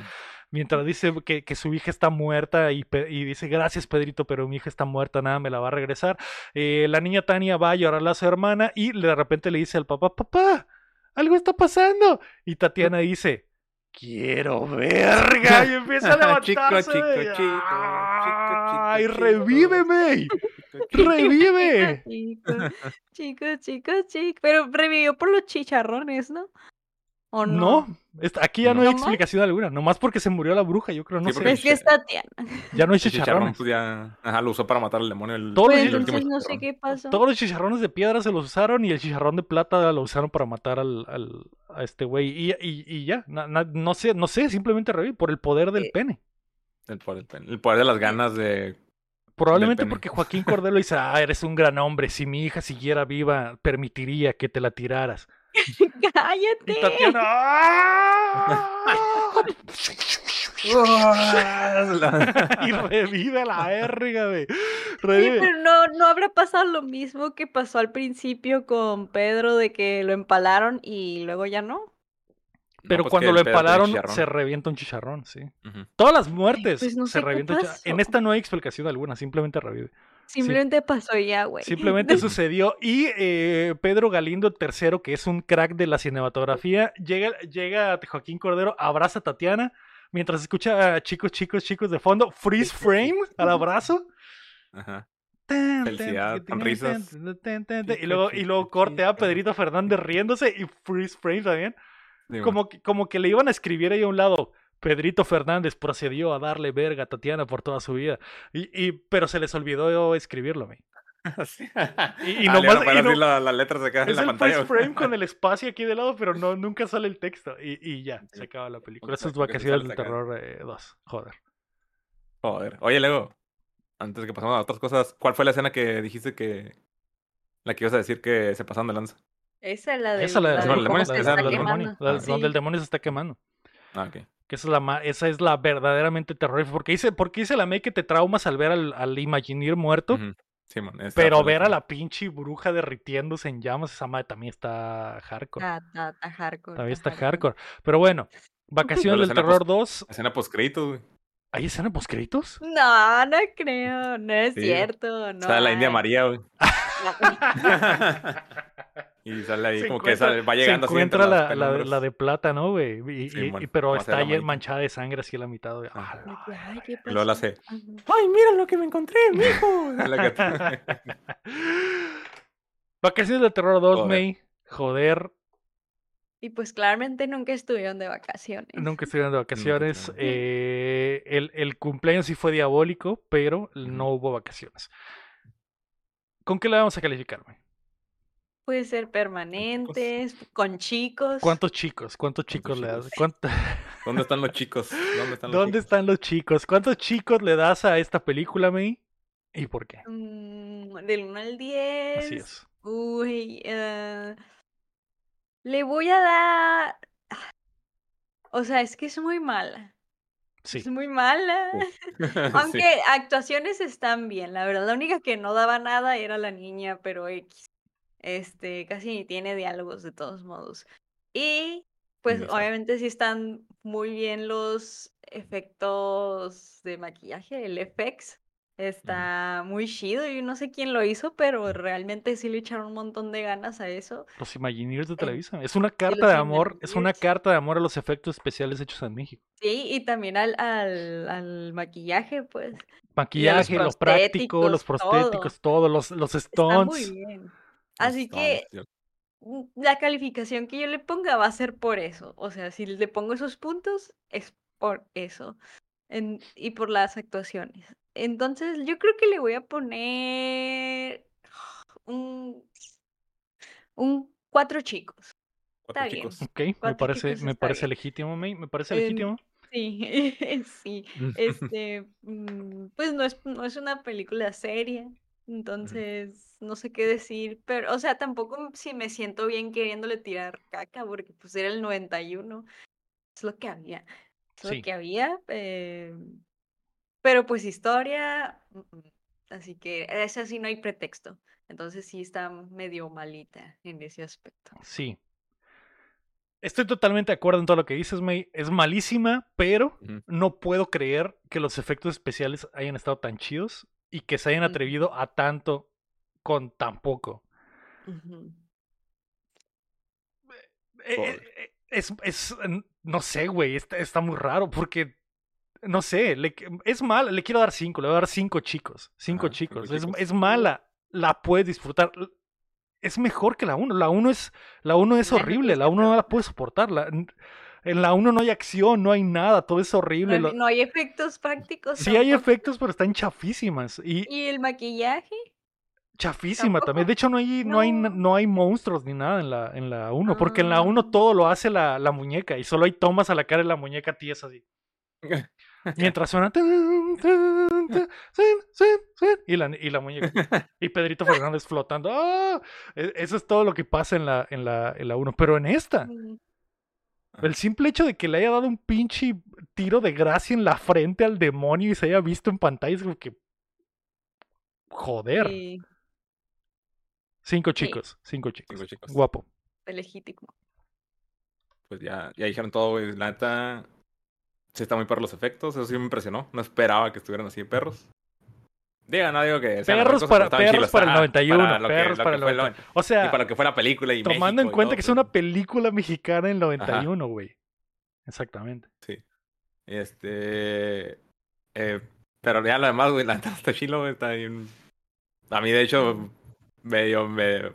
Mientras dice que, que su hija está muerta y, dice, gracias Pedrito, pero mi hija está muerta, nada, me la va a regresar. Eh, la niña Tania va a llorarle a su hermana y de repente le dice al papá, papá, algo está pasando. Y Tatiana dice, quiero verga. Y empieza a levantarse. Chico, chico, chico, chico, ¡Ay, chico, revíveme! ¡Revive! Chicos, chicos, chicos. Pero revivió por los chicharrones, ¿no? ¿O no? Aquí ya no, No. hay explicación alguna. Nomás porque se murió la bruja, yo creo, no Sí, sé. Es que es Tatiana. Ya no hay El chicharrón, chicharrones. pues ya. Ajá, lo usó para matar al demonio. El, Todos los Pues el último entonces no sé chicharrón. qué pasó. Todos los chicharrones de piedra se los usaron y el chicharrón de plata lo usaron para matar al, al- a este güey. Y, y- y ya, na- na- no sé, no sé, simplemente revive por el poder del Eh, pene. El poder, del pen- el poder de las ganas de. Probablemente pene. porque Joaquín Cordero dice, ah, eres un gran hombre, si mi hija siguiera viva, permitiría que te la tiraras. ¡Cállate! Y Tatiana, ¡ah! y revive la verga, güey. Sí, Revive. pero no, no habrá pasado lo mismo que pasó al principio con Pedro de que lo empalaron y luego ya no. Pero pues cuando lo empalaron, se revienta un chicharrón, sí. Ujú. Todas las muertes pues no se revienta un chicharrón. En esta no hay explicación alguna, simplemente revive. Simplemente pasó ya, güey. Simplemente sucedió. Y eh, Pedro Galindo III, que es un crack de la cinematografía, llega, llega a Joaquín Cordero, abraza a Tatiana, mientras escucha a chicos, chicos, chicos de fondo, freeze frame al abrazo. Ajá. Tan, Felicidad, tan, tan, Y luego, y luego corte a Pedrito Fernández riéndose y freeze frame también. Como que, como que le iban a escribir ahí a un lado. Pedrito Fernández procedió a darle verga a Tatiana por toda su vida. Y, y- pero se les olvidó escribirlo, bueno. Sí. Y- y Ah, nomás- y no- la- las letras acá en Es la el pantalla. freeze frame con el espacio aquí de lado, pero no, nunca sale el texto. Y, y ya, se acaba la película. Eso es Vacaciones del. Terror 2. Joder. Joder. Oye, Lego, antes de que pasemos a otras cosas, ¿cuál fue la escena que dijiste que. La que ibas a decir que se pasaron de lanza? Esa es la de Esa es la, es del demonio, donde el demonio se está quemando. Ah, ok. Que esa es la, ma- esa es la verdaderamente terrorífica. Porque dice, porque dice la May que te traumas al ver al, al Imagineer muerto. Ujú. Sí, man, Pero ver a la pinche bruja derritiéndose en llamas, esa madre también está hardcore. Está, está- está hardcore. También está hardcore. hardcore. Pero bueno, Vacaciones del escena Terror 2. Escena postcrédito, güey. ¿Hay escena postcritos? No, no creo, no es Sí. cierto. No Sale la India. María, güey. y sale ahí Se como que sale- va se llegando así entre encuentra las la, la, la de plata, ¿no, güey? Y, Sí, y- bueno, y- pero está ahí manchada de sangre así a la mitad. güey. Ajá. ¡A la Ay, ¿qué Y luego la pasó? hace. ¡Ay, mira lo que me encontré, mijo! Vacaciones del Terror 2, Joder. May. Joder, Y pues claramente nunca estuvieron de vacaciones. nunca estuvieron de vacaciones. Eh, el, el cumpleaños sí fue diabólico, pero no hubo vacaciones. ¿Con qué le vamos a calificar? Puede ser permanentes, con chicos. ¿Cuántos chicos? ¿Cuántos chicos le das? ¿Cuánto- ¿Dónde están los chicos? ¿Dónde están los ¿Dónde chicos? están los chicos? ¿Cuántos chicos le das a esta película, May? ¿Y por qué? Mm, del 1 al 10. Así es. Uy, eh, le voy a dar. O sea, es que es muy mala. Sí. Es muy mala. Aunque Sí. actuaciones están bien, la verdad. La única que no daba nada era la niña, pero X. Este, casi ni tiene diálogos de todos modos. Y Pues obviamente sí están muy bien los efectos de maquillaje, el FX. Está muy chido, yo no sé quién lo hizo, pero realmente sí le echaron un montón de ganas a eso. Los Imagineers de En- Televisa. Es una carta los de amor, es una carta de amor a los efectos especiales hechos en México. Sí, y también al, al, al maquillaje, pues. Maquillaje, lo práctico, los prostéticos, todo. prostéticos, todo, los, los Está muy bien. Los Así que la calificación que yo le ponga va a ser por eso. O sea, si le pongo esos puntos, es por eso. En- y por las actuaciones. Entonces, yo creo que le voy a poner un, un cuatro chicos. Cuatro Está bien. chicos. Ok, me parece, chicos me parece bien. legítimo, May, me parece legítimo. Sí, sí. Este, mm, pues no es, no es una película seria, entonces no sé qué decir, pero, o sea, tampoco si me siento bien queriéndole tirar caca, porque pues era el 91, es lo que había, es Sí. lo que había, eh, pero pues historia, mm, mm, así que esa sí no hay pretexto, entonces sí está medio malita en ese aspecto. Sí. Estoy totalmente de acuerdo en todo lo que dices, May. Es malísima, pero no puedo creer que los efectos especiales hayan estado tan chidos y que se hayan atrevido a tanto con tan poco. Eh, eh, eh, Es, es, no sé, güey, está, está muy raro porque, no sé, le- es mala, le quiero dar cinco, le voy a dar cinco chicos, cinco cinco chicos, es, chicos. es mala, la puedes disfrutar, es mejor que la uno, la uno es, la uno es horrible, la uno no la puedes soportar, la- en la uno no hay acción, no hay nada, todo es horrible, no hay efectos prácticos. sí hay efectos, pero están chafísimas y ¿Y el maquillaje? chafísima también, de hecho no hay, no hay, No. hay monstruos ni nada en la, en la uno, porque en la uno Ah. todo lo hace la, la muñeca y solo hay tomas a la cara de la muñeca tiesa así. Mientras suena. Y la, y la muñeca. Y Pedrito Fernández flotando. ¡ah! E- Eso es todo lo que pasa en la, en la, en la 1. Pero en esta, el simple hecho de que le haya dado un pinche tiro de gracia en la frente al demonio y se haya visto en pantalla es como que. Joder. Sí, Cinco Sí. chicos. Cinco chicos. Cinco chicos. Guapo. legítimo. Pues ya, ya dijeron todo, güey. La neta, sí está muy perro los efectos. Eso sí me impresionó. No esperaba que estuvieran así de perros. Diga, no digo que sean las Perros para, perros para el Ajá, 91. para lo que- perros lo para que el fue lo- 91. O Y sea, para lo que fue la película y tomando México en y cuenta todo, que es pues. una película mexicana en el 91, güey. Exactamente. Sí. Este. eh, pero ya lo demás, güey, la está chilo. Está bien. A mí, de hecho, medio me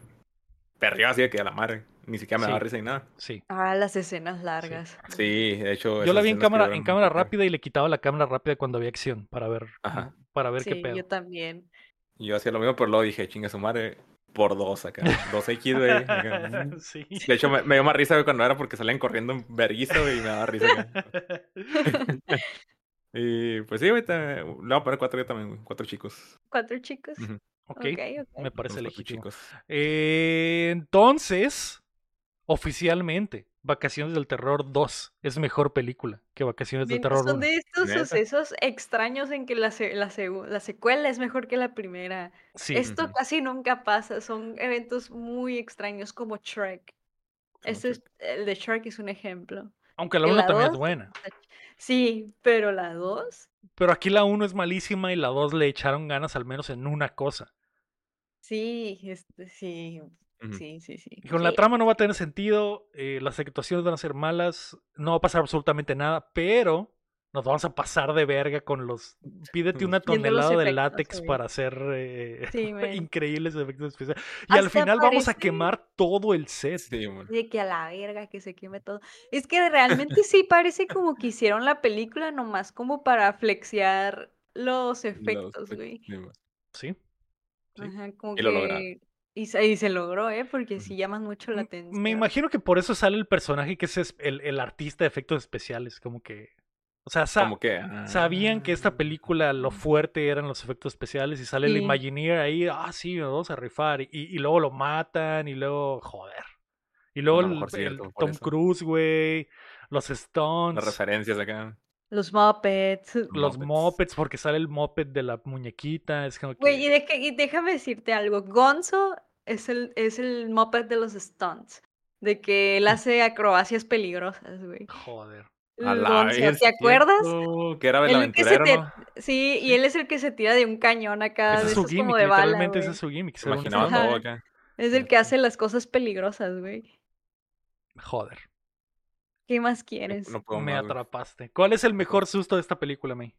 perrió así de que a la madre. Ni siquiera me Sí. daba risa ni nada. Sí. Ah, las escenas largas. Sí, de hecho. Yo la vi en cámara, en cámara rápida y le quitaba la cámara rápida cuando había acción para ver, Ajá. para ver qué Sí, pedo. yo también. Yo hacía lo mismo, pero luego dije, chinga su madre, por dos acá. Dos X, güey. acá. sí. De hecho, me, me dio más risa, güey, cuando era porque salían corriendo en verguiza, güey, y me daba risa. Y pues sí, güey, le voy a poner cuatro yo también, güey. Cuatro chicos. Cuatro chicos. Ujú. ok, Ok, ok. me parece legítimo. chicos. Eh, entonces, oficialmente, Vacaciones del Terror 2 es mejor película que Vacaciones del Terror son 1. de estos Neta. sucesos extraños en que la, se- la, segu- la secuela es mejor que la primera. Sí, Esto casi nunca pasa, son eventos muy extraños como Shrek. Como Este es, el de Shrek es un ejemplo. aunque la que 1 la también es buena. Sí, pero la 2, Pero aquí la 1 es malísima y la 2 le echaron ganas al menos en una cosa. sí, este, sí, Sí, sí, sí. Y con la sí. trama no va a tener sentido, eh, las actuaciones van a ser malas, no va a pasar absolutamente nada, pero nos vamos a pasar de verga con los... Pídete una tonelada de látex para hacer eh, Sí, increíbles efectos especiales. Y al Hasta final vamos a parece- quemar todo el set. Sí. De que a la verga, que se queme todo. Es que realmente sí parece como que hicieron la película nomás como para flexear los efectos, Los- güey. sí. Sí. Ajá, como Y lo lograron. Y se, y se logró, ¿eh? Porque sí llaman mucho la atención. Me imagino que por eso sale el personaje que es el, el artista de efectos especiales, como que... O sea, sa- Como que. sabían que esta película lo fuerte eran los efectos especiales y sale el. Imagineer ahí, ah, sí, nos vamos a rifar. Y, y luego lo matan y luego, joder. Y luego el, el Tom. Cruise, güey, los Las Stones, referencias acá. Los Muppets. los Muppets. Muppets, porque sale el Muppet de la muñequita, es como que... Güey, y, y déjame decirte algo. Gonzo es el, es el Muppet de los Stunts. De que él hace acrobacias peligrosas, güey. Joder. A la Gonzo, ¿Te acuerdas? Que era el que se aventurero, te- ¿no? Sí, y él es el que se tira de un cañón acá, Ese de es su gimmick, como de bala, literalmente ese es su gimmick. Se imaginaba todo acá. Es el que hace las cosas peligrosas, güey. Joder, ¿Qué más quieres? No puedo me más, güey. atrapaste. ¿Cuál es el mejor susto de esta película, May?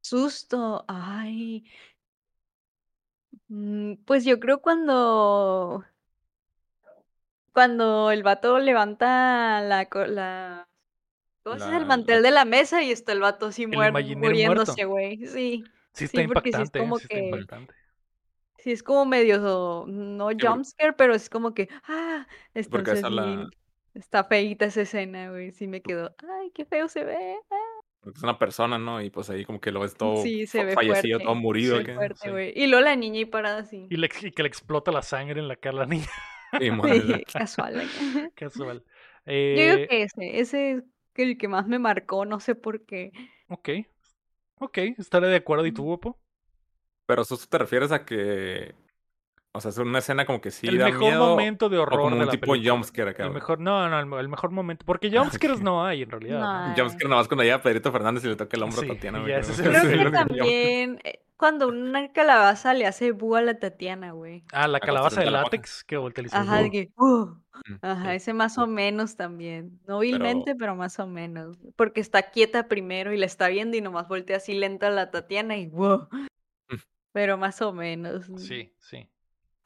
Susto, ay. Mm, Pues yo creo cuando cuando el vato levanta la la ¿cómo se? La- el mantel de la mesa y está el vato así El muer- Imagineer muriéndose, muerto. güey. Sí, Sí está Sí, porque sí es impactante, ¿eh? como sí está que- impactante. sí es como medio no porque- jumpscare, pero es como que ah, Porque entonces esa sí, la- está feíta esa escena, güey. Sí me quedó, ay, qué feo se ve. ah". Porque es una persona, ¿no? Y pues ahí como que lo ves todo Sí, se fa- ve fallecido, fuerte, todo murido. sí, acá. fuerte, sí. güey. Y luego la niña ahí parada así. Y, le- y que le explota la sangre en la cara a la niña. Y muere. Sí, casual. güey. Casual. Yo Eh, digo que ese, ese es el que más me marcó, no sé por qué. Ok. Ok, estaré de acuerdo. ¿Y tú, guapo? Pero tú te refieres a que. O sea, es una escena como que sí el da mejor miedo. momento de o horror como de un la tipo jumpscare acá. El mejor, no, no, el, mejor momento. Porque jumpscares no hay en realidad. ¿no? No. Jumpscare nada más cuando llega Pedrito Fernández y le toca el hombro Sí, a Tatiana. creo. es que que también eh, cuando una calabaza le hace búho a la Tatiana, güey. Ah, la La calabaza de látex que voltea y Ajá, de que, uh, Mm, ajá, sí, ese más o menos también. No vilmente, pero más o menos. Porque está quieta primero y la está viendo y nomás voltea así lenta a la Tatiana y wow. Pero más o menos. Sí, sí.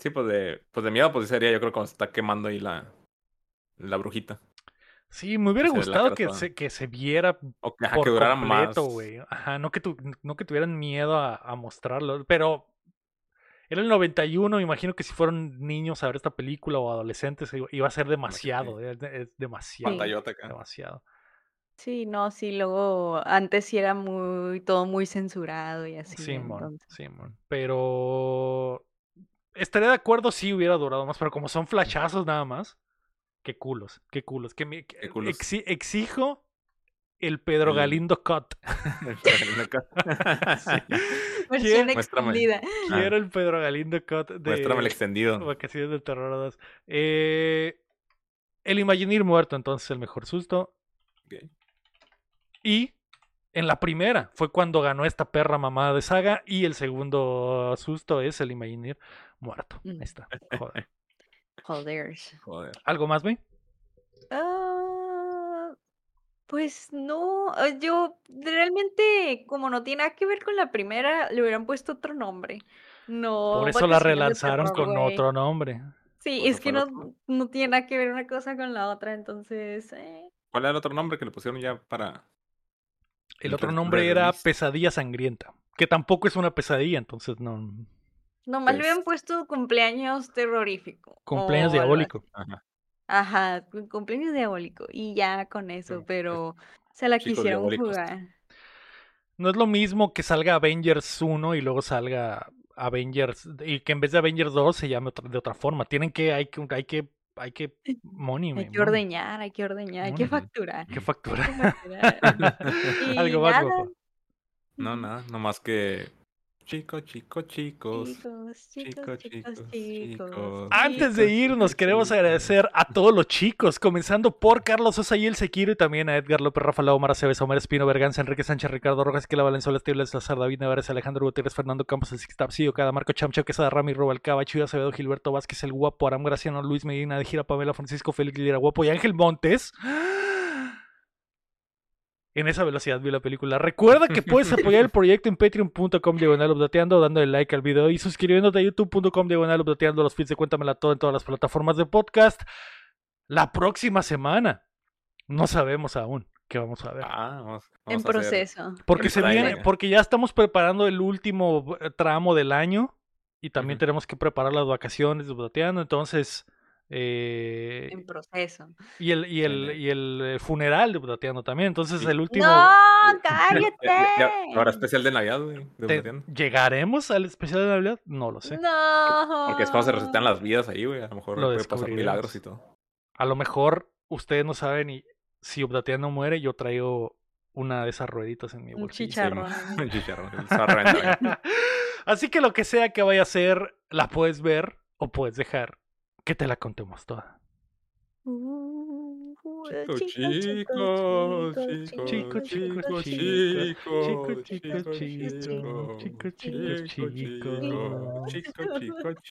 Sí, pues de, pues de miedo, pues sería yo creo cuando se está quemando ahí la, la brujita. Sí, me hubiera gustado que se, que se viera O que, ajá, por que durara más. completo, güey. Ajá, no que, tu- no que tuvieran miedo a, a mostrarlo, pero era el 91, me imagino que si fueron niños a ver esta película o adolescentes iba- a ser demasiado, es, es demasiado, Pantallota acá. demasiado. Sí, no, sí, luego antes sí era muy, todo muy censurado y así. Simón, entonces. Simón. Pero estaría de acuerdo si hubiera durado más, pero como son flashazos nada más, qué culos, qué culos. Que me- que- Qué culos. exi- exijo el Pedro El- Galindo cut. Versión Muéstrame. extendida. Quiero el Pedro Galindo cut de Muéstrame el extendido. Vacaciones del Terror 2. Eh, el Imagineer muerto, entonces, el mejor susto. Y en la primera fue cuando ganó esta perra mamada de saga. Y el segundo susto es el Imagineer muerto. Ahí Mm. está. Joder. Joder. Joder. ¿Algo más, güey? Ah, pues no, ah, yo realmente, como no tiene nada que ver con la primera, le hubieran puesto otro nombre. No, Por eso la relanzaron Terror, con otro nombre. Sí, Por es que no, otro. no tiene nada que ver una cosa con la otra, entonces, eh, ¿Cuál era el otro nombre que le pusieron ya para.? El otro re- nombre era. Pesadilla Sangrienta. Que tampoco es una pesadilla, entonces no. Nomás le Pues- hubieran puesto cumpleaños terrorífico. Cumpleaños diabólico. Ajá. Ajá, cu- cumpleaños diabólico. Y ya con eso, Mm, pero se la chicos quisieron diabólicos. jugar. No es lo mismo que salga Avengers 1 y luego salga Avengers y que en vez de Avengers 2 se llame otra- de otra forma. Tienen que hay que hay que hay que money, Hay que money, ordeñar, hay que ordeñar, hay que Money. facturar. hay que facturar. hay que facturar. Y Algo más, nada, guapo. No, nada. Nomás que. Chicos, chicos, chicos. Chicos, chicos, Chicos, chicos, chicos, chicos. chicos. Antes de irnos, queremos chicos. agradecer a todos los chicos, comenzando por Carlos Sosa y el Sequiro, y también a Edgar López, Rafa Lau, Mara Cebes, Omar Espino, Berganza, Enrique Sánchez, Ricardo Rojas, Kila Valenzuela, Estibles, Salazar, David Nevares, Alejandro Gutiérrez, Fernando Campos, el Sixtapsillo, Cada Marco Chamcho, Quesada, Rami, Robalcaba, Chuy Acevedo, Gilberto Vázquez, el Guapo, Aram Graciano, Luis Medina, de Gira, Pamela, Francisco Félix Lira, Guapo y Ángel Montes. En esa velocidad vi la película. Recuerda que puedes apoyar el proyecto en patreon.com diagonal updateando, dándole like al video y suscribiéndote a youtube.com diagonal updateando los feeds de Cuéntamela todo en todas las plataformas de podcast. La próxima semana. No sabemos aún qué vamos a ver. Ah, vamos, En hacer- proceso. Porque en se viene, porque ya estamos preparando el último eh, tramo del año y también tenemos que preparar las vacaciones de updateando, entonces eh, En proceso. y el y el y el eh, funeral de updateando también, entonces Sí. el último ¡No! Ya- ya- Ahora ¡Cállate! especial de Navidad, güey. de ¿Te- Updateando. ¿Llegaremos al especial de Navidad? No lo sé. No. Porque es cuando se resetean las vidas ahí, güey. A lo mejor Lo puede pasar milagros y todo. A lo mejor ustedes no saben y si Updateando muere, yo traigo una de esas rueditas en mi Un bolsillo. chicharrón. Un chicharrón. reventa, güey. Así que lo que sea que vaya a ser, la puedes ver o puedes dejar que te la contemos toda. Uh, Chico, chico, chico, chico, chico, chico, chico, chico, chico, chico, chico, chico, chico, chico, chico, chico, chico, chico,